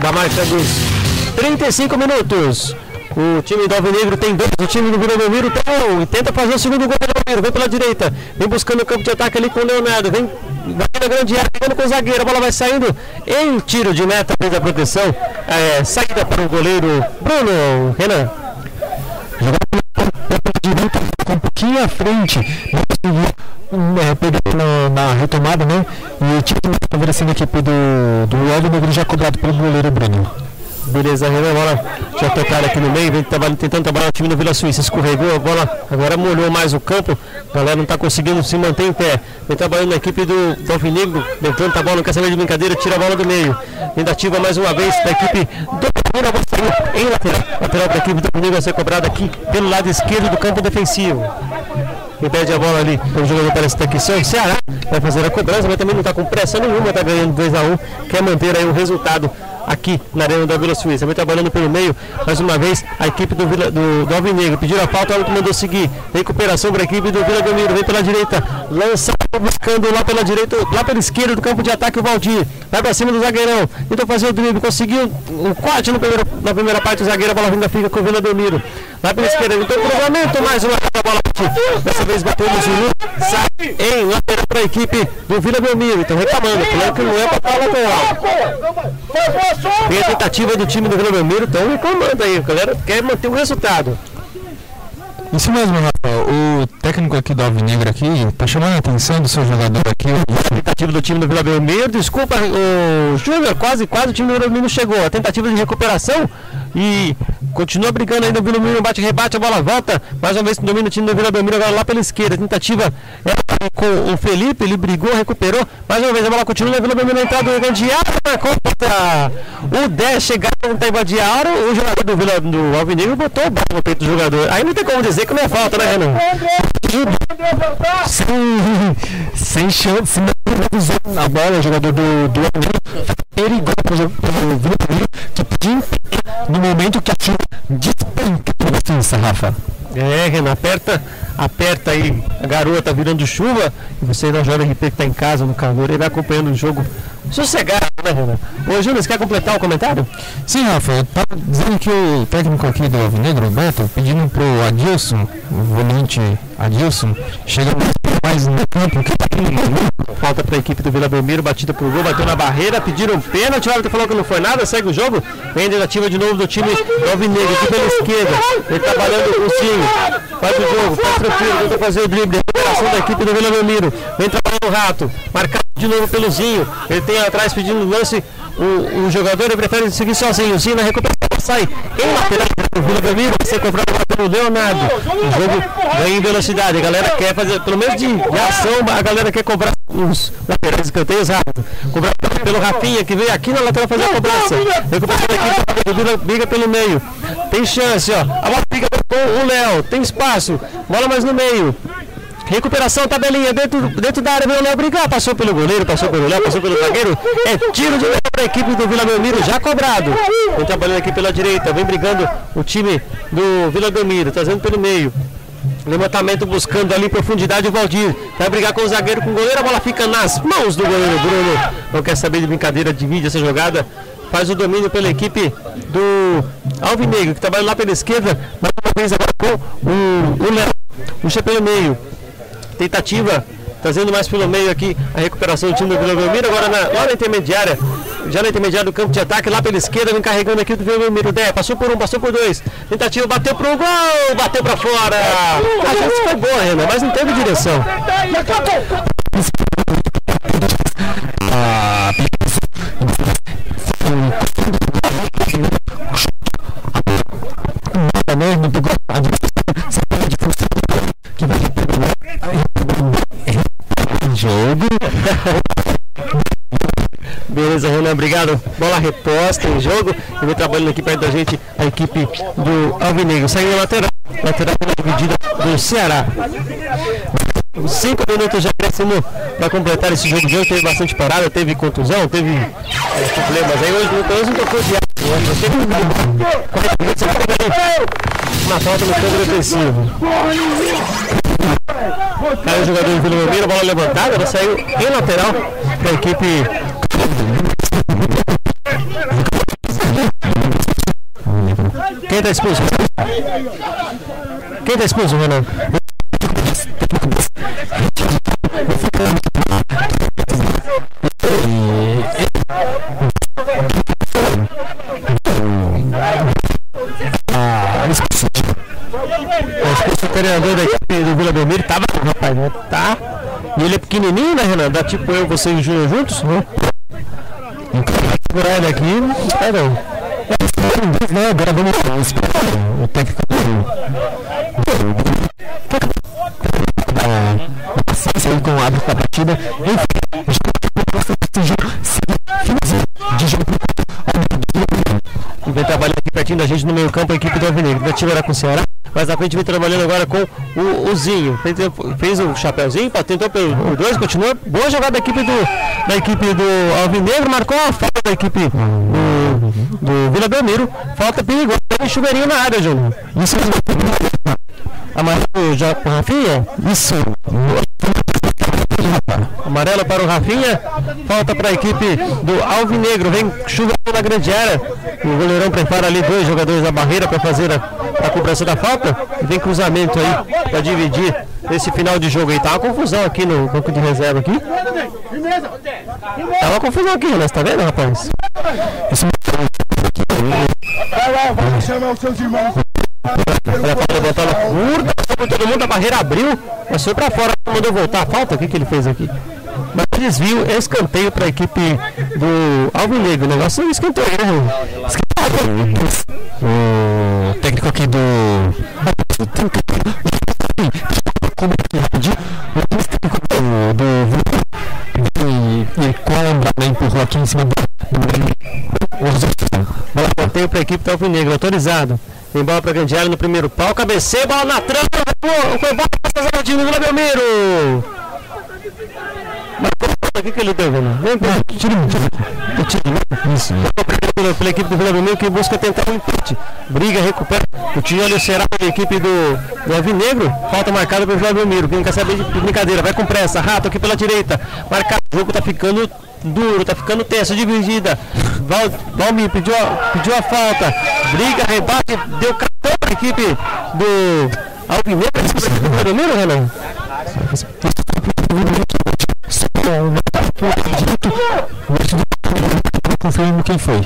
S1: da marca dos 35 minutos. O time do Alvinegro tem dois, o time do Vila Belmiro tem um e tenta fazer o segundo gol do Belmiro. Vem pela direita, vem buscando o campo de ataque ali com o Leonardo. Vem vai na grande área, pegando com o zagueiro. A bola vai saindo em tiro de meta da proteção. É, saída para o goleiro Bruno Renan.
S2: Direita um pouquinho à frente, não conseguiu é, pegar na, retomada, né? E o time favorecendo a equipe do, do Alvinegro já cobrado pelo goleiro Bruno.
S1: Beleza, Renan, bola já tocaram aqui no meio, vem trabalhando, tentando trabalhar o time do Vila Suíça, escorregou a bola, agora molhou mais o campo, a galera não está conseguindo se manter em pé. Vem trabalhando na equipe do Alvinegro, levanta a bola, não quer saber de brincadeira, tira a bola do meio. Tentativa mais uma vez da equipe do Alvinegro, vai sair em lateral. Lateral da equipe do Alvinegro vai ser cobrada aqui pelo lado esquerdo do campo defensivo. Quem perde a bola ali, o jogador parece estar aqui, só o Ceará vai fazer a cobrança, mas também não está com pressa nenhuma, está ganhando 2x1, quer manter aí o resultado aqui na Arena da Vila Suíça. Vem trabalhando pelo meio, mais uma vez, a equipe do, Vila, do, do Alvinegro. Pediram a falta, que mandou seguir. Recuperação para a equipe do Vila Belmiro. Vem pela direita, lança buscando lá pela direita, lá pela esquerda do campo de ataque o Valdir. Vai para cima do zagueirão. Tentou fazer o drible, conseguiu um corte no primeiro, na primeira parte. O zagueiro, a bola vinda fica com o Vila Belmiro. Vai pela esquerda, então cruzamento, mais uma bola. Dessa vez bateu no Zulu, sai em lateral para a equipe do Vila Belmiro. Então reclamando, falando que não é para lateral. Tem a tentativa do time do Vila Belmiro, estão reclamando aí. A galera quer manter o resultado.
S4: Isso mesmo, Rafael. O técnico aqui do Alvinegro aqui tá chamando a atenção do seu jogador aqui.
S1: A tentativa do time do Vila Belmiro. Desculpa, o Júnior, quase, quase o time do Vila Belmiro chegou. A tentativa de recuperação e continua brigando ainda o Vila Belmiro, bate, rebate, a bola volta, mais uma vez domina o time do Vila Belmiro, agora lá pela esquerda, tentativa é com o Felipe, ele brigou, recuperou, mais uma vez a bola continua, o Vila Belmiro na entrada do área, contra o 10, chegaram no tempo de área, o jogador do Vila do Alvinegro botou o bola no peito do jogador, aí não tem como dizer que não é falta, né Renan?
S2: Sem, sem chance, não a bola, o jogador do, do Alvinegro. Perigoso o Vila Belmiro, que podia no momento que a chuva despencou bastante, Rafa.
S1: É, Renan, aperta, aperta aí a garota virando chuva e você joga RP que está em casa no calor e vai acompanhando o jogo sossegado, né, Renan? Ô, Júnior, você quer completar o comentário?
S4: Sim, Rafa, eu tava dizendo que o técnico aqui do Alvinegro, Beto, pedindo pro Adilson, o volante Adilson, chega mais no campo que tá
S1: Falta para a equipe do Vila Belmiro, batida pro gol, bateu na barreira, pediram pênalti, o árbitro falou que não foi nada, segue o jogo, vem a tentativa de novo do time do Alvinegro, aqui pela esquerda, ele trabalhando o Sim, faz o jogo, faz tranquilo, tenta fazer o drible, recuperação da equipe do Vila Belmiro, vem trabalhando o Rato, marcado de novo pelo Zinho, ele tem atrás pedindo lance, o, o jogador ele prefere seguir sozinho, Zinho na recuperação sai em lateral do Vila Belmiro, vai ser cobrado pelo Leonardo. O jogo ganha em velocidade. A galera quer fazer, pelo menos de, de ação, a galera quer cobrar os laterais escanteios rápido. Cobrar pelo Rafinha, que veio aqui na lateral fazer a cobrança. Recuperação aqui, o Vila briga pelo meio. Tem chance, ó. A bola fica com o Léo, tem espaço. Bola mais no meio. Recuperação, tabelinha, dentro, dentro da área, o Léo brigar, passou pelo goleiro, passou pelo Léo, passou pelo zagueiro. É tiro de para a equipe do Vila Belmiro, já cobrado. Vem trabalhando aqui pela direita, vem brigando o time do Vila Belmiro, trazendo pelo meio. Levantamento buscando ali profundidade o Valdir. Vai brigar com o zagueiro, com o goleiro, a bola fica nas mãos do goleiro Bruno. Não quer saber de brincadeira, divide essa jogada. Faz o domínio pela equipe do Alvinegro, que trabalha lá pela esquerda, mais uma vez agora com o Léo. Puxa pelo meio tentativa, trazendo mais pelo meio aqui a recuperação do time do Vila Belmiro, agora na, lá na intermediária, já na intermediária do campo de ataque, lá pela esquerda, vem carregando aqui do Vila Belmiro, Dé, passou por um, passou por dois, tentativa, bateu pro gol, bateu pra fora, a chance foi boa, Renan, mas não teve direção. Ah, jogo. Renan, obrigado. Bola reposta em jogo. E vem trabalhando aqui perto da gente a equipe do Alvinegro. Saindo lateral, lateral pela dividida do Ceará. Cinco minutos já crescendo para completar esse jogo de hoje. Teve bastante parada, teve contusão, teve é, problemas aí. Hoje, hoje não tocou de aço. Uma falta no campo defensivo. Caiu o jogador do Vila Belmiro, bola levantada, ela saiu em lateral para a equipe. Quem tá expulso? Quem tá expulso, Renan? o treinador da equipe do Vila Belmiro tava, rapaz, né? Tá. E ele é pequenininho, né, Renan? Dá tipo eu, você e o Júnior juntos, né? Segurar ele aqui, não sai não. Não, agora vamos o técnico da paciência aí com o hábito da partida. Enfim, de jogo vem trabalhando aqui pertinho da gente no meio campo a equipe do Alvinegro. Da time era com o Ceará, mas a frente vem trabalhando agora com o, o Zinho. Fez, fez o chapéuzinho, tentou pelo dois, continua. Boa jogada da equipe do, da equipe do Alvinegro, marcou a falta da equipe do, do Vila Belmiro. Falta perigosa, tem chuveirinho na área, Júnior. Isso Amarelo já com Rafinha? Isso. Amarelo para o Rafinha. Falta para a equipe do Alvinegro. Vem chuva na grande área. O goleirão prepara ali dois jogadores da barreira para fazer a, a cobrança da falta. E vem cruzamento aí para dividir esse final de jogo aí. Tá uma confusão aqui no banco de reserva aqui. Tá uma confusão aqui, né? Tá vendo, rapaz? Lá, vai chamar os seus irmãos. Curta, passou todo mundo, a barreira abriu, mas foi pra fora, mandou voltar. Falta, o que, que ele fez aqui? Mas desvio, escanteio para a equipe do Alvinegro. O negócio é escanteio, né? O técnico aqui do. Como é que rapidinho? O técnico do. do e a lembrada empurrou aqui em cima do. Para a equipe do Alvinegro, autorizado. Tem bola para grande área no primeiro pau. Cabeceio, bola na trampa. Foi bola para o Vila Belmiro. Mas o que, que ele deu, Vila? Vem, tira, tira, tira. Isso. Pela equipe do Vila Belmiro que busca tentar um empate. Briga, recupera. O Tijolo será pela equipe do, do Alvinegro. Falta marcada pelo Vila Belmiro. Quem quer saber de brincadeira? Vai com pressa. Rato aqui pela direita. Marcado. O jogo tá ficando duro, tá ficando tenso, dividida. Val, Valmir pediu, pediu a falta. Briga, rebate, deu cartão para a equipe do Alvinegro. Primeiro, Renan? Confirmo quem foi.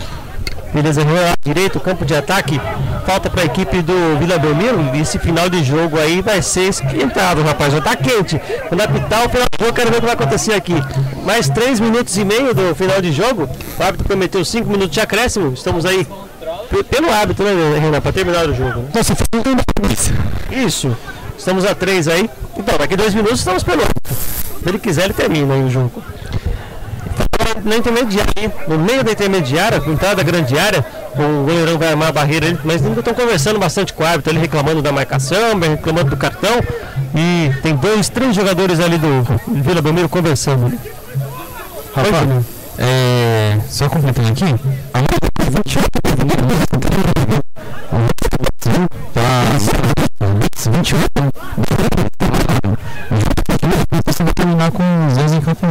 S1: Beleza, direito, campo de ataque. Falta para a equipe do Vila Belmiro. Esse final de jogo aí vai ser esquentado, rapaz. Já tá quente. Quando apitar o final do jogo, quero ver o que vai acontecer aqui. Mais 3 minutos e meio do final de jogo. O árbitro prometeu 5 minutos de acréscimo. Estamos aí pelo hábito, né, Renan? Para terminar o jogo. Né? Isso. Estamos a 3 aí. Então, daqui 2 minutos estamos pelo. Se ele quiser, ele termina aí o jogo na intermediária, no meio da intermediária, com entrada da grande área, o goleirão vai armar a barreira, mas ainda estão conversando bastante com o árbitro, ele reclamando da marcação, reclamando do cartão, e tem dois, três jogadores ali do Vila Belmiro conversando.
S4: Rafa, é, só completando aqui, a 21 você vai terminar com os dois em campo.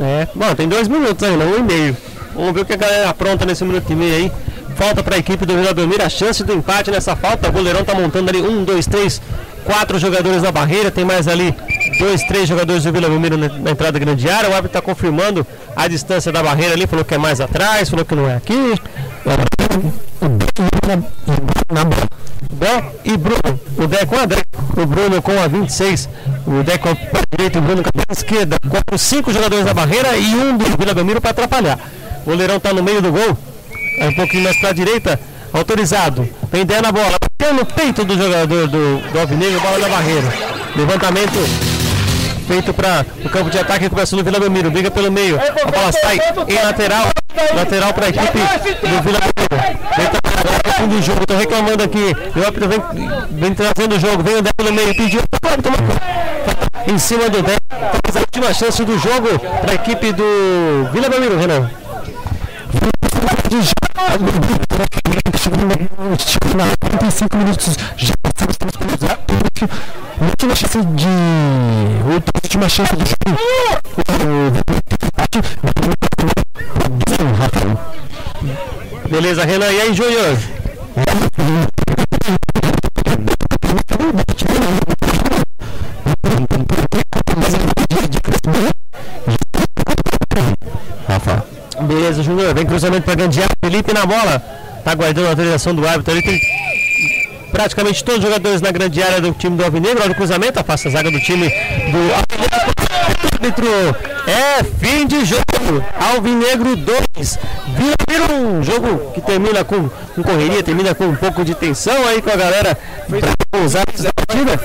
S1: É, bom, tem dois minutos ainda, um e meio. Vamos ver o que a galera apronta nesse minuto e meio aí. Falta para a equipe do Vila Belmiro a chance do empate nessa falta. O goleirão tá montando ali um, dois, três, quatro jogadores na barreira. Tem mais ali dois, três jogadores do Vila Belmiro na, na entrada da grande área. O árbitro está confirmando a distância da barreira ali. Falou que é mais atrás, falou que não é aqui. Dé e Bruno. O Dé com a Dé. O Bruno com a 26. O Dé com a direita e o Bruno com a esquerda. Com cinco jogadores na barreira e um do Vila Belmiro para atrapalhar. O goleirão está no meio do gol. É um pouquinho mais para a direita. Autorizado. Vem Dé na bola. Bateu no peito do jogador do, do Alvinegro. Bola na barreira. Levantamento feito para o campo de ataque começou no Vila Belmiro, briga pelo meio, a bola sai em lateral, lateral para a equipe do Vila Belmiro. Vem fim do jogo, estou reclamando aqui, o árbitro vem, vem trazendo o jogo, vem o pelo meio, pediu em cima do Dé, a última chance do jogo para a equipe do Vila Belmiro, Renan. 45 minutos já passamos pelos
S2: última chance de. Última chance de.
S1: Beleza, Renan. E aí, Júnior?
S2: Rafa.
S1: Beleza, Júnior. Vem cruzamento para Gandiá. Felipe na bola. Tá guardando a autorização do árbitro ali. Tem praticamente todos os jogadores na grande área do time do Alvinegro. Olha o cruzamento. Afasta a zaga do time do árbitro. É fim de jogo. Alvinegro 2. Vira, um jogo que termina com, com correria, termina com um pouco de tensão aí com a galera usar a partida.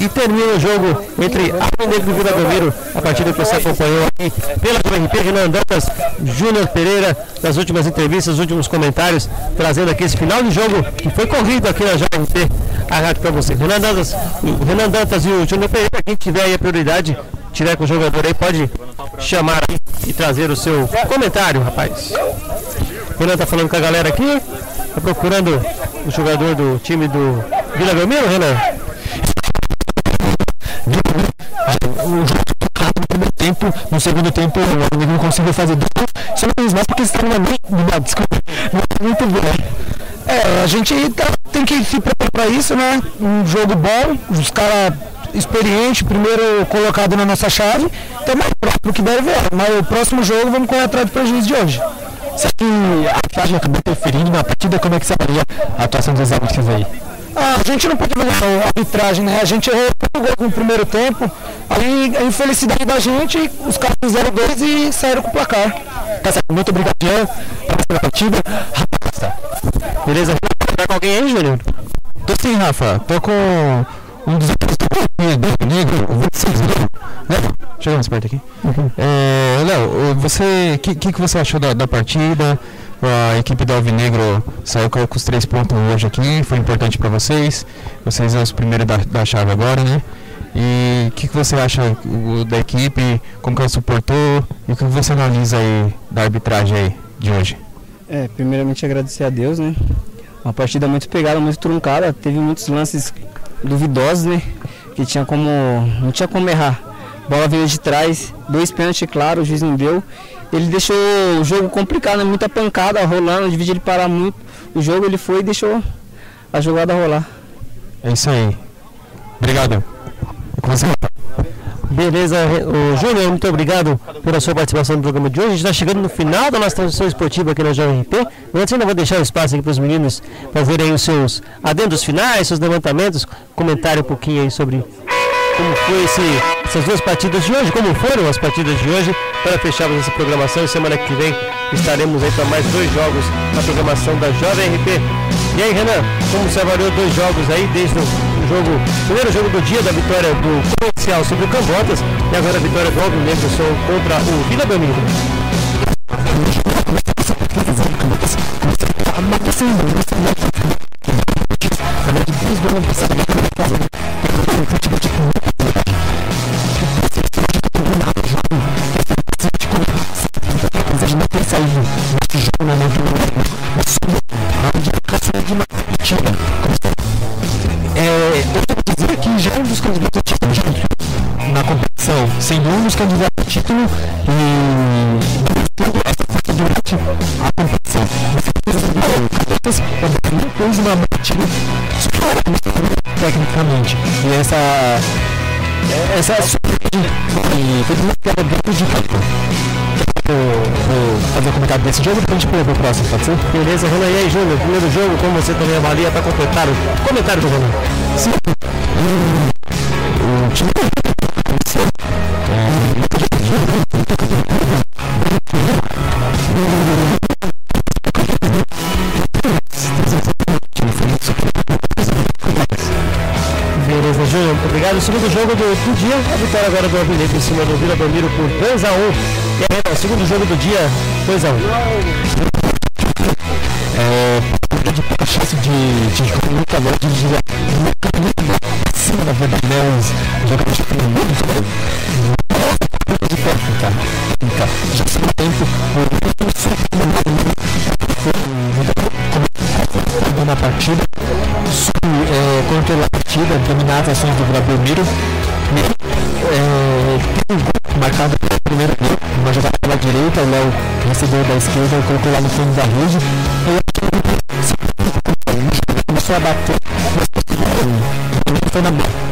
S1: E, termina o jogo entre Alvinegro e Vila Belmiro. A partida que você acompanhou aqui pela RP Renan Dantas, Júnior Pereira, nas últimas entrevistas, os últimos comentários, trazendo aqui esse final de jogo que foi corrido aqui na JRP, a rádio para você. Renan Dantas, Renan Dantas e o Júnior Pereira, quem tiver aí a prioridade, tiver com o jogador aí, pode chamar e trazer o seu comentário, rapaz. O Renan tá falando com a galera aqui, tá procurando o jogador do time do Vila Belmiro, Renan?
S2: Primeiro tempo, no segundo tempo o amigo não conseguiu fazer dois, só não fez mais porque estava na minha, desculpa, muito bem. É, a gente tá, tem que se preparar para isso, né? Um jogo bom, os caras experientes, primeiro colocado na nossa chave, então mais próximo que deve ver. Mas o próximo jogo vamos correr atrás do prejuízo de hoje. Só que a arbitragem acabou interferindo na partida, como é que você avalia a atuação dos árbitros aí? Ah, a gente não pode ver a arbitragem, né? A gente errou o gol no primeiro tempo, aí a infelicidade da gente, os caras fizeram dois e saíram com o placar. Tá certo, muito obrigado, Jean, pela partida.
S1: Beleza? Tá com alguém aí, Júnior?
S4: Tô sim, Rafa. Tô com um dos do negro, o 26 Léo, chega mais perto aqui. Uhum. É, Léo, você, o que, que, que você achou da, da partida? A equipe do Alvinegro saiu com os três pontos hoje aqui, foi importante para vocês. Vocês são os primeiros da, da chave agora, né? E o que, que você acha da equipe, como que ela suportou e o que você analisa aí da arbitragem aí de hoje?
S6: É, primeiramente agradecer a Deus, né? Uma partida muito pegada, muito truncada, teve muitos lances duvidosos, né? Que tinha como. não tinha como errar. Bola veio de trás, dois pênaltis, claro, o juiz não deu. Ele deixou o jogo complicado, né? muita pancada rolando, de ele parar muito o jogo, ele foi e deixou a jogada rolar.
S4: É isso aí. Obrigado.
S1: Beleza, o Júnior, muito obrigado pela sua participação no programa de hoje. A gente está chegando no final da nossa transmissão esportiva aqui na JRP. Antes, ainda vou deixar o espaço aqui para os meninos fazerem os seus adendos finais, seus levantamentos, comentarem um pouquinho aí sobre como foi esse, essas duas partidas de hoje, como foram as partidas de hoje, para fecharmos essa programação. Semana que vem estaremos aí para mais dois jogos na programação da JRP. E aí, Renan, como você avaliou dois jogos aí, desde o jogo, primeiro jogo do dia da vitória do comercial sobre o Cambotas e agora a vitória do Aldo Negro contra o Vila Belmiro.
S2: É, eu quero dizer que já é um dos candidatos a título na competição, sendo um dos candidatos a título e essa parte durante a competição. Não fez uma partida tecnicamente. E essa essa e foi piada dentro de campo. Comentário desse jogo e depois a gente pula pro próximo, pode ser?
S1: Beleza, Renan. E aí, Júnior? Primeiro jogo, como você também avalia para completar o comentário do Renan?
S2: Sim. O time
S1: Beleza, Júnior. Obrigado. O segundo jogo do, dia, a vitória agora do Alvinegro em cima do Vila Belmiro por 2x1. E aí, Renan, segundo jogo do dia, 2x1.
S2: É, de pouca chance de, de jogar muita bola, de jogar muito acima, na verdade, né? Os jogadores têm muito de técnica, técnica. Já sem tempo, o na partida, é, controlar a partida, dominar as ações do Vila Recebeu da esquerda colocou lá no fundo da rede. Eu acho que começou a bater, mas foi na bola.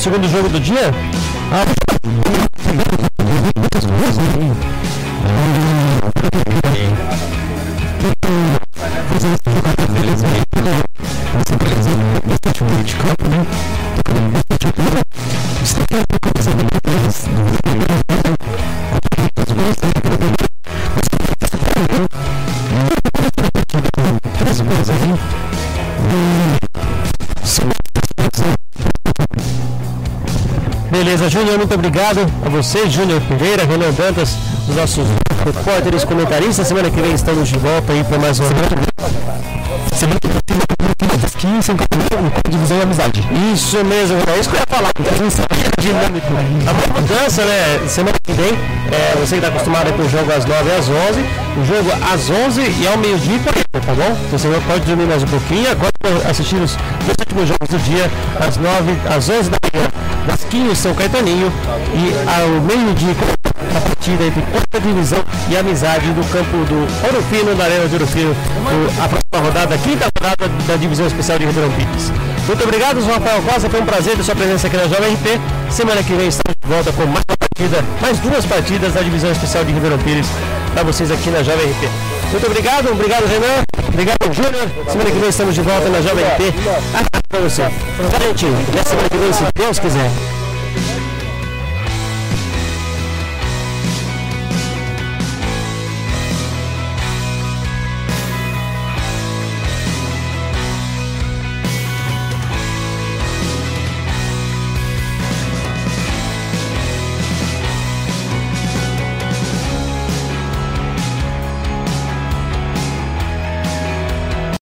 S1: Segundo jogo do dia? Ah, Júnior, muito obrigado a você, Júnior Pereira, Renan Dantas, os nossos repórteres, comentaristas. Semana que vem estamos de volta aí para mais uma.
S2: Semana que vem São Paulo divisão e amizade.
S1: Isso mesmo, é isso que eu ia falar. Dinâmico. A mudança, né? Semana que vem, é, você que está acostumado com o jogo às 9 às 11, o jogo às 11 e ao meio-dia, tá bom? Então você pode dormir mais um pouquinho. Agora assistir os dois últimos jogos do dia, às 9, às 11 da manhã, Vasquinho São Caetaninho e ao meio-dia a partida entre quarta divisão e amizade do campo do Ouro Fino, da Arena de Ouro Fino, a próxima rodada, a quinta rodada da divisão especial de Ribeirão Pires. Muito obrigado, João Rafael Costa, foi um prazer ter sua presença aqui na Jovem RP. Semana que vem estamos de volta com mais uma partida, mais duas partidas da divisão especial de Ribeirão Pires para vocês aqui na Jovem RP. Muito obrigado, obrigado Renan, obrigado Júnior. Semana que vem estamos de volta na Jovem RP. Para você. Valente, e a semana que vem, se Deus quiser.